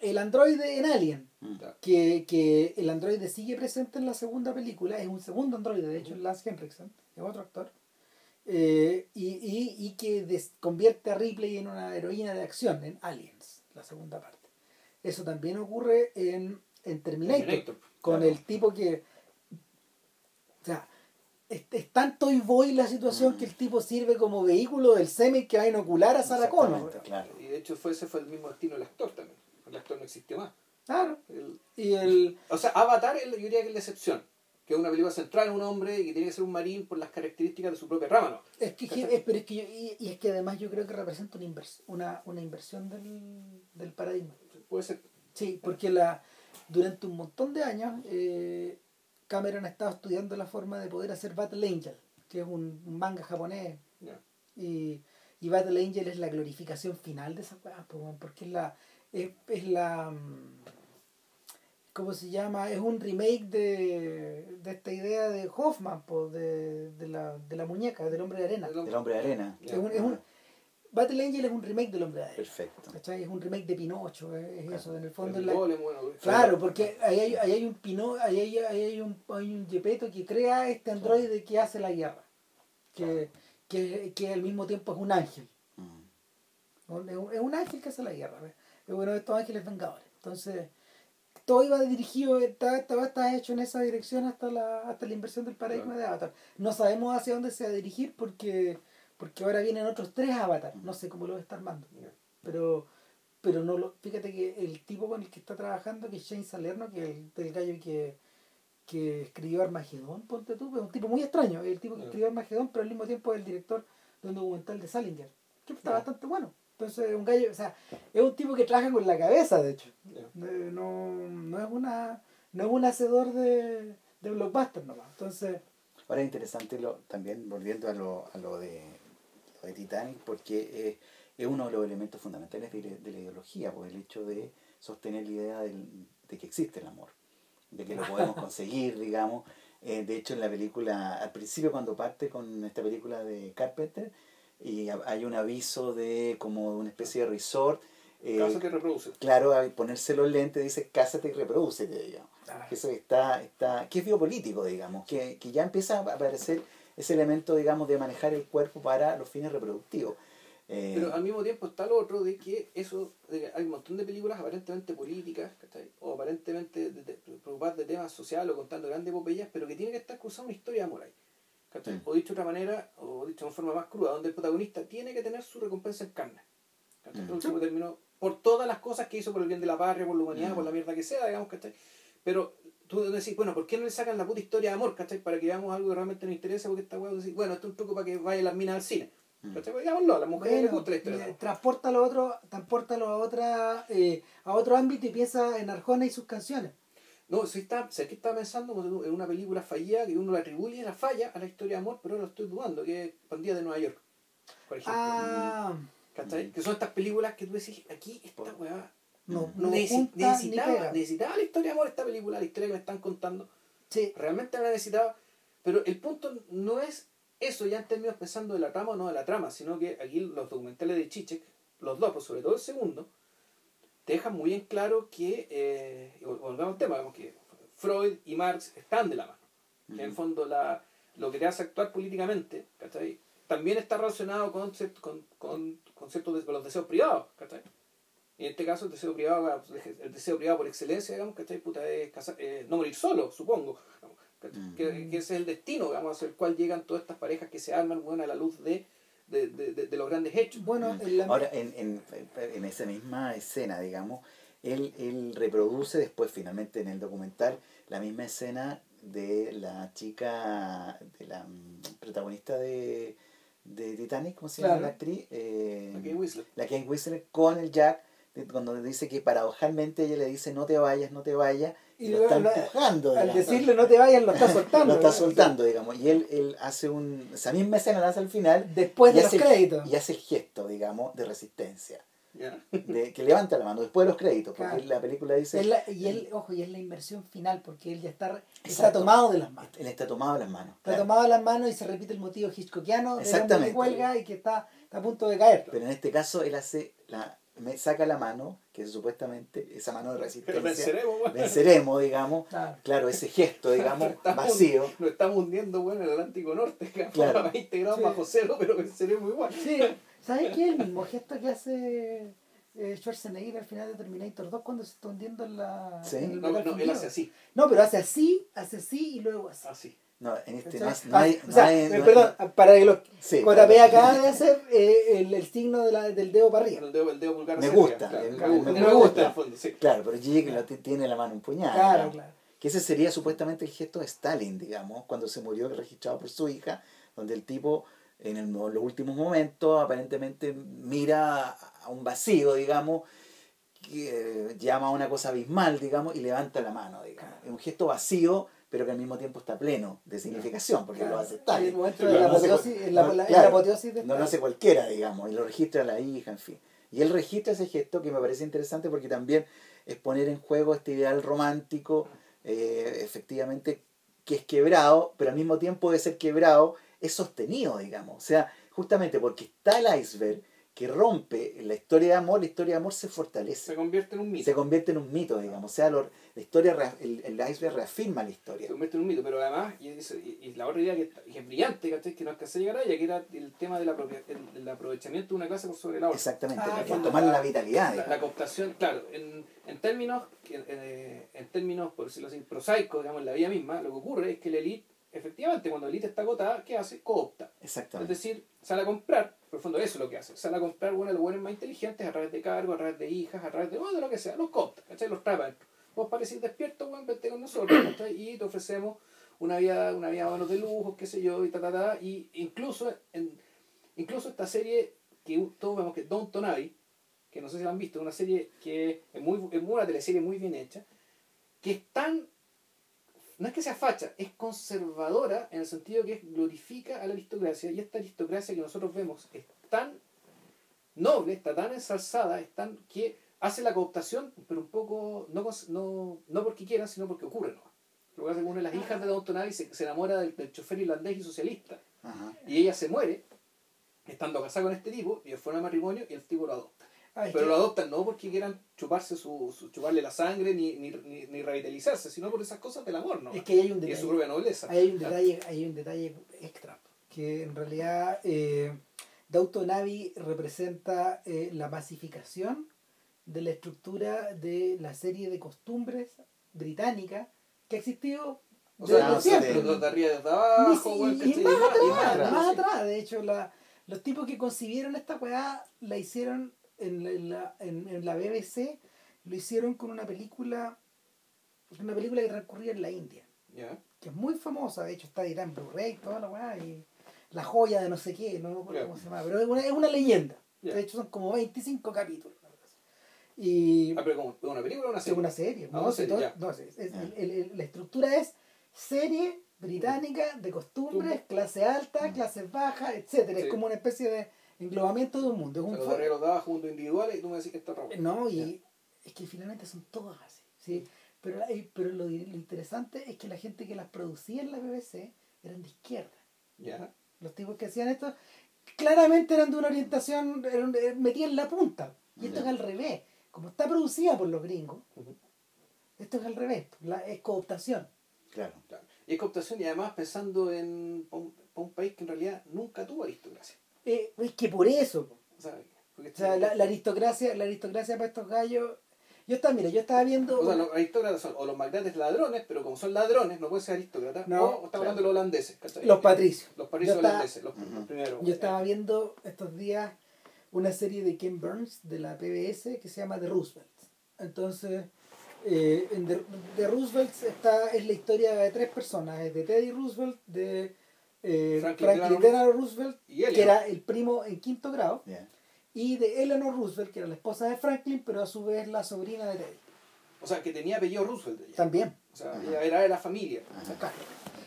el androide en Alien, Mm. Claro. que, que el androide sigue presente en la segunda película, es un segundo androide, de hecho, es Lance Henriksen, es otro actor, eh, y, y, y que des- convierte a Ripley en una heroína de acción, en Aliens, la segunda parte. Eso también ocurre en, en Terminator, Terminator, con claro. el tipo que... O sea, es, es tan Toy Boy la situación Mm. que el tipo sirve como vehículo del semen que va a inocular a. Exactamente, Claro. Y de hecho fue, ese fue el mismo destino del actor también. El actor no existe más. Claro. El- Y el... o sea, Avatar yo diría que es la excepción. Que es una película central en un hombre y que tiene que ser un marín por las características de su propia rama, ¿no? Es que, es, pero es que yo- y, y es que además yo creo que representa una, invers- una, una inversión del, del paradigma. Puede ser. Sí, porque la, durante un montón de años eh, Cameron ha estado estudiando la forma de poder hacer Battle Angel, que es un, un manga japonés. Y, y Battle Angel es la glorificación final de esa weá, porque es la. Es, es la. mm, ¿Cómo se llama? Es un remake de, de esta idea de Hoffman, po, de, de, la, de la muñeca, del hombre de arena. El hombre- de arena. Ya. Es un, es un- Battle Angel es un remake del hombre de arena. Perfecto. ¿cachai? Es un remake de Pinocho, es, Claro. eso, en el fondo el es la- golem, bueno, Claro, porque ahí hay, ahí hay un Pino, ahí hay, ahí hay un, hay un Gepetto que crea este androide que hace la guerra, que, que, que al mismo tiempo es un ángel, Mm. es un, es un ángel que hace la guerra, es uno de estos ángeles vengadores. Entonces, todo iba dirigido, estaba, estaba, estaba hecho en esa dirección hasta la, hasta la inversión del paradigma Claro. de Avatar. No sabemos hacia dónde se va a dirigir porque, porque ahora vienen otros tres Avatar, no sé cómo lo estar armando pero pero no lo, fíjate que el tipo con el que está trabajando, que es Shane Salerno, que es el, del gallo que, que escribió Armagedón, ponte tú, es un tipo muy extraño, el tipo que escribió Armagedón, pero al mismo tiempo es el director de un documental de Salinger, que está bastante bueno. Entonces es un gallo, o sea, es un tipo que trabaja con la cabeza, de hecho. Ya. Eh, No, no es una no es un hacedor de, de blockbuster nomás. Entonces, Ahora es interesante lo, también, volviendo a lo, a lo, de, de Titanic, porque eh, es uno de los elementos fundamentales de, la- de la ideología, pues el hecho de sostener la idea del- de que existe el amor, de que lo [laughs] podemos conseguir, digamos. Eh, de hecho, en la película, al principio cuando parte con esta película de Carpenter, y ha- hay un aviso de como una especie de resort, eh, Caso que reproduce. claro, al ponerse los lentes dice cásate y reproduce, digamos que eso está, está, que es biopolítico, digamos, que, que ya empieza a aparecer ese elemento, digamos, de manejar el cuerpo para los fines reproductivos. Eh, Pero al mismo tiempo está lo otro de que eso, de que hay un montón de películas aparentemente políticas, ¿cachai? o aparentemente de, de- preocupadas de temas sociales o contando grandes epopeyas, pero que tiene que estar cruzada una historia de amor ahí. ¿cachai? Mm. O dicho de otra manera, o dicho de una forma más cruda, donde el protagonista tiene que tener su recompensa en carne. ¿cachai? Mm. Por todas las cosas que hizo por el bien de la patria, por la humanidad, Mm. por la mierda que sea, digamos, ¿cachai? Pero tú decís, bueno, ¿por qué no le sacan la puta historia de amor, ¿cachai? Para que veamos algo que realmente nos interesa, porque esta weá, decís, bueno, esto es un truco para que vayan las minas al cine. Mm. ¿Cachai? Pues digámoslo, a las mujeres les bueno, gusta la historia de eh, amor. transpórtalo a otro, transpórtalo a otra, eh, a otro ámbito y piensa en Arjona y sus canciones. No, si está, si aquí estaba pensando en una película fallida que uno le atribuye la falla a la historia de amor, pero ahora lo estoy dudando, que es Pandilla de Nueva York, por ejemplo. Ah, ¿Cachai? Que son estas películas que tú decís, aquí esta Por- weá no, no necesi- junta ni necesitaba, pega. necesitaba la historia de amor esta película, la historia que me están contando. Sí, Realmente la necesitaba, pero el punto no es eso ya en términos pensando de la trama o no de la trama, sino que aquí los documentales de Chichek, los dos, pues sobre todo el segundo, te dejan muy en claro que, eh, y vol- volvemos al tema, digamos que Freud y Marx están de la mano. Que en el fondo la, lo que te hace actuar políticamente, ¿cachai? También está relacionado con, con, con, con ciertos con los deseos privados, ¿cachai? En este caso el deseo privado, el deseo privado por excelencia, digamos, ¿cachai? Puta, es casa- eh, no morir solo, supongo. Mm. Que, que ese es el destino, digamos, hacia el cual llegan todas estas parejas que se arman, bueno, a la luz de, de, de, de- de los grandes hechos. bueno, Mm. en la- Ahora, en, en, en esa misma escena, digamos, él, él reproduce después, finalmente, en el documental, la misma escena de la chica, de la mm, protagonista de, de Titanic, ¿cómo se llama Claro. la actriz? Eh, La Kate Winslet. la Kate Winslet con el Jack, cuando dice que paradojalmente ella le dice no te vayas, no te vayas, y, Y lo está la- empujando. al digamos. decirle no te vayas lo está soltando. [laughs] lo está soltando, digamos. Y él, él hace un. Esa misma escena la hace al final. Después de los el- créditos. Y hace el gesto, digamos, de resistencia. De, que levanta la mano después de los créditos. Porque Claro. la película dice. Es la- y él, ojo, y es la inversión final, porque él ya está, está tomado de las manos. Él está tomado de las manos. Está tomado de las manos y se repite el motivo hitchcockiano de hombre que cuelga y que está, está a punto de caer. Pero en este caso él hace la, me saca la mano, que es supuestamente esa mano de Pero resistencia. venceremos, bueno. Venceremos, digamos. Claro. Claro, ese gesto, digamos, [laughs] Estamos- vacío. Nos estamos hundiendo, bueno, en el Atlántico Norte, [laughs] Claro. a 20 grados Sí. bajo cero, pero venceremos igual. Sí, ¿sabes qué? El mismo gesto que hace eh, Schwarzenegger al final de Terminator 2 cuando se está hundiendo en la. Sí. en el No, no, él hace así, No, pero hace así, hace así y luego así. así. No, en este no, no hay. Ah, no o sea, hay- eh, no hay- perdón, para que los. Sí, JP acaba de hacer eh, el, el signo de la, del dedo para arriba. El dedo, el dedo pulgar Me gusta, el- claro. Me me gusta, fondo, sí. Claro, pero t- tiene la mano empuñada. Claro, claro. Que ese sería supuestamente el gesto de Stalin, digamos, cuando se murió registrado por su hija, donde el tipo en el- los últimos momentos aparentemente mira a un vacío, digamos, que eh, llama a una cosa abismal, digamos, y levanta la mano, digamos. Es un gesto vacío, pero que al mismo tiempo está pleno de significación, porque lo hace En el momento de la apoteosis, la, no, la- claro, la no lo hace cualquiera, digamos, y lo registra la hija, en fin. Y él registra ese gesto que me parece interesante porque también es poner en juego este ideal romántico, eh, efectivamente, que es quebrado, pero al mismo tiempo de ser quebrado, es sostenido, digamos. O sea, justamente porque está el iceberg que rompe la historia de amor, la historia de amor se fortalece Se convierte en un mito. se convierte en un mito, digamos. O sea, lo- la historia, rea- el, el iceberg reafirma la historia. se convierte en un mito, pero además, y, eso- y- y la otra idea que, está- que es brillante, ¿cachai? que no alcancé a llegar a ella, que era el tema del apropia- el, el aprovechamiento de una clase por sobre la otra. Exactamente, Ah, para claro. tomar la vitalidad. La, la cooptación, claro, en, en términos, en, en- en términos, por decirlo así, prosaicos, digamos, en la vida misma, lo que ocurre es que la élite efectivamente, cuando la élite está agotada, ¿qué hace? Coopta. Es Exactamente. decir, sale a comprar, por el fondo eso es lo que hace, sale a comprar bueno, los buenos más inteligentes a través de cargos, a través de hijas, a través de, bueno, de lo que sea, los coopta, ¿cachai? Los adentro. Vos parecís despierto, bueno, vente con nosotros, [coughs] ¿cachai? Y te ofrecemos una vida, una vida bonos de lujo, qué sé yo, y ta, ta, ta, y incluso, en, incluso esta serie que todos vemos que Downton Abbey, que no sé si la han visto, es una serie que es muy, es una teleserie muy bien hecha, que es tan no es que sea facha, es conservadora en el sentido que glorifica a la aristocracia y esta aristocracia que nosotros vemos es tan noble, está tan ensalzada, es tan que hace la cooptación, pero un poco, no, no, no porque quieran, sino porque ocurre. ¿no? Lo que hace que una de las hijas de Downton Abbey se, se enamora del, del chofer irlandés y socialista Ajá. y ella se muere estando casada con este tipo y fuera de matrimonio y el tipo lo adopta. Ah, Pero que- lo adoptan no porque quieran chuparse su, su- chuparle la sangre ni, ni, ni, ni revitalizarse, sino por esas cosas del amor, ¿no? es que hay un y es su detalle. propia nobleza. Hay un detalle, hay un detalle extra, que en realidad eh, Abbey representa eh, la masificación de la estructura de la serie de costumbres británica que ha existido O desde sea, no, siempre. de- los de arriba y desde abajo, y, ¿cachai? y más y atrás, más atrás. De hecho, la, los tipos que concibieron esta weá la hicieron en la, en la, en- en la BBC, lo hicieron con una película, una película que transcurría en la India que es muy famosa, de hecho está editada en Blu-ray, toda la weá, y la joya de no sé qué, no me acuerdo Ya. cómo se llama, pero es una, es una leyenda. De hecho son como 25 capítulos. Y Ah, pero como ¿es una película o una es serie? una serie, Ah, no, una serie, todo- no, es- es- el- el- el- la estructura es serie británica de costumbres, clase alta, Mm. clases bajas, etcétera Sí. Es como una especie de englobamiento de un mundo. Es un de abajo, mundo individuales, y tú me decís que está raro. no, y es que finalmente son todas así. ¿sí? Pero, la- y- pero lo, lo interesante es que la gente que las producía en la BBC eran de izquierda. Ya. Los tipos que hacían esto claramente eran de una orientación, eran, eh, metían la punta. Y esto es al revés. Como está producida por los gringos, esto es al revés. La, es cooptación. Claro. Claro. Y es cooptación y además pensando en un, un país que en realidad nunca tuvo aristocracia. Eh, es que por eso. po. O sea, porque O sea, la, la aristocracia, la aristocracia para estos gallos. Yo estaba, mira, yo estaba viendo. O sea, los aristócratas son o los magnates ladrones, pero como son ladrones, no pueden ser aristócratas. No, o estamos claro. hablando de los holandeses. ¿cachai? los patricios. Los patricios estaba- holandeses, los, los primeros. Yo estaba viendo estos días una serie de Ken Burns de la PBS que se llama The Roosevelt. Entonces, eh, en The, The Roosevelt está, es la historia de tres personas, es de Teddy Roosevelt, de eh, Franklin Franklin, Delano Roosevelt, y que era el primo en quinto grado, y de Eleanor Roosevelt, que era la esposa de Franklin, pero a su vez la sobrina de Teddy. O sea, que tenía apellido Roosevelt. ella. También. O sea, Ajá. ella era de la familia. Ajá.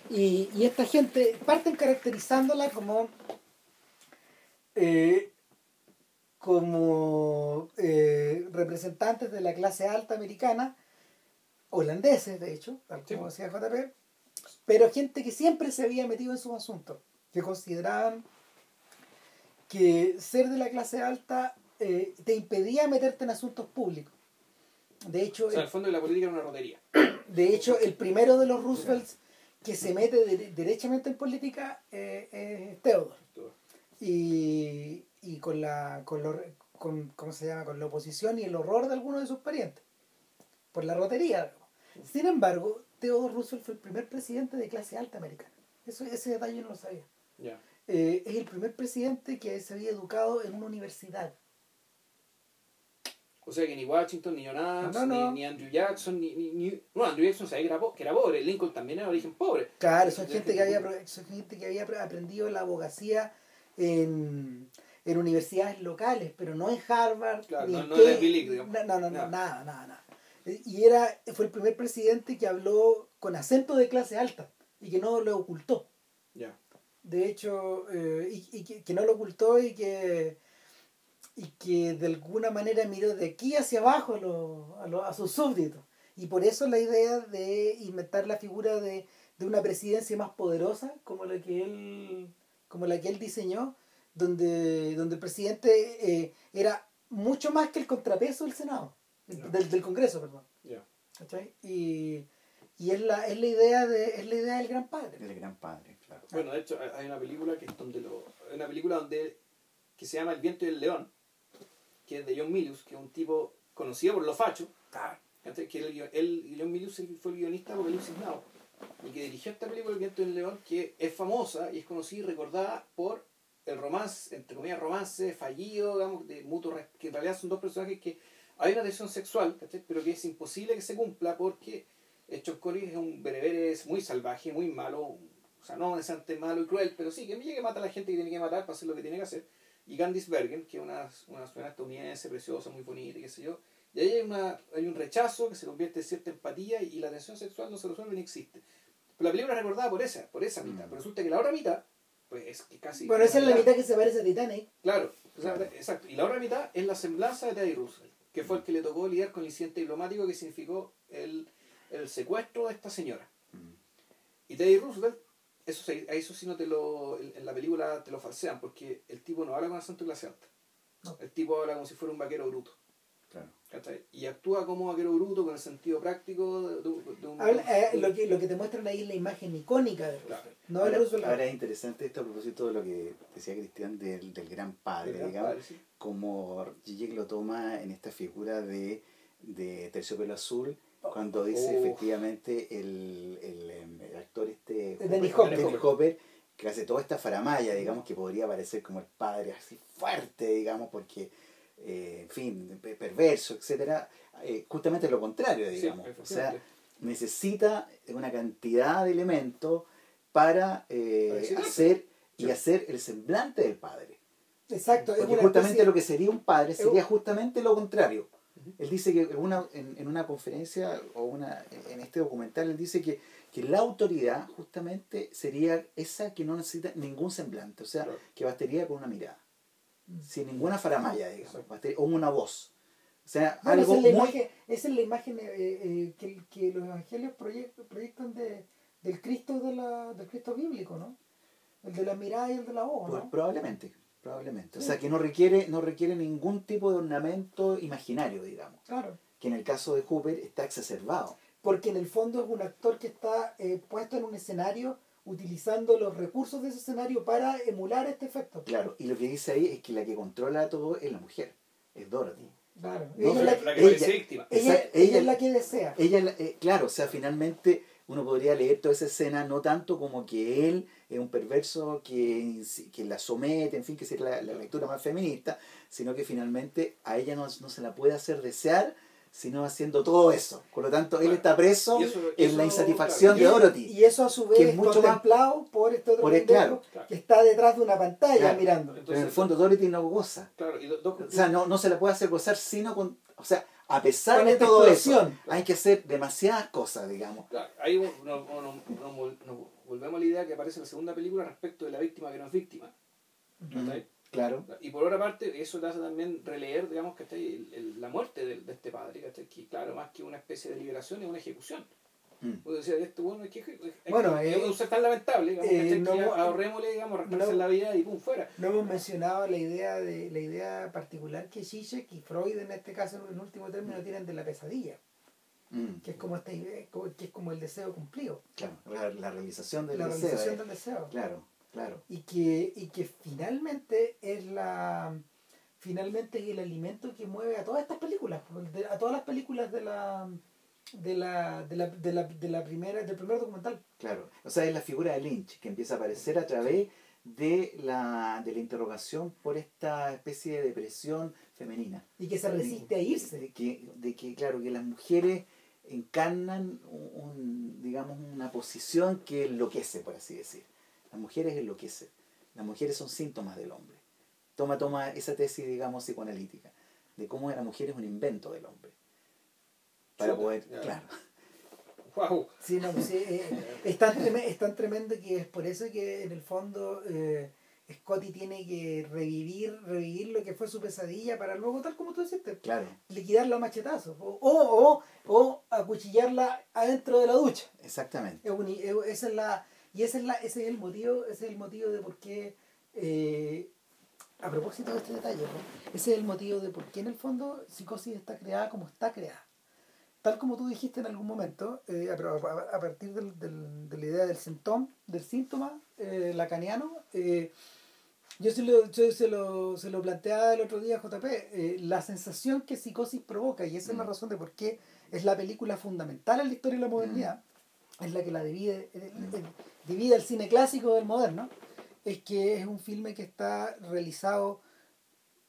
Y, y esta gente parten caracterizándola como eh, como eh, representantes de la clase alta americana, holandeses de hecho, tal Sí. como decía JP, pero gente que siempre se había metido en sus asuntos, que consideraban que ser de la clase alta eh, te impedía meterte en asuntos públicos. De hecho, O sea, el- el fondo de la política era una rotería. [coughs] de hecho, el primero de los Roosevelts que se mete de- derechamente en política eh, es Theodore. Y, y con la con, lo- con ¿cómo se llama? con la oposición y el horror de algunos de sus parientes. Por la rotería. Sin embargo, Theodore Roosevelt fue el primer presidente de clase alta americana. Eso, ese detalle no lo sabía. Eh, es el primer presidente que se había educado en una universidad. O sea que ni Washington, ni John Adams, No, no. Ni, ni Andrew Jackson, ni, ni, ni- Bueno, Andrew Jackson sabía que era, que era pobre. Lincoln también era de origen pobre. Claro, son gente que había, son gente que había apre- aprendido la abogacía en, en universidades locales, pero no en Harvard. Claro, ni no- en no. No, no, no, No. nada, nada, nada. Y era, fue el primer presidente que habló con acento de clase alta y que no lo ocultó. De hecho, eh, y, y que, que no lo ocultó y que, y que de alguna manera miró de aquí hacia abajo a, los- a, los- a sus súbditos. Y por eso la idea de inventar la figura de, de una presidencia más poderosa, como la que él, como la que él diseñó, donde, donde el presidente eh, era mucho más que el contrapeso del Senado, Ya. del, del Congreso, perdón. Ya. ¿cachai? Y, y es, la, es, la idea de, es la idea del gran padre. El gran padre, claro. Bueno, de hecho, hay- una película que es donde lo. Hay una película donde. que se llama El viento y el león, que es de John Milius, que es un tipo conocido por los fachos. ¿cachai? Que él, él- John Milius fue el guionista de Apocalipsis Now. y que dirigió esta película El viento del león, que es famosa y es conocida y recordada por el romance, entre comillas, romance fallido, digamos, de mutuo, que en realidad son dos personajes que hay una tensión sexual, ¿cachai? pero que es imposible que se cumpla porque Connery es un bereber es muy salvaje, muy malo, o sea, no necesariamente malo y cruel, pero sí, que llegue que mata a la gente que tiene que matar para hacer lo que tiene que hacer. Y Candice Bergen, que es una, una suena estadounidense, preciosa, muy bonita, y qué sé yo, y ahí hay, una, hay un rechazo que se convierte en cierta empatía y, la tensión sexual no se resuelve ni existe. Pero la película es recordada por esa, por esa mitad. Mm. Pero resulta que la otra mitad, pues es que casi... Bueno, esa es la mitad que se parece a Titanic. Claro, o sea, exacto. Y la otra mitad es la semblanza de Teddy Roosevelt, que fue el que le tocó lidiar con el incidente diplomático que significó el, el secuestro de esta señora. Mm. Y Teddy Roosevelt, eso, eso sí no te lo, en en la película te lo falsean, porque el tipo no habla con acento clase alta. No. El tipo habla como si fuera un vaquero bruto. Y actúa como vaquero bruto con el sentido práctico de, de- de un... Habla- eh, lo, que, lo que te muestran ahí es la imagen icónica de Claro. Roosevelt. No ahora, Roosevelt. ahora es interesante esto a propósito de lo que decía Cristian del, del gran padre, gran digamos, padre, sí. como Zizek lo toma en esta figura de, de Terciopelo Azul, Oh. cuando dice Oh. efectivamente el, el, em, el actor este Dennis Hopper, Hopper, que hace toda esta faramaya, digamos, que podría parecer como el padre así fuerte, digamos, porque, eh, en fin, pe- perverso, etcétera, eh, justamente lo contrario, Sí, digamos. o sea, necesita una cantidad de elementos para eh, hacer y Sí. hacer el semblante del padre. Exacto. es Porque una justamente especie- lo que sería un padre es sería justamente lo contrario. Él dice que en una, en, en una conferencia o una, en este documental, él dice que, que la autoridad justamente sería esa que no necesita ningún semblante, o sea, Claro. que bastaría con una mirada. Sin ninguna faramaya, digamos, o una voz. O sea, Bueno, algo esa es la muy... imagen, esa es la imagen eh, eh, que, que los evangelios proyect- proyectan de, del Cristo de la, del Cristo bíblico, ¿no? El de la mirada y el de la voz, Pues, ¿no? probablemente, probablemente. O sea, que no requiere, no requiere ningún tipo de ornamento imaginario, digamos. Claro. Que en el caso de Hooper está exacerbado. Porque en el fondo es un actor que está eh, puesto en un escenario utilizando los recursos de ese escenario para emular este efecto. Claro, y lo que dice ahí es que la que controla todo es la mujer, es Dorothy. Claro. No, ella, es la, que- la que ella- víctima. ella- ella ella- es la que desea. Ella, la- eh, claro, o sea, finalmente uno podría leer toda esa escena no tanto como que él es un perverso que, que la somete, en fin, que sería la, la lectura más feminista, sino que finalmente a ella no, no se la puede hacer desear, sino haciendo todo eso. Por lo tanto, él está preso eso- en eso, la insatisfacción de Dorothy. y eso a su vez que es mucho más- contemplado por este otro por el- claro, que está detrás de una pantalla Claro. mirando. Pero en el fondo Dorothy no goza. Y do- O sea, no, no se la puede hacer gozar sino con... O sea, a pesar de esta todo eso, hay que hacer demasiadas cosas, digamos. Claro, ahí nos, nos- nos- nos vol- nos volvemos a la idea que aparece en la segunda película respecto de la víctima que no es víctima. Claro. Y por otra parte, eso te hace también releer, digamos, ¿cachai? El- el- la muerte de, de este padre, ¿cachai? que claro, más que una especie de liberación es una ejecución. Mm. Uno decía, este bueno es que es, es- Bueno, es eh, ser tan lamentable, digamos, eh, que hemos- ahorrémosle, digamos, no- la vida y pum, fuera. No hemos mencionado la idea de la idea particular que Zizek y Freud en este caso en último término tienen de la pesadilla, Mm. que es como esta idea- que es como el deseo cumplido, Claro, la, la realización del la deseo. realización eh. del deseo. Claro, claro. Y que, y que finalmente es la finalmente es el alimento que mueve a todas estas películas, a todas las películas de la de la, de la, de la, de la primera, del primer documental. Claro. O sea, es la figura de Lynch que empieza a aparecer a través de la, de la interrogación por esta especie de depresión femenina. Y que se resiste a irse. De que, de que, claro, que las mujeres encarnan un, un, digamos, una posición que enloquece, por así decir. Las mujeres enloquecen. Las mujeres son síntomas del hombre. Toma, toma esa tesis, digamos, psicoanalítica, de cómo la mujer es un invento del hombre. Para Chuta, poder, ya. claro. [laughs] Wow. Sí, no, pues sí, eh, es, tan treme- es tan tremendo que es por eso que en el fondo eh, Scotty tiene que revivir, revivir lo que fue su pesadilla para luego, tal como tú dijiste, Claro, liquidarla a machetazos o, o, o, o acuchillarla adentro de la ducha. exactamente. Es un- es- esa es la, y esa es la, ese es el motivo, ese es el motivo de por qué, eh, a propósito de este detalle, ¿no? ese es el motivo de por qué en el fondo psicosis está creada como está creada. Tal como tú dijiste en algún momento, eh, a, partir del, del- de la idea del síntoma, del síntoma eh, lacaniano, yo, se lo, yo se, lo, se lo planteaba el otro día JP, eh, la sensación que psicosis provoca, y esa es la Mm. razón de por qué es la película fundamental en la historia de la modernidad, es la que la divide, divide el cine clásico del moderno, es que es un filme que está realizado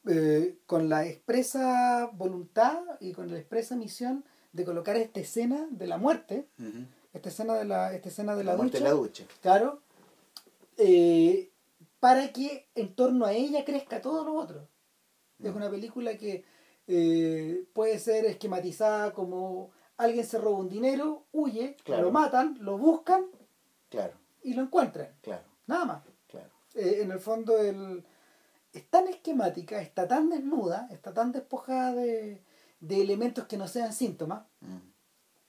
eh, con la expresa voluntad y con la expresa misión de colocar esta escena de la muerte, esta escena de la, esta escena de la, La muerte ducha, en la ducha. claro, eh, para que en torno a ella crezca todo lo otro. Es una película que eh, puede ser esquematizada como alguien se roba un dinero, huye, Claro. lo matan, lo buscan Claro, y lo encuentran. claro, Nada más. claro. Eh, en el fondo el, es tan esquemática, está tan desnuda, está tan despojada de, de elementos que no sean síntomas. Mm.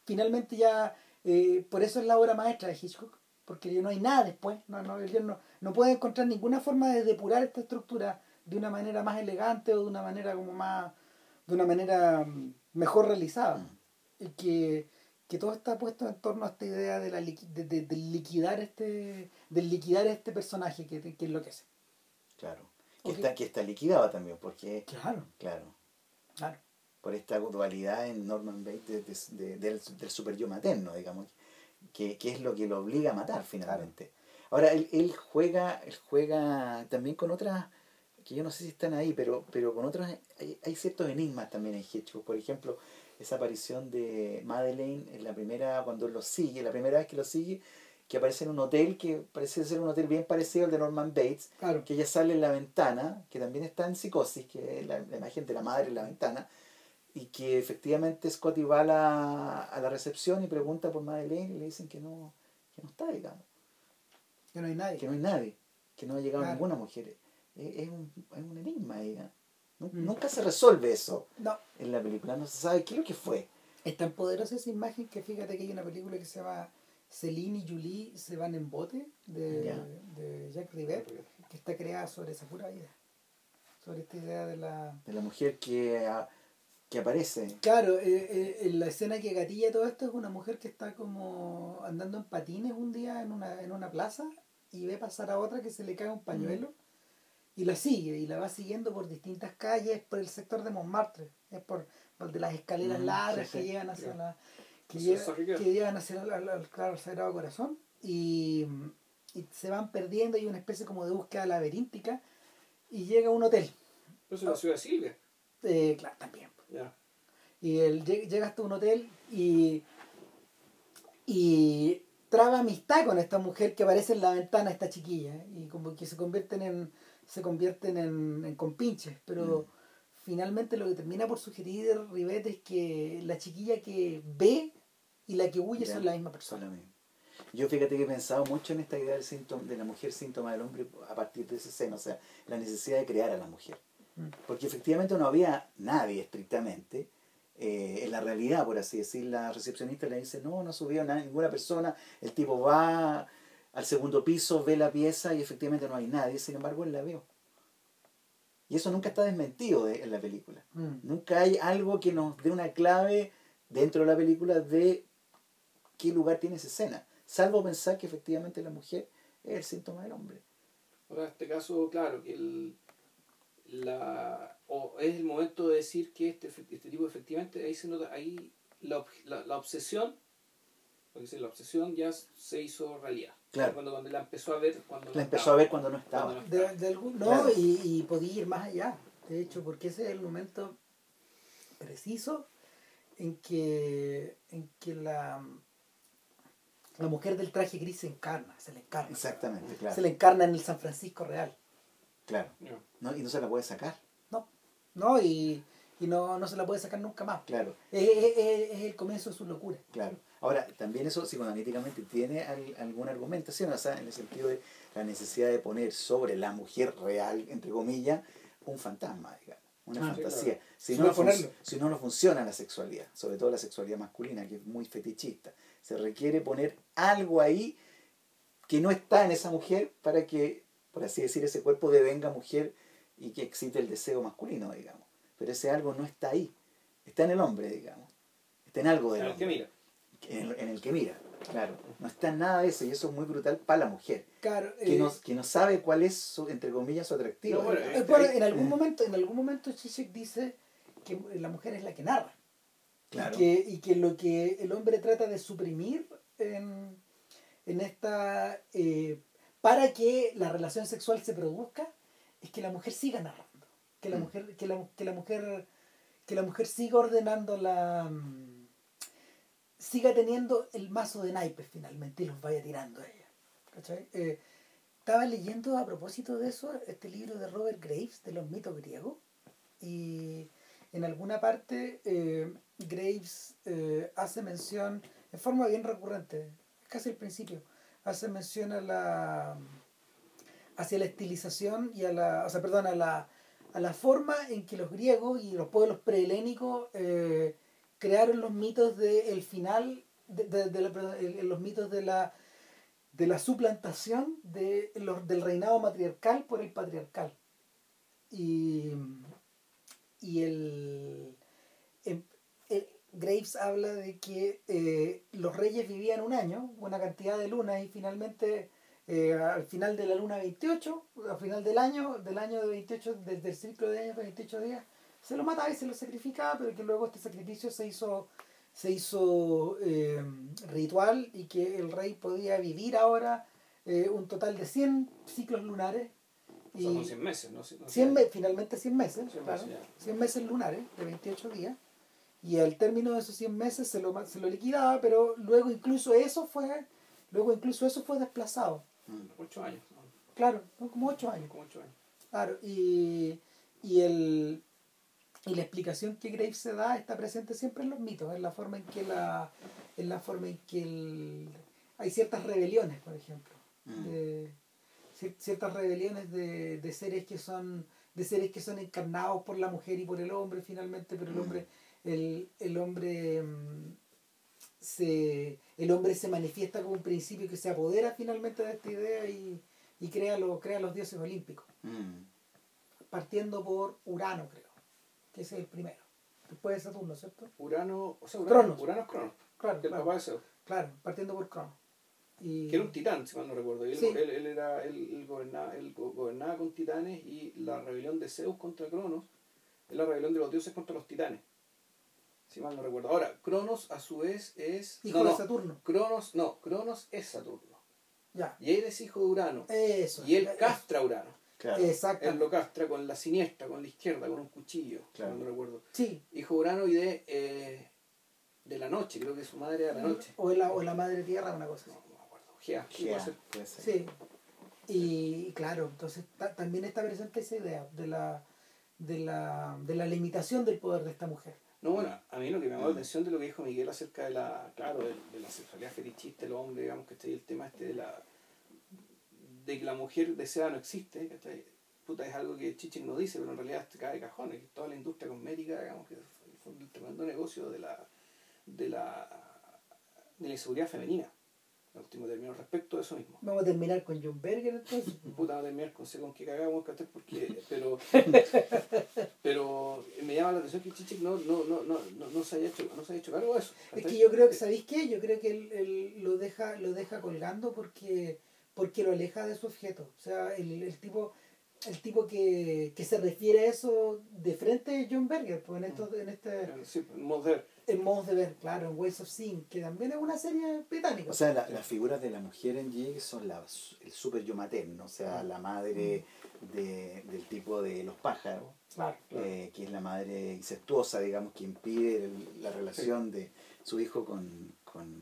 Finalmente ya, eh, por eso es la obra maestra de Hitchcock, porque no hay nada después, no, no, no, no puede encontrar ninguna forma de depurar esta estructura de una manera más elegante o de una manera como más, de una manera mm, mejor realizada. Mm. Y que, que todo está puesto en torno a esta idea de, la de, de- de liquidar este de liquidar este personaje que, que enloquece. Claro. Que, Ok. está, que está liquidado también, porque, Claro, claro, claro. por esta dualidad en Norman Bates de- de- de- del, del super yo materno, digamos, que, que es lo que lo obliga a matar finalmente. Ahora, él, él juega él juega también con otras, que yo no sé si están ahí, pero, pero con otras, hay, hay ciertos enigmas también en Hitchcock. Por ejemplo, esa aparición de Madeleine en la primera, cuando lo sigue, la primera vez que lo sigue, que aparece en un hotel que parece ser un hotel bien parecido al de Norman Bates, Claro. que ella sale en la ventana, que también está en psicosis, que es la, la imagen de la madre en la ventana, y que efectivamente Scotty va a la, a la recepción y pregunta por Madeleine y le dicen que no, que no está, digamos, Que no hay nadie. que no hay nadie, que no ha llegado Claro. ninguna mujer. Es, es un, es un enigma, digamos. Mm. Nunca se resuelve eso No, en la película, no se sabe qué es lo que fue. es tan poderosa esa imagen que fíjate que hay una película que se llama Celine y Julie se van en bote de, de Jacques Rivet que está creada sobre esa pura vida. Sobre esta idea de la... De la mujer que, a- que aparece. Claro, eh, eh, en la escena que gatilla todo esto es una mujer que está como andando en patines un día en una, en una plaza y ve pasar a otra que se le cae un pañuelo y la sigue y la va siguiendo por distintas calles por el sector de Montmartre, es por, por de las escaleras Mm, largas sí, sí. que llevan hacia la que, lleva- que llevan hacia el, al- al- claro, al Sagrado Corazón y, y se van perdiendo hay una especie como de búsqueda laberíntica y llega a un hotel Eso es la ciudad de Silvia. eh, claro también Ya. y él lle- llega hasta un hotel y y traba amistad con esta mujer que aparece en la ventana esta chiquilla ¿eh? y como que se convierten en se convierten en, en compinches pero finalmente lo que termina por sugerir Rivet es que la chiquilla que ve y la que huye Ya, son la misma son persona. Yo fíjate que he pensado mucho en esta idea del síntoma, de la mujer síntoma del hombre a partir de ese seno, o sea, la necesidad de crear a la mujer. Mm. Porque efectivamente no había nadie estrictamente. eh, en la realidad, por así decir, la recepcionista le dice, no, no subió na- ninguna persona, el tipo va al segundo piso, ve la pieza y efectivamente no hay nadie, sin embargo él la vio. Y eso nunca está desmentido de- en la película. Mm. Nunca hay algo que nos dé una clave dentro de la película de qué lugar tiene esa escena. Salvo pensar que efectivamente la mujer es el síntoma del hombre. Ahora, en este caso, claro, que el, la, o es el momento de decir que este, este tipo efectivamente, ahí se nota, ahí la, la, la obsesión, porque la obsesión ya se hizo realidad. Claro. Cuando, cuando la empezó a ver, cuando no La empezó estaba. a ver cuando no estaba. Cuando no De, de algún- no, Claro. y, y podía ir más allá, de hecho, porque ese es el momento preciso en que, en que la, la mujer del traje gris se encarna, se le encarna. Exactamente, claro. Se le encarna en el San Francisco real. Claro. ¿No? Y no se la puede sacar. No, no, y, y no, no se la puede sacar nunca más. Claro, Es, es- es- es el comienzo de su locura. claro. Ahora, también eso psicoanalíticamente tiene al- alguna argumentación, o sea, en el sentido de la necesidad de poner sobre la mujer real, entre comillas, un fantasma, digamos, una Ah, sí, fantasía. claro. Si, no fun- ponerlo. si no, no funciona la sexualidad, sobre todo la sexualidad masculina, que es muy fetichista. Se requiere poner algo ahí que no está en esa mujer para que, por así decir, ese cuerpo devenga mujer y que excite el deseo masculino, digamos. Pero ese algo no está ahí, está en el hombre, digamos. Está en algo del Claro, que mira, en el, en el que mira, claro. No está en nada de eso y eso es muy brutal para la mujer, Claro, que, eh, no, que no sabe cuál es, su, entre comillas, su atractivo. No, bueno, eh, bueno, en eh. algún momento, en algún momento Zizek dice que la mujer es la que narra. Claro. Y, que, y que lo que el hombre trata de suprimir en, en esta... eh, para que la relación sexual se produzca, es que la mujer siga narrando. Que la Mm. mujer, que la, que la mujer, que la mujer siga ordenando la... siga teniendo el mazo de naipes finalmente y los vaya tirando a ella. Eh, estaba leyendo a propósito de eso este libro de Robert Graves de los mitos griegos y en alguna parte eh, Graves eh, hace mención en forma bien recurrente, casi al principio, hace mención a la hacia la estilización y a la, o sea, perdón, a la, a la forma en que los griegos y los pueblos prehelénicos eh, crearon los mitos del final, de, de- de el- los mitos de la de la suplantación de del reinado matriarcal por el patriarcal. Y, y el, em- Graves habla de que eh, los reyes vivían un año, una cantidad de lunas, y finalmente eh, al final de la luna 28, al final del año, del año de 28, desde el ciclo de años de 28 días, se lo mataba y se lo sacrificaba, pero que luego este sacrificio se hizo se hizo eh, ritual y que el rey podía vivir ahora eh, un total de 100 ciclos lunares O sea, y son 100 meses, ¿no? No 100 me- finalmente 100 meses, 100 claro, meses, ya. 100 meses lunares de 28 días y al término de esos 100 meses se lo, se lo liquidaba, pero luego incluso eso fue luego incluso eso fue desplazado. Mm. 8 años, ¿no? Claro, ¿no? como 8 años. Como 8 años. Claro, y, y, el, y la explicación que Graves se da está presente siempre en los mitos, en la forma en que la en la forma en que el- hay ciertas rebeliones, por ejemplo, Mm. de cier- ciertas rebeliones de, de seres que son de seres que son encarnados por la mujer y por el hombre finalmente, pero el Mm. hombre el, el hombre mm, se el hombre se manifiesta como un principio que se apodera finalmente de esta idea y, y crea, lo, crea los dioses olímpicos Mm. partiendo por Urano, creo, que es el primero. Después de Saturno, ¿cierto? Urano, o sea, Urano, Cronos. Urano es Cronos, Claro, el claro, papá de Zeus, claro, partiendo por Crono. Y... que era un titán, si mal no recuerdo. Él, Sí. él, él era, él, gobernaba, él go- gobernaba con titanes y la rebelión de Zeus contra Cronos es la rebelión de los dioses contra los titanes. Si mal no recuerdo. Ahora, Cronos a su vez es... Hijo no, de no, Saturno. Cronos, no, Cronos es Saturno. Ya. Y él es hijo de Urano. Eso. Y él Eh, castra a Urano. Claro. Exacto. Él lo castra con la siniestra, con la izquierda, con un cuchillo, Claro. no recuerdo. Sí. Hijo Urano y de, eh, de la noche, creo que su madre era la noche. O la, o la madre tierra, una cosa No, así. no me acuerdo. Gea, ¿qué Gea, puede ser? puede ser. Sí. Y claro, entonces ta- también está presente esa idea de la, de, la, de la limitación del poder de esta mujer. No, bueno, a mí lo que me llamó la Mm. atención de lo que dijo Miguel acerca de la, claro, de, de la sexualidad fetichista del hombre, digamos, que el tema este de la de que la mujer deseada no existe, ¿cachai? Puta, es algo que Chichen no dice, pero en realidad cae de cajones, que toda la industria cosmética, digamos, que fue el tremendo negocio de la de la de la inseguridad femenina. En último término, respecto a eso mismo. Vamos a terminar con John Berger entonces. [laughs] Puta, vamos a terminar con sé con qué cagamos, ¿cachai? Porque, pero, [laughs] pero me llama la atención que Chichik no, no, no, no, no, no se haya hecho, no se haya hecho cargo de eso. Es ¿cachai? que yo creo que, ¿sabéis qué? Yo creo que él, él lo deja, lo deja colgando porque, porque lo aleja de su objeto. O sea, el, el tipo, el tipo que, que se refiere a eso de frente es John Berger, pues en estos, en este, Sí, en modos de ver, claro, en Ways of Seeing, que también es una serie británica. O sea, la- las figuras de la mujer en Jig son la, el super yo materno, o sea, la madre de, del tipo de los pájaros, claro. Claro. eh, que es la madre incestuosa, digamos, que impide el- la relación de su hijo con, con,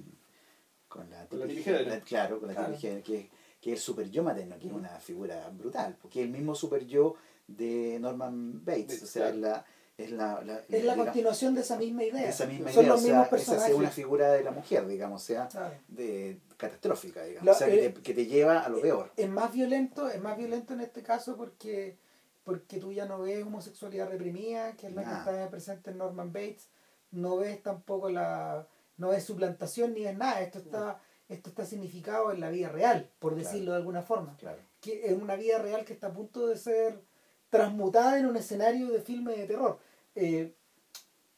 con la Con la. Claro, con la Claro. Que, que es el super yo materno, que es una figura brutal, porque es el mismo super yo de Norman Bates, o sea, es la... Es la, la- Es la digamos, continuación de esa misma idea. de esa misma Son idea, los o sea, mismos personajes. es una figura de la mujer, digamos, o sea, de catastrófica, digamos, La- o sea, que, eh, te, que te lleva a lo peor. Es más violento, es más violento en este caso porque porque tú ya no ves homosexualidad reprimida, que es la que está presente en Norman Bates, no ves tampoco la no ves suplantación ni ves nada, esto está esto está significado en la vida real, por Claro. decirlo de alguna forma, Claro. que es una vida real que está a punto de ser transmutada en un escenario de filme de terror. Eh,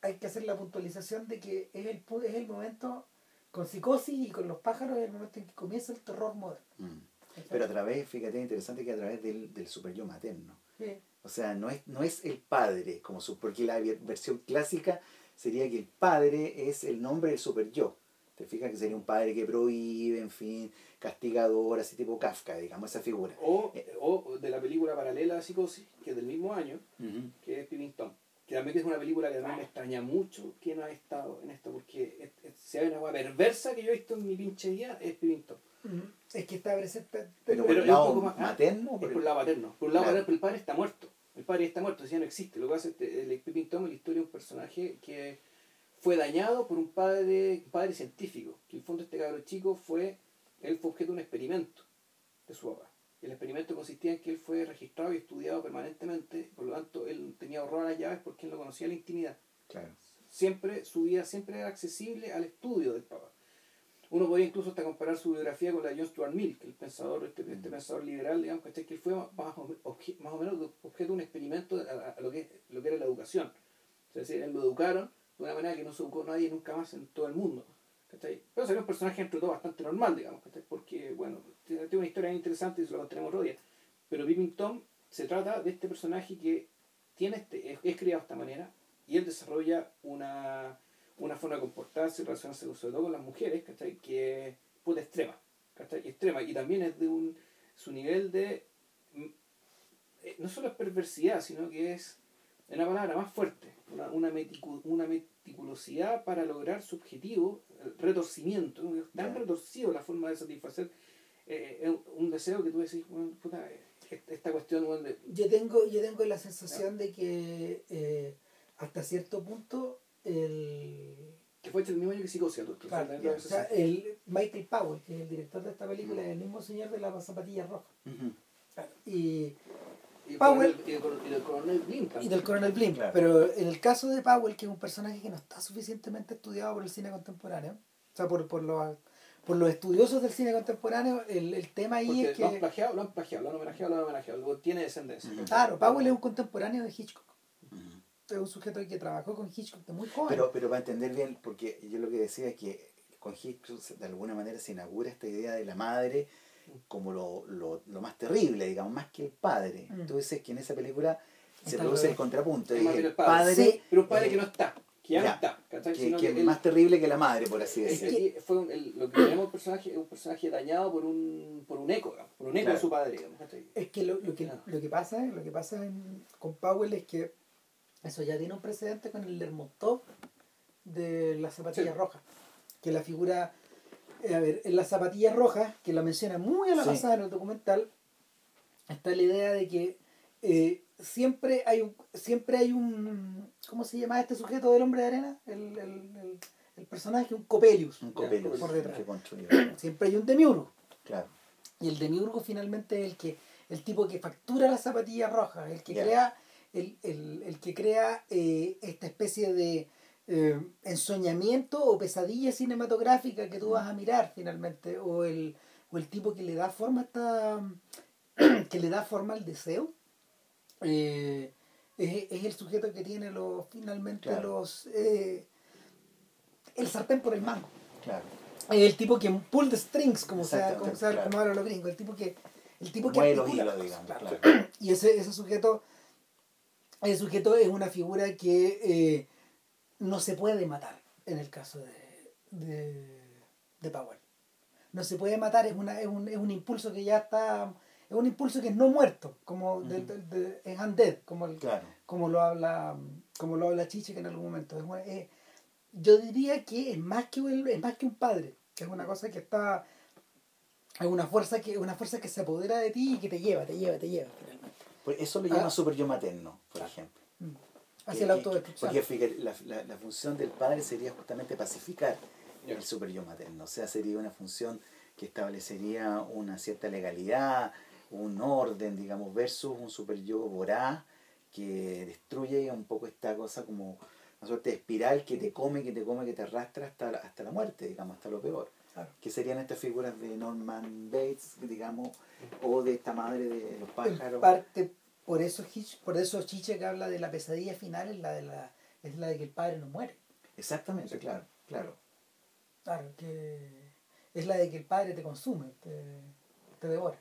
hay que hacer la puntualización de que es el, es el momento con psicosis y con los pájaros es el momento en que comienza el terror moderno. Mm. Pero a través, fíjate, interesante que a través del, del super yo materno. Sí. O sea, no es, no es el padre, como su, porque la ver- versión clásica sería que el padre es el nombre del super yo. Te fijas que sería un padre que prohíbe, en fin, castigador, así tipo Kafka, digamos, esa figura. O, o de la película paralela a Psicosis, que es del mismo año, que es Pippin Tom. Que también es una película que a mí me extraña mucho que no ha estado en esto, porque es- es- si hay una hueá perversa que yo he visto en mi pinche vida, es Pippin Tom. Es que está presente. Pero, Pero por es el un lado poco más- ah, materno, Es por el- lado paterno. Por el lado Claro. paterno, pero el padre está muerto. El padre está muerto, ya no existe. Lo que hace este, el Pippin Tom es la historia de un personaje que fue dañado por un padre, padre científico. Que en el fondo este cabrón chico fue, él fue objeto de un experimento de su papá. El experimento consistía en que él fue registrado y estudiado permanentemente, por lo tanto él tenía ahorradas las llaves porque él no conocía la intimidad. Claro. Siempre, su vida siempre era accesible al estudio del papá. Uno podría incluso hasta comparar su biografía con la de John Stuart Mill, que el pensador, este, este pensador liberal, digamos, que él fue más, o- más o menos objeto de un experimento a, a lo, que, lo que era la educación. Es decir, él lo educaron de una manera que no se educó nadie nunca más en todo el mundo. ¿cachai? Pero sería un personaje entre todo bastante normal, digamos, ¿cachai? porque, bueno, tiene, una historia interesante y se lo contaremos otro día. Pero Pippin Tom se trata de este personaje que tiene este, es, es criado de esta manera y él desarrolla una, una forma de comportarse y relacionarse sobre todo con las mujeres, ¿cachai? Que es puta extrema, ¿cachai? Extrema. Y también es de un, su nivel de, mm, eh, no solo es perversidad, sino que es, es una palabra más fuerte, una, una, meticu- una meticulosidad para lograr su objetivo, el retorcimiento, tan retorcido la forma de satisfacer eh, eh, un deseo que tú decís, bueno, puta, eh, esta cuestión bueno, de, Yo tengo, yo tengo la sensación de que eh, hasta cierto punto el, que fue hecho el mismo año que Psicosia, tú, claro, ya. o sea, el Michael Powell, que es el director de esta película, es el mismo señor de las zapatillas rojas. Y, Powell- y el coronel- y el coronel Blimp y del coronel Blimp. Claro. Pero en el caso de Powell, que es un personaje que no está suficientemente estudiado por el cine contemporáneo, o sea, por, por, los, por los estudiosos del cine contemporáneo, el, el tema ahí Porque es lo han que, plagiado, lo han plagiado, lo han homenajeado, lo han homenajeado. Luego tiene descendencia. Claro, Powell es un contemporáneo de Hitchcock. Es un sujeto que trabajó con Hitchcock de muy joven. Pero, pero para entender bien, porque yo lo que decía es que con Hitchcock de alguna manera se inaugura esta idea de la madre como lo, lo, lo más terrible, digamos, más que el padre. Mm. Tú dices que en esa película se Está produce el contrapunto. Es es el padre. padre Sí, Pero un padre eh, que no está, que ya, ya, no está. que, es él- más terrible que la madre, por así es decirlo. que fue un- el- lo que tenemos un personaje, un personaje dañado por un, por un eco, digamos, por un eco Claro. de su padre. Digamos. Es que lo, lo que lo que pasa, lo que pasa en- con Powell es que eso ya tiene un precedente con el Lermontov de las zapatillas Sí. rojas. Que la figura, a ver, en las zapatillas rojas, que la menciona muy a la Sí. pasada en el documental, está la idea de que eh, siempre hay un, siempre hay un, ¿cómo se llama este sujeto del hombre de arena? El, el, el, el personaje, un Copelius. Un Copelius por detrás. [clears throat] Siempre hay un demiurgo. Claro. Y el demiurgo finalmente es el que el tipo que factura las zapatillas rojas, el que crea el, el, el que crea eh, esta especie de eh, ensoñamiento o pesadilla cinematográfica que tú vas a mirar finalmente, o el, o el tipo que le da forma a esta [clears throat] que le da forma al deseo. eh, es, es el sujeto que tiene los finalmente Claro. los eh, el sartén por el mango Claro. el tipo que pull the strings como sea como, sea, claro. como hablan los gringos el tipo que el tipo que articula digamos. Claro. [clears throat] y ese, ese sujeto ese sujeto es una figura que eh, no se puede matar en el caso de, de, de Powell no se puede matar es una es un, es un impulso que ya está es un impulso que es no muerto como de- de- de- es undead como el, Claro. como lo habla como lo habla Chiche que en algún momento es una- es- yo diría que es más que un, es más que un padre que es una cosa que está es una fuerza que una fuerza que se apodera de ti y que te lleva te lleva te lleva Pues eso lo llama Ah. super yo materno, por ejemplo. Mm. Hacia la que- autodestrucción Porque fíjate, la, la, la función del padre sería justamente pacificar Ya. el super yo materno. O sea, sería una función que establecería una cierta legalidad, un orden, digamos, versus un super yo voraz que destruye un poco esta cosa como una suerte de espiral que te come, que te come, que te arrastra hasta, la- hasta la muerte, digamos, hasta lo peor. Claro. Que serían estas figuras de Norman Bates, digamos, o de esta madre de los En pájaros. parte por eso Hitch- por eso Chiche que habla de la pesadilla final es la de la es la de que el padre no muere Exactamente, Sí. claro, claro. claro que es la de que el padre te consume te, te devora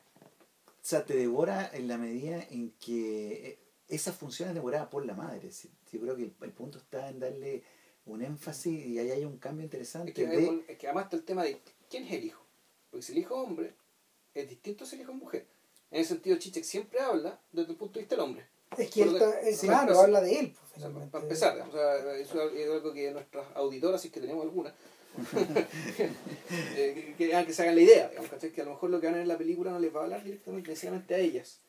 O sea, te devora en la medida en que eh, esa función es devorada por la madre. Sí, Yo creo que el, el punto está en darle un énfasis y ahí hay un cambio interesante Es que, de... es que además está el tema de quién es el hijo. Porque si el hijo es hombre, es distinto si el hijo es mujer. En ese sentido, Chichek siempre habla desde el punto de vista del hombre. Es que él está, es claro, habla de él. pues, para empezar, o sea, eso es algo que nuestras auditoras, si es que tenemos alguna, [laughs] [laughs] eh, que, que, que se hagan la idea, digamos, que a lo mejor lo que van a ver en la película no les va a hablar directamente necesariamente a ellas.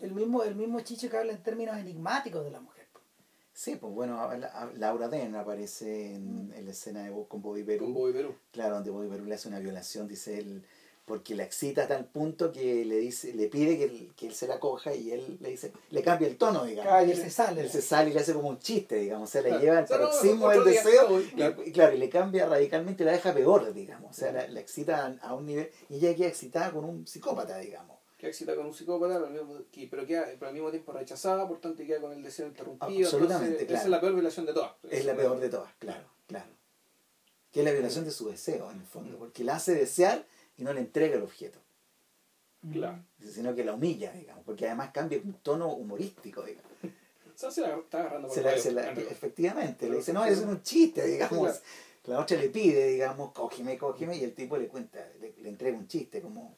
El mismo, el mismo Chiche que habla en términos enigmáticos de la mujer. pues. Sí, pues bueno, la- Laura Den aparece en, en la escena de con Bobby Perú. Con Bobby Perú. Claro, donde Bobby Perú le hace una violación, dice él, porque la excita a tal punto que le dice, le pide que él, que él se la coja y él le dice, le cambia el tono, digamos. Y él se sale. Él se sale y le hace como un chiste, digamos, o sea, le Claro. lleva al paroxismo del deseo y- claro. y, claro, y le cambia radicalmente, la deja peor, digamos, o sea, la, la excita a un nivel, y ella queda excitada con un psicópata, digamos. Queda excitada con un psicópata, pero al mismo, pero, queda, pero al mismo tiempo rechazada, por tanto queda con el deseo interrumpido. Absolutamente, entonces, claro. Esa es la peor violación de todas. Es la peor de todas, claro, claro. Que es la violación de su deseo, en el fondo, porque la hace desear y no le entrega el objeto, Claro. sino que la humilla, digamos, porque además cambia un tono humorístico, digamos. O sea, se la está agarrando por Se la- se la- efectivamente, le dice, no, eso es un chiste, digamos. Claro. La otra le pide, digamos, cógeme, cógeme, y el tipo le cuenta, le, le entrega un chiste, como...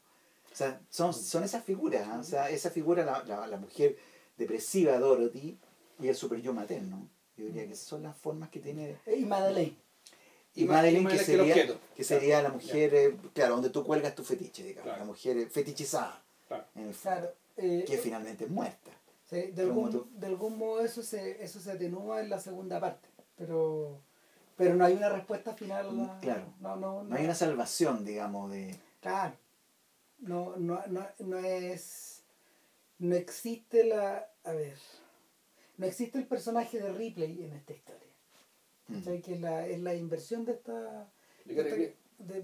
O sea, son, son esas figuras, ¿ah? o sea, esa figura, la, la, la mujer depresiva Dorothy y el super yo materno. Yo diría que esas son las formas que tiene... Y Madeleine. Y, Y Ma- Madeline, que Madeleine que el sería, que sería la mujer, eh, claro, donde tú cuelgas tu fetiche, digamos, Claro. la mujer eh, fetichizada, Claro. en el fondo, Claro. eh, que finalmente es muerta. sí, de, tú. algún, de algún modo eso se, eso se atenúa en la segunda parte. Pero, pero no hay una respuesta final. a la- Claro. No, no, No hay una salvación, digamos, de... Claro. No, no, no, no es. No existe la. A ver. No existe el personaje de Ripley en esta historia. Mm. Que es la, es la inversión de esta. ¿De de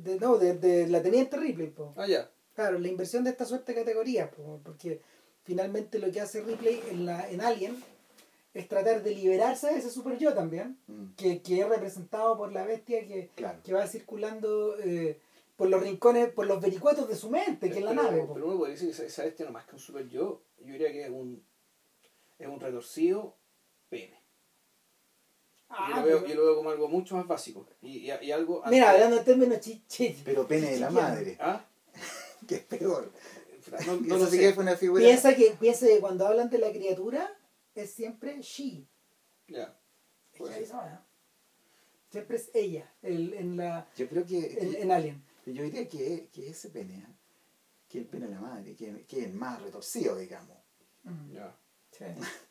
esta- no, de, de la teniente Ripley. po. Ah, ya. Claro, la inversión de esta suerte de categorías. po, porque finalmente lo que hace Ripley en, la, en Alien es tratar de liberarse de ese super yo también. Mm, Que, que es representado por la bestia que, Claro. que va circulando eh, por los rincones, por los vericuetos de su mente, que es la pero, nave. po. Pero uno podría decir que esa, esa bestia no más que un super yo, yo diría que es un, es un retorcido pene. Ah, yo, lo veo, yo lo veo como algo mucho más básico. Y, y, y algo. Mira, antes- hablando en términos chichi. Pero pene de la madre, ¿Ah? [laughs] que es peor. No, lo sé. que fue una figura... Piensa que, piensa que cuando hablan de la criatura es siempre she. Ya. Se va. Siempre es ella el, en, la, Yo creo que... en, en Alien. Yo diría que, que ese pene, ¿eh? que el pene de la madre, que, que es el más retorcido, digamos. Mm, Ya. sí. [laughs]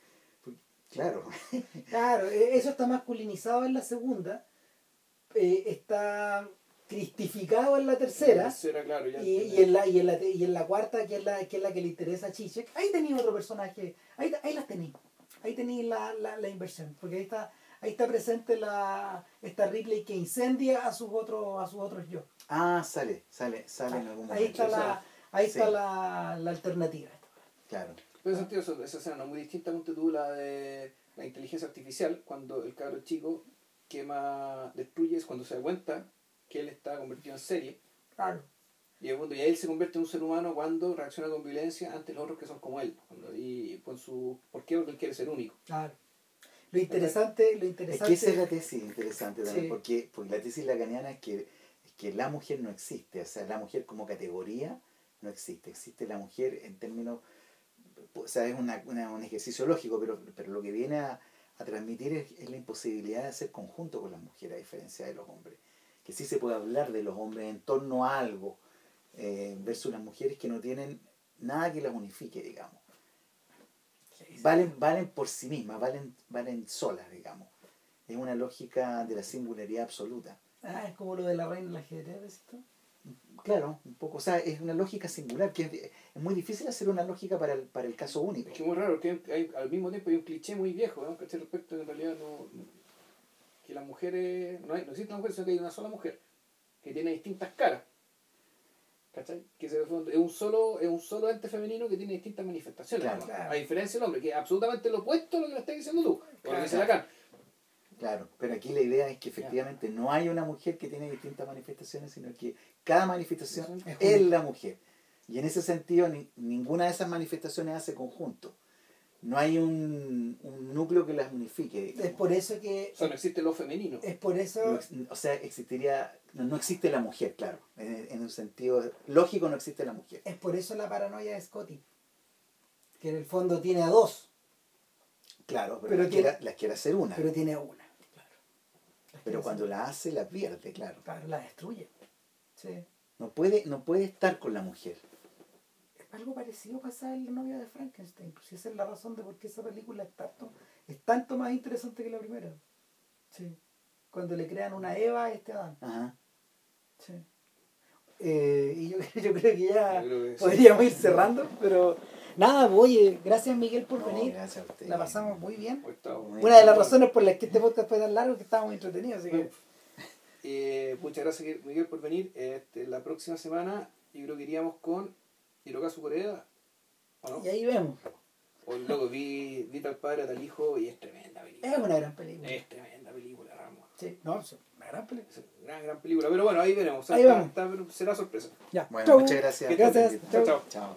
Claro. [laughs] Claro, e- eso está masculinizado en la segunda, eh, está cristificado en la tercera. Tercera, claro. Ya Y, en la, y, en la, y en la cuarta, que es la que, es la que le interesa a Chichek, ahí tenía otro personaje, ahí, ahí las tenéis, ahí tenéis la, la, la inversión, porque ahí está, ahí está presente la, esta Ripley que incendia a sus otros, a sus otros yo. Ah, sale, sale, sale en algún momento. Ahí está la, ahí está la, la alternativa. Claro. Pero en ese sentido, esa escena no es muy distinta, ponte tú, la de la inteligencia artificial, cuando el cabro chico quema, destruye, es cuando se da cuenta que él está convertido en serie. Claro. Y, el mundo, y él se convierte en un ser humano cuando reacciona con violencia ante los otros que son como él. Cuando- y con su, ¿Por qué? Porque él quiere ser único. Claro. Lo interesante, lo Es interesante. que esa es la tesis interesante también, Sí. porque, porque la tesis lacaniana es que, es que la mujer no existe, o sea, la mujer como categoría no existe, existe la mujer en términos, o sea, es una, una- un ejercicio lógico, pero, pero lo que viene a, a transmitir es, es la imposibilidad de hacer conjunto con las mujeres, a diferencia de los hombres, que sí se puede hablar de los hombres en torno a algo, eh, versus las mujeres que no tienen nada que las unifique, digamos valen, valen por sí mismas, valen, valen solas, digamos. Es una lógica de la singularidad absoluta. Ah, es como lo de la reina del ajedrez, ¿ves tú? Claro, un poco, o sea, es una lógica singular, que es, es muy difícil hacer una lógica para el, para el caso único. Es que es muy raro, que hay- al mismo tiempo hay un cliché muy viejo, ¿no? ¿Cachai? Respecto que en realidad no. que las mujeres. no, hay, no existen mujeres, sino que hay una sola mujer que tiene distintas caras. ¿Cachai? Que se- es un solo, es un solo ente femenino que tiene distintas manifestaciones. Claro, ¿no? claro. A diferencia del hombre, que es absolutamente lo opuesto a lo que me estás diciendo tú. Lo Claro. Claro, pero aquí la idea es que efectivamente no hay una mujer que tiene distintas manifestaciones, sino que cada manifestación Es la mujer. Y en ese sentido, ni- ninguna de esas manifestaciones hace conjunto. no hay un, un núcleo que las unifique. digamos. Es por eso que. O sea, no existe lo femenino. Es por eso. No o sea, existiría, no, no existe la mujer, claro. En, en un sentido lógico no existe la mujer. Es por eso la paranoia de Scotty. Que en el fondo tiene a dos, Claro, pero, Pero las, tiene- quiere, las quiere hacer una. pero Pero, tiene a una. Quiere cuando la hace, la pierde, claro. Claro, la destruye. Sí. No puede, no puede estar con la mujer. Algo parecido pasa en la novia de Frankenstein. Pues esa es la razón de por qué esa película es tanto, es tanto más interesante que la primera. Sí. Cuando le crean una Eva a este Adán. Ajá. Sí. Eh, y yo, [laughs] yo creo que ya creo que podríamos ir cerrando, pero nada, pues, oye, gracias Miguel por No, venir. gracias a usted. La pasamos muy bien. Hoy Muy Una de las razones por las que este podcast fue tan largo es que estábamos entretenidos, así que Eh, muchas gracias Miguel por venir. Este, la próxima semana yo creo que iríamos con Hirokazu Koreeda. ¿O no? y ahí vemos. O luego vi, vi tal padre, tal hijo y es tremenda película. Es una gran película. Es tremenda película, Ramos. Sí, no, es una gran película. Es una gran, gran película. Pero bueno, ahí veremos. O sea, Ahí está- será sorpresa. Ya. Bueno, Chau. muchas gracias. Gracias. chao. Chao.